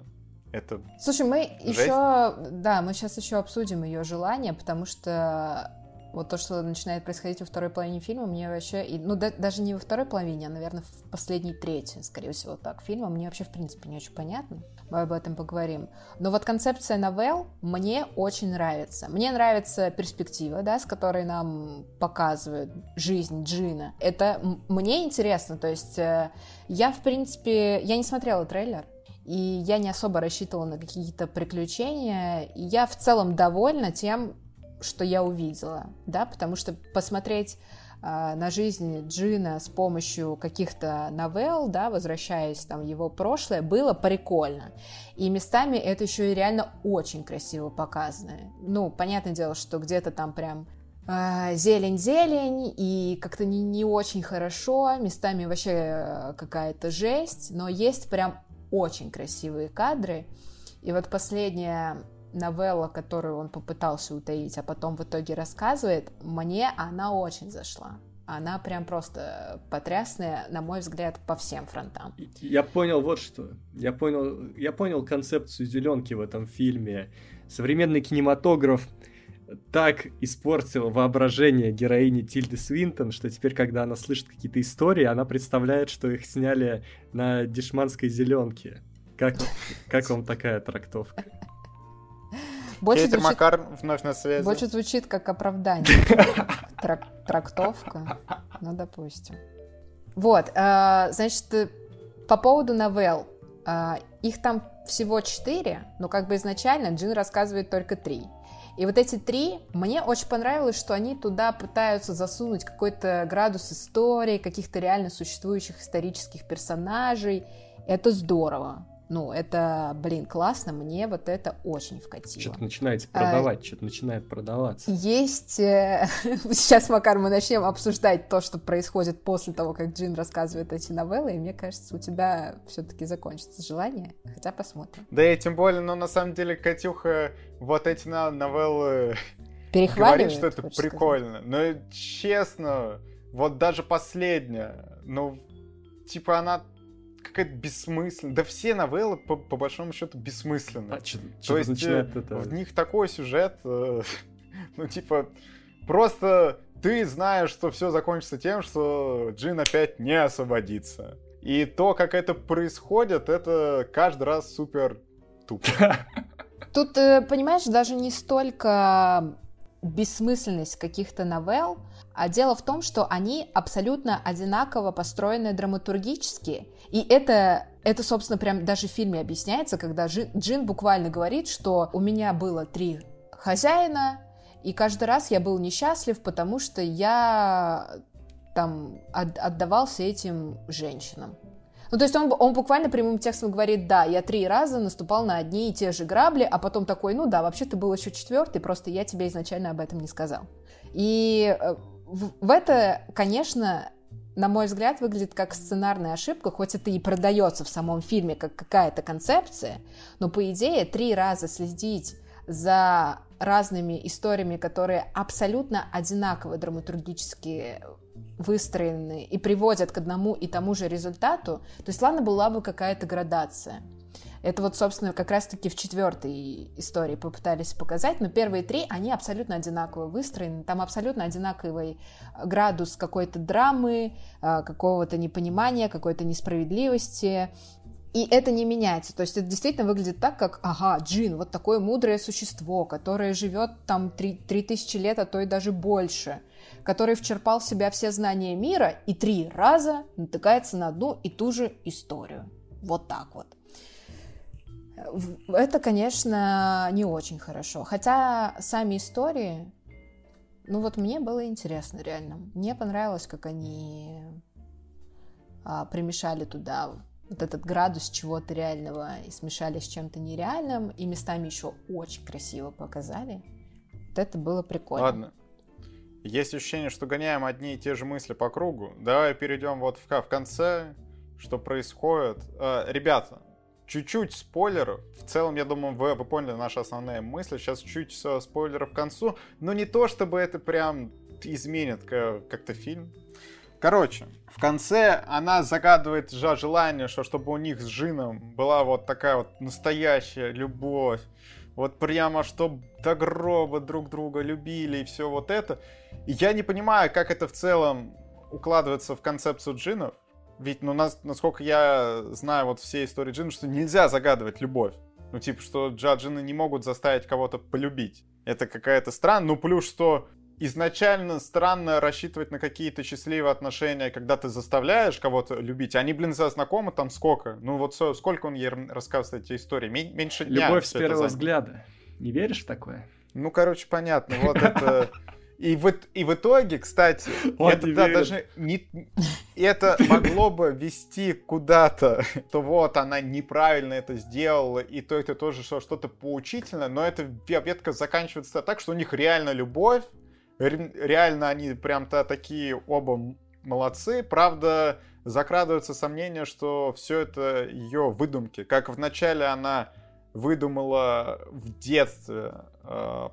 Это... Слушай, мы Жесть. еще, да, мы сейчас еще обсудим ее желание, потому что вот то, что начинает происходить во второй половине фильма, мне вообще, ну да- даже не во второй половине, а, наверное, в последней трети, скорее всего, так фильма, мне вообще в принципе не очень понятно. Мы об этом поговорим. Но вот концепция новелл мне очень нравится. Мне нравится перспектива, да, с которой нам показывают жизнь Джина. Это мне интересно, то есть э, я в принципе, я не смотрела трейлер. И я не особо рассчитывала на какие-то приключения. Я в целом довольна тем, что я увидела, да, потому что посмотреть а, на жизнь Джина с помощью каких-то новелл, да, возвращаясь там в его прошлое, было прикольно. И местами это еще и реально очень красиво показано. Ну, понятное дело, что где-то там прям а, зелень-зелень, и как-то не, не очень хорошо, местами вообще э, какая-то жесть, но есть прям очень красивые кадры. И вот последняя новелла, которую он попытался утаить, а потом в итоге рассказывает, мне она очень зашла. Она прям просто потрясная, на мой взгляд, по всем фронтам. Я понял вот что. Я понял, я понял концепцию зеленки в этом фильме. Современный кинематограф так испортил воображение героини Тильды Свинтон, что теперь, когда она слышит какие-то истории, она представляет, что их сняли на дешманской зеленке. Как, как вам такая трактовка? Больше звучит, Макар вновь на связи. больше звучит как оправдание. Трак- трактовка. Ну, допустим. Вот, э, значит, э, по поводу новелл. Э, Их там всего четыре, но как бы изначально Джин рассказывает только три. И вот эти три, мне очень понравилось, что они туда пытаются засунуть какой-то градус истории, каких-то реально существующих исторических персонажей. Это здорово. Ну, это, блин, классно, мне вот это очень вкатило. Что-то начинаете А, продавать, что-то начинает продаваться. Есть... э, Сейчас, Макар, мы начнем обсуждать то, что происходит после того, как Джин рассказывает эти новеллы, и мне кажется, у тебя все-таки закончится желание, хотя посмотрим. Да и тем более, но на самом деле Катюха вот эти новеллы Перехваливает, говорит, что это хочешь сказать? прикольно. Но честно, вот даже последняя, ну, типа она какая-то бессмысленная. Да все новеллы, по, по большому счету, бессмысленны. А, что, То есть э, это... в них такой сюжет, э, ну, типа, просто ты знаешь, что все закончится тем, что Джин опять не освободится. И то, как это происходит, это каждый раз супер тупо. Тут, э, понимаешь, даже не столько бессмысленность каких-то новелл, а дело в том, что они абсолютно одинаково построены драматургически. И это, это, собственно, прям даже в фильме объясняется, когда Джин, Джин буквально говорит, что у меня было три хозяина, и каждый раз я был несчастлив, потому что я там от- отдавался этим женщинам. Ну, то есть он, он буквально прямым текстом говорит, да, я три раза наступал на одни и те же грабли, а потом такой, ну да, вообще ты был еще четвертый, просто я тебе изначально об этом не сказал. И э, в, это, конечно, на мой взгляд, выглядит как сценарная ошибка, хоть это и продается в самом фильме как какая-то концепция, но по идее три раза следить за разными историями, которые абсолютно одинаково драматургически выстроены и приводят к одному и тому же результату, то есть ладно была бы какая-то градация. Это вот, собственно, как раз-таки в четвертой истории попытались показать, но первые три, они абсолютно одинаково выстроены, там абсолютно одинаковый градус какой-то драмы, а, какого-то непонимания, какой-то несправедливости, и это не меняется. То есть это действительно выглядит так, как, ага, Джин, вот такое мудрое существо, которое живет там три тысячи лет, а то и даже больше, который вчерпал в себя все знания мира и три раза натыкается на одну и ту же историю. Вот так вот. Это, конечно, не очень хорошо. Хотя сами истории, ну вот мне было интересно реально. Мне понравилось, как они а, примешали туда вот этот градус чего-то реального и смешали с чем-то нереальным, и местами еще очень красиво показали. Вот это было прикольно. Ладно. Есть ощущение, что гоняем одни и те же мысли по кругу. Давай перейдем вот в, в конце, что происходит. Э, ребята, чуть-чуть спойлеров. В целом, я думаю, вы, вы поняли наши основные мысли. Сейчас чуть спойлеров к концу. Но не то, чтобы это прям изменит как-то фильм. Короче, в конце она загадывает же желание, что чтобы у них с Джином была вот такая вот настоящая любовь. Вот прямо, чтобы до гроба друг друга любили и все вот это. И я не понимаю, как это в целом укладывается в концепцию джинов. Ведь, ну, нас, насколько я знаю вот все истории джинов, что нельзя загадывать любовь. Ну, типа, что джаджины не могут заставить кого-то полюбить. Это какая-то странная. Ну, плюс, что изначально странно рассчитывать на какие-то счастливые отношения, когда ты заставляешь кого-то любить. Они, блин, за знакомы там сколько? Ну вот сколько он ей рассказывает эти истории? Меньше дня. Любовь с первого взгляда. Не веришь в такое? Ну, короче, понятно. Вот это... И в, и в итоге, кстати, Он это да, даже не, это могло бы вести куда-то, то вот она неправильно это сделала, и то это тоже что-то поучительное, но эта ветка заканчивается так, что у них реально любовь, реально они прям-то такие оба молодцы. Правда, закрадываются сомнения, что все это ее выдумки. Как вначале она выдумала в детстве э,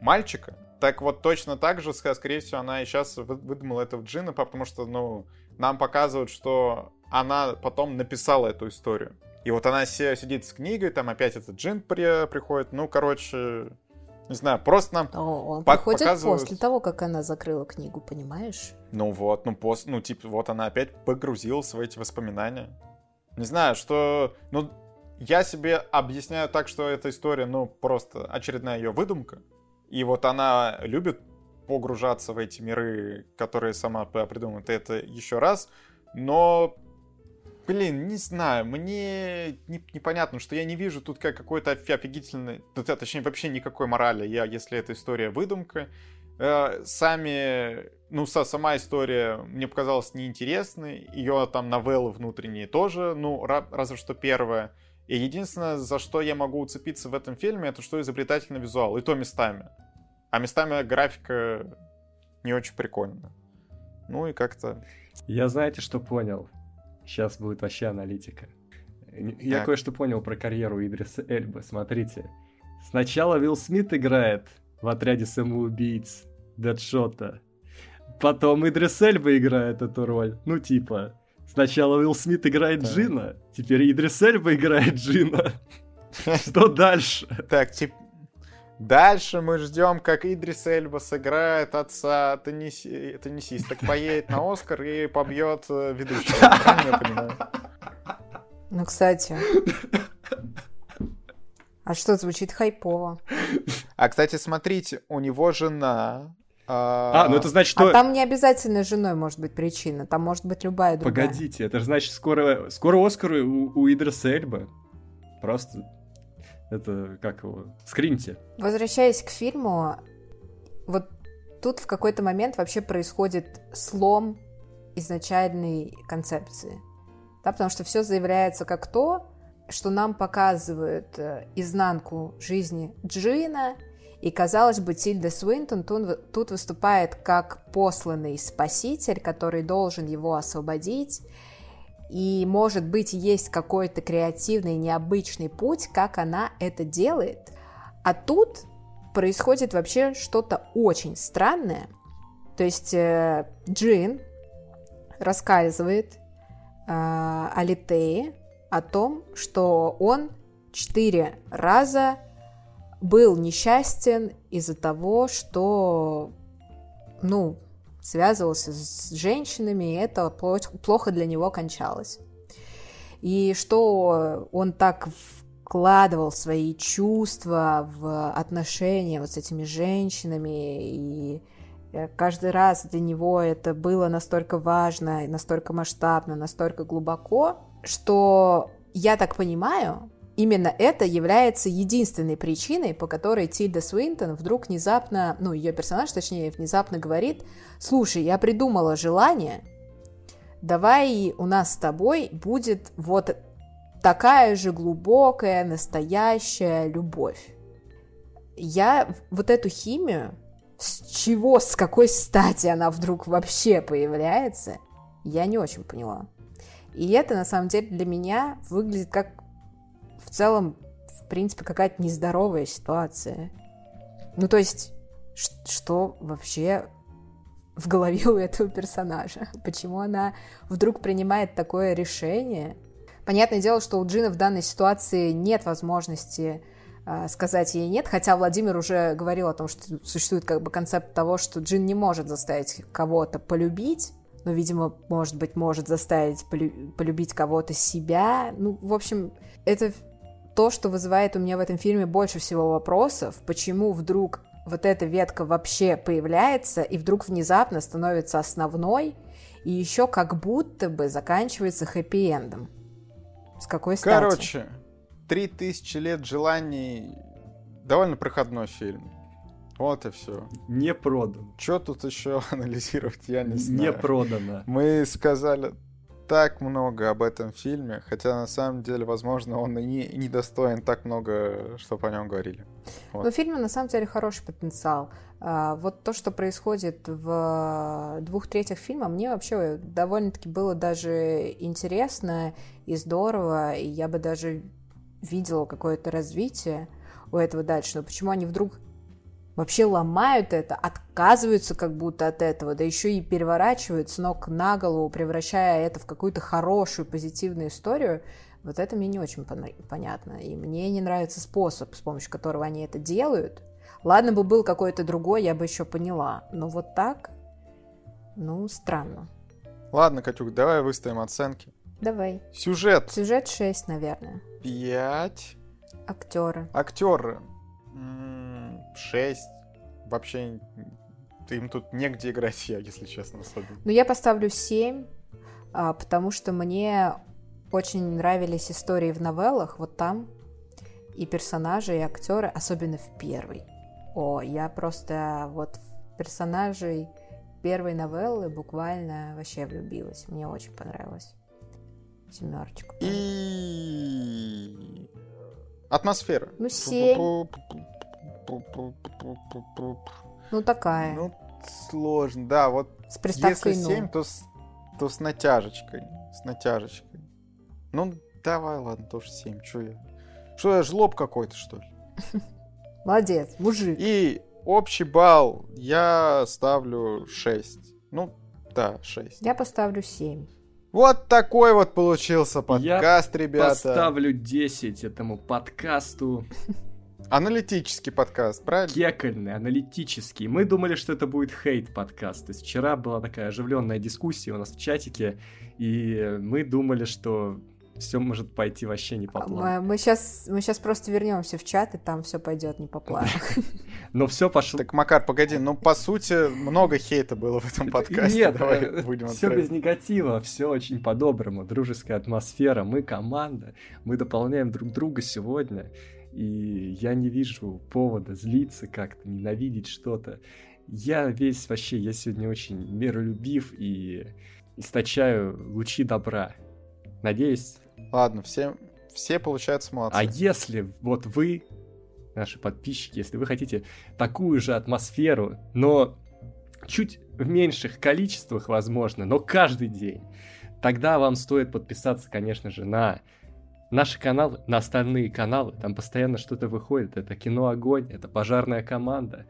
мальчика, так вот точно так же, скорее всего, она и сейчас выдумала это в Джина, потому что, ну, нам показывают, что она потом написала эту историю. И вот она сидит с книгой, там опять этот Джин при, приходит, ну, короче, не знаю, просто нам Он приходит показывают... после того, как она закрыла книгу, понимаешь? Ну вот, ну пост, ну типа вот она опять погрузилась в эти воспоминания. Не знаю, что, ну я себе объясняю так, что эта история, ну просто очередная ее выдумка. И вот она любит погружаться в эти миры, которые сама придумывает это еще раз. Но Блин, не знаю, мне не, непонятно, что я не вижу тут как какой-то офигительной, ну, точнее, вообще никакой морали, я, если эта история выдумка. Э, сами, ну, са, сама история мне показалась неинтересной, ее там новеллы внутренние тоже, ну, разве что первая. И единственное, за что я могу уцепиться в этом фильме, это что изобретательный визуал, и то местами. А местами графика не очень прикольная. Ну и как-то... Я знаете, что понял? Сейчас будет вообще аналитика. Я так. кое-что понял про карьеру Идриса Эльбы. Смотрите. Сначала Вилл Смит играет в отряде самоубийц Дэдшота. Потом Идрис Эльба играет эту роль. Ну, типа, сначала Уилл Смит играет так. Джина, теперь Идрис Эльба играет Джина. Что дальше? Так, типа, Дальше мы ждем, как Идрис Эльба сыграет отца тенниси... теннисиста, поедет на Оскар и побьет э, ведущего. Правильно я понимаю? Ну, кстати. А что звучит хайпово? А, кстати, смотрите, у него жена. А, а ну это значит, что... А там не обязательно женой может быть причина, там может быть любая другая. Погодите, это же значит, скоро, скоро Оскар у, у Идриса Эльба. Просто это как его? Скриньте. Возвращаясь к фильму, вот тут в какой-то момент вообще происходит слом изначальной концепции. Да, потому что все заявляется как то, что нам показывают э, изнанку жизни Джина, и, казалось бы, Тильда Свинтон тут выступает как посланный спаситель, который должен его освободить, и, может быть, есть какой-то креативный, необычный путь, как она это делает. А тут происходит вообще что-то очень странное. То есть э, Джин рассказывает э, Алитее о том, что он четыре раза был несчастен из-за того, что, ну, связывался с женщинами, и это плохо для него кончалось. И что он так вкладывал свои чувства в отношения вот с этими женщинами, и э, каждый раз для него это было настолько важно, настолько масштабно, настолько глубоко, что я так понимаю, именно это является единственной причиной, по которой Тильда Свинтон вдруг внезапно, ну, ее персонаж, точнее, внезапно говорит, слушай, я придумала желание, давай у нас с тобой будет вот такая же глубокая, настоящая любовь. Я вот эту химию, с чего, с какой стати она вдруг вообще появляется, я не очень поняла. И это, на самом деле, для меня выглядит как целом, в принципе, какая-то нездоровая ситуация. Ну, то есть, что вообще в голове у этого персонажа? Почему она вдруг принимает такое решение? Понятное дело, что у Джина в данной ситуации нет возможности э, сказать ей нет, хотя Владимир уже говорил о том, что существует как бы концепт того, что Джин не может заставить кого-то полюбить, но, видимо, может быть, может заставить полюбить кого-то себя. Ну, в общем, это то, что вызывает у меня в этом фильме больше всего вопросов, почему вдруг вот эта ветка вообще появляется и вдруг внезапно становится основной, и еще как будто бы заканчивается хэппи-эндом. С какой стати? Короче, «Три тысячи лет желаний» довольно проходной фильм. Вот и все. Не продан. Что тут еще анализировать, я не знаю. Не продано. Мы сказали так много об этом фильме, хотя на самом деле, возможно, он и не, не достоин так много, чтобы о нем говорили. Вот. Но фильме на самом деле хороший потенциал. А, вот то, что происходит в двух третьих фильма, мне вообще довольно-таки было даже интересно и здорово, и я бы даже видела какое-то развитие у этого дальше. Но почему они вдруг вообще ломают это, отказываются как будто от этого, да еще и переворачивают с ног на голову, превращая это в какую-то хорошую, позитивную историю, вот это мне не очень понятно. И мне не нравится способ, с помощью которого они это делают. Ладно бы был какой-то другой, я бы еще поняла. Но вот так, ну, странно. Ладно, Катюк, давай выставим оценки. Давай. Сюжет. Сюжет 6, наверное. 5. Актеры. Актеры. 6. Вообще им тут негде играть, я, если честно, особенно. Ну, я поставлю 7, а, потому что мне очень нравились истории в новеллах, вот там, и персонажи, и актеры, особенно в первой. О, я просто вот в персонажей первой новеллы буквально вообще влюбилась. Мне очень понравилось. Семерочку. И атмосфера. Ну, семь. Ну, такая. Ну, сложно, да, вот с приставкой если 7, то с, то с натяжечкой, с натяжечкой. Ну, давай, ладно, тоже 7, что я? Что я, жлоб какой-то, что ли? Молодец, мужик. И общий балл я ставлю 6. Ну, да, 6. Я поставлю 7. Вот такой вот получился подкаст, я ребята. поставлю 10 этому подкасту. Аналитический подкаст, правильно? Кекольный, аналитический. Мы думали, что это будет хейт-подкаст. То есть вчера была такая оживленная дискуссия у нас в чатике, и мы думали, что все может пойти вообще не по плану. Мы, мы, сейчас, мы сейчас просто вернемся в чат, и там все пойдет не по плану. Но все пошло. Так, Макар, погоди, ну по сути много хейта было в этом подкасте. Нет, Давай будем все без негатива, все очень по-доброму, дружеская атмосфера, мы команда, мы дополняем друг друга сегодня и я не вижу повода злиться как-то, ненавидеть что-то. Я весь вообще, я сегодня очень миролюбив и источаю лучи добра. Надеюсь... Ладно, все, все получается молодцы. А если вот вы, наши подписчики, если вы хотите такую же атмосферу, но чуть в меньших количествах, возможно, но каждый день, тогда вам стоит подписаться, конечно же, на наши каналы, на остальные каналы, там постоянно что-то выходит. Это кино Огонь, это пожарная команда.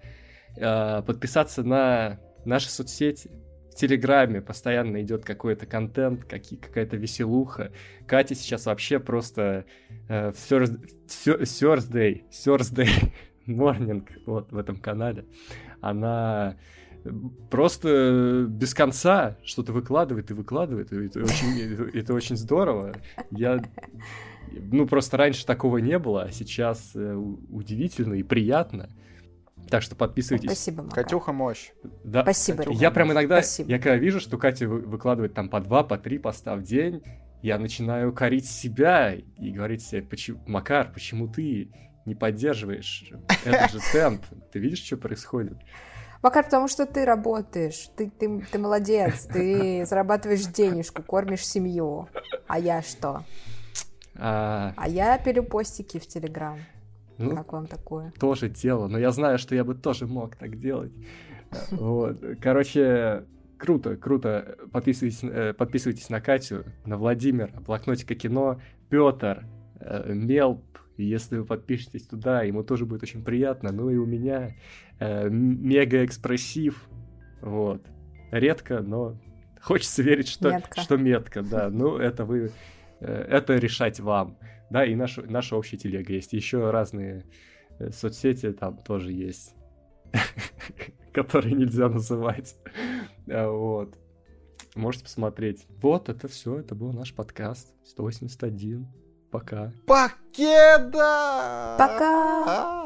А, подписаться на наши соцсети. в Телеграме постоянно идет какой-то контент, какие, какая-то веселуха. Катя сейчас вообще просто э, Thursday, Thursday Morning вот в этом канале. Она просто без конца что-то выкладывает и выкладывает. И это очень, это очень здорово. Я ну, просто раньше такого не было, а сейчас э, удивительно и приятно. Так что подписывайтесь. Спасибо, Макар. Катюха мощь. Да. Спасибо, Катюха Я прям иногда, Спасибо. я когда вижу, что Катя выкладывает там по два, по три поста в день, я начинаю корить себя и говорить себе, почему, Макар, почему ты не поддерживаешь этот же темп? Ты видишь, что происходит? Макар, потому что ты работаешь, ты, ты, ты молодец, ты зарабатываешь денежку, кормишь семью. А я что? А, а я пилю постики в Телеграм. Ну, как вам такое? Тоже дело, но я знаю, что я бы тоже мог так делать. Вот. Короче, круто, круто. Подписывайтесь, э, подписывайтесь на Катю, на Владимира, Блокнотика кино, Петр, э, Мелп. Если вы подпишетесь туда, ему тоже будет очень приятно. Ну и у меня э, мега экспрессив. Вот. Редко, но хочется верить, что метко, что метко да. Ну, это вы это решать вам. Да, и наша, наша общая телега есть. Еще разные э, соцсети там тоже есть, которые нельзя называть. А, вот. Можете посмотреть. Вот, это все. Это был наш подкаст. 181. Пока. Покеда! Пока!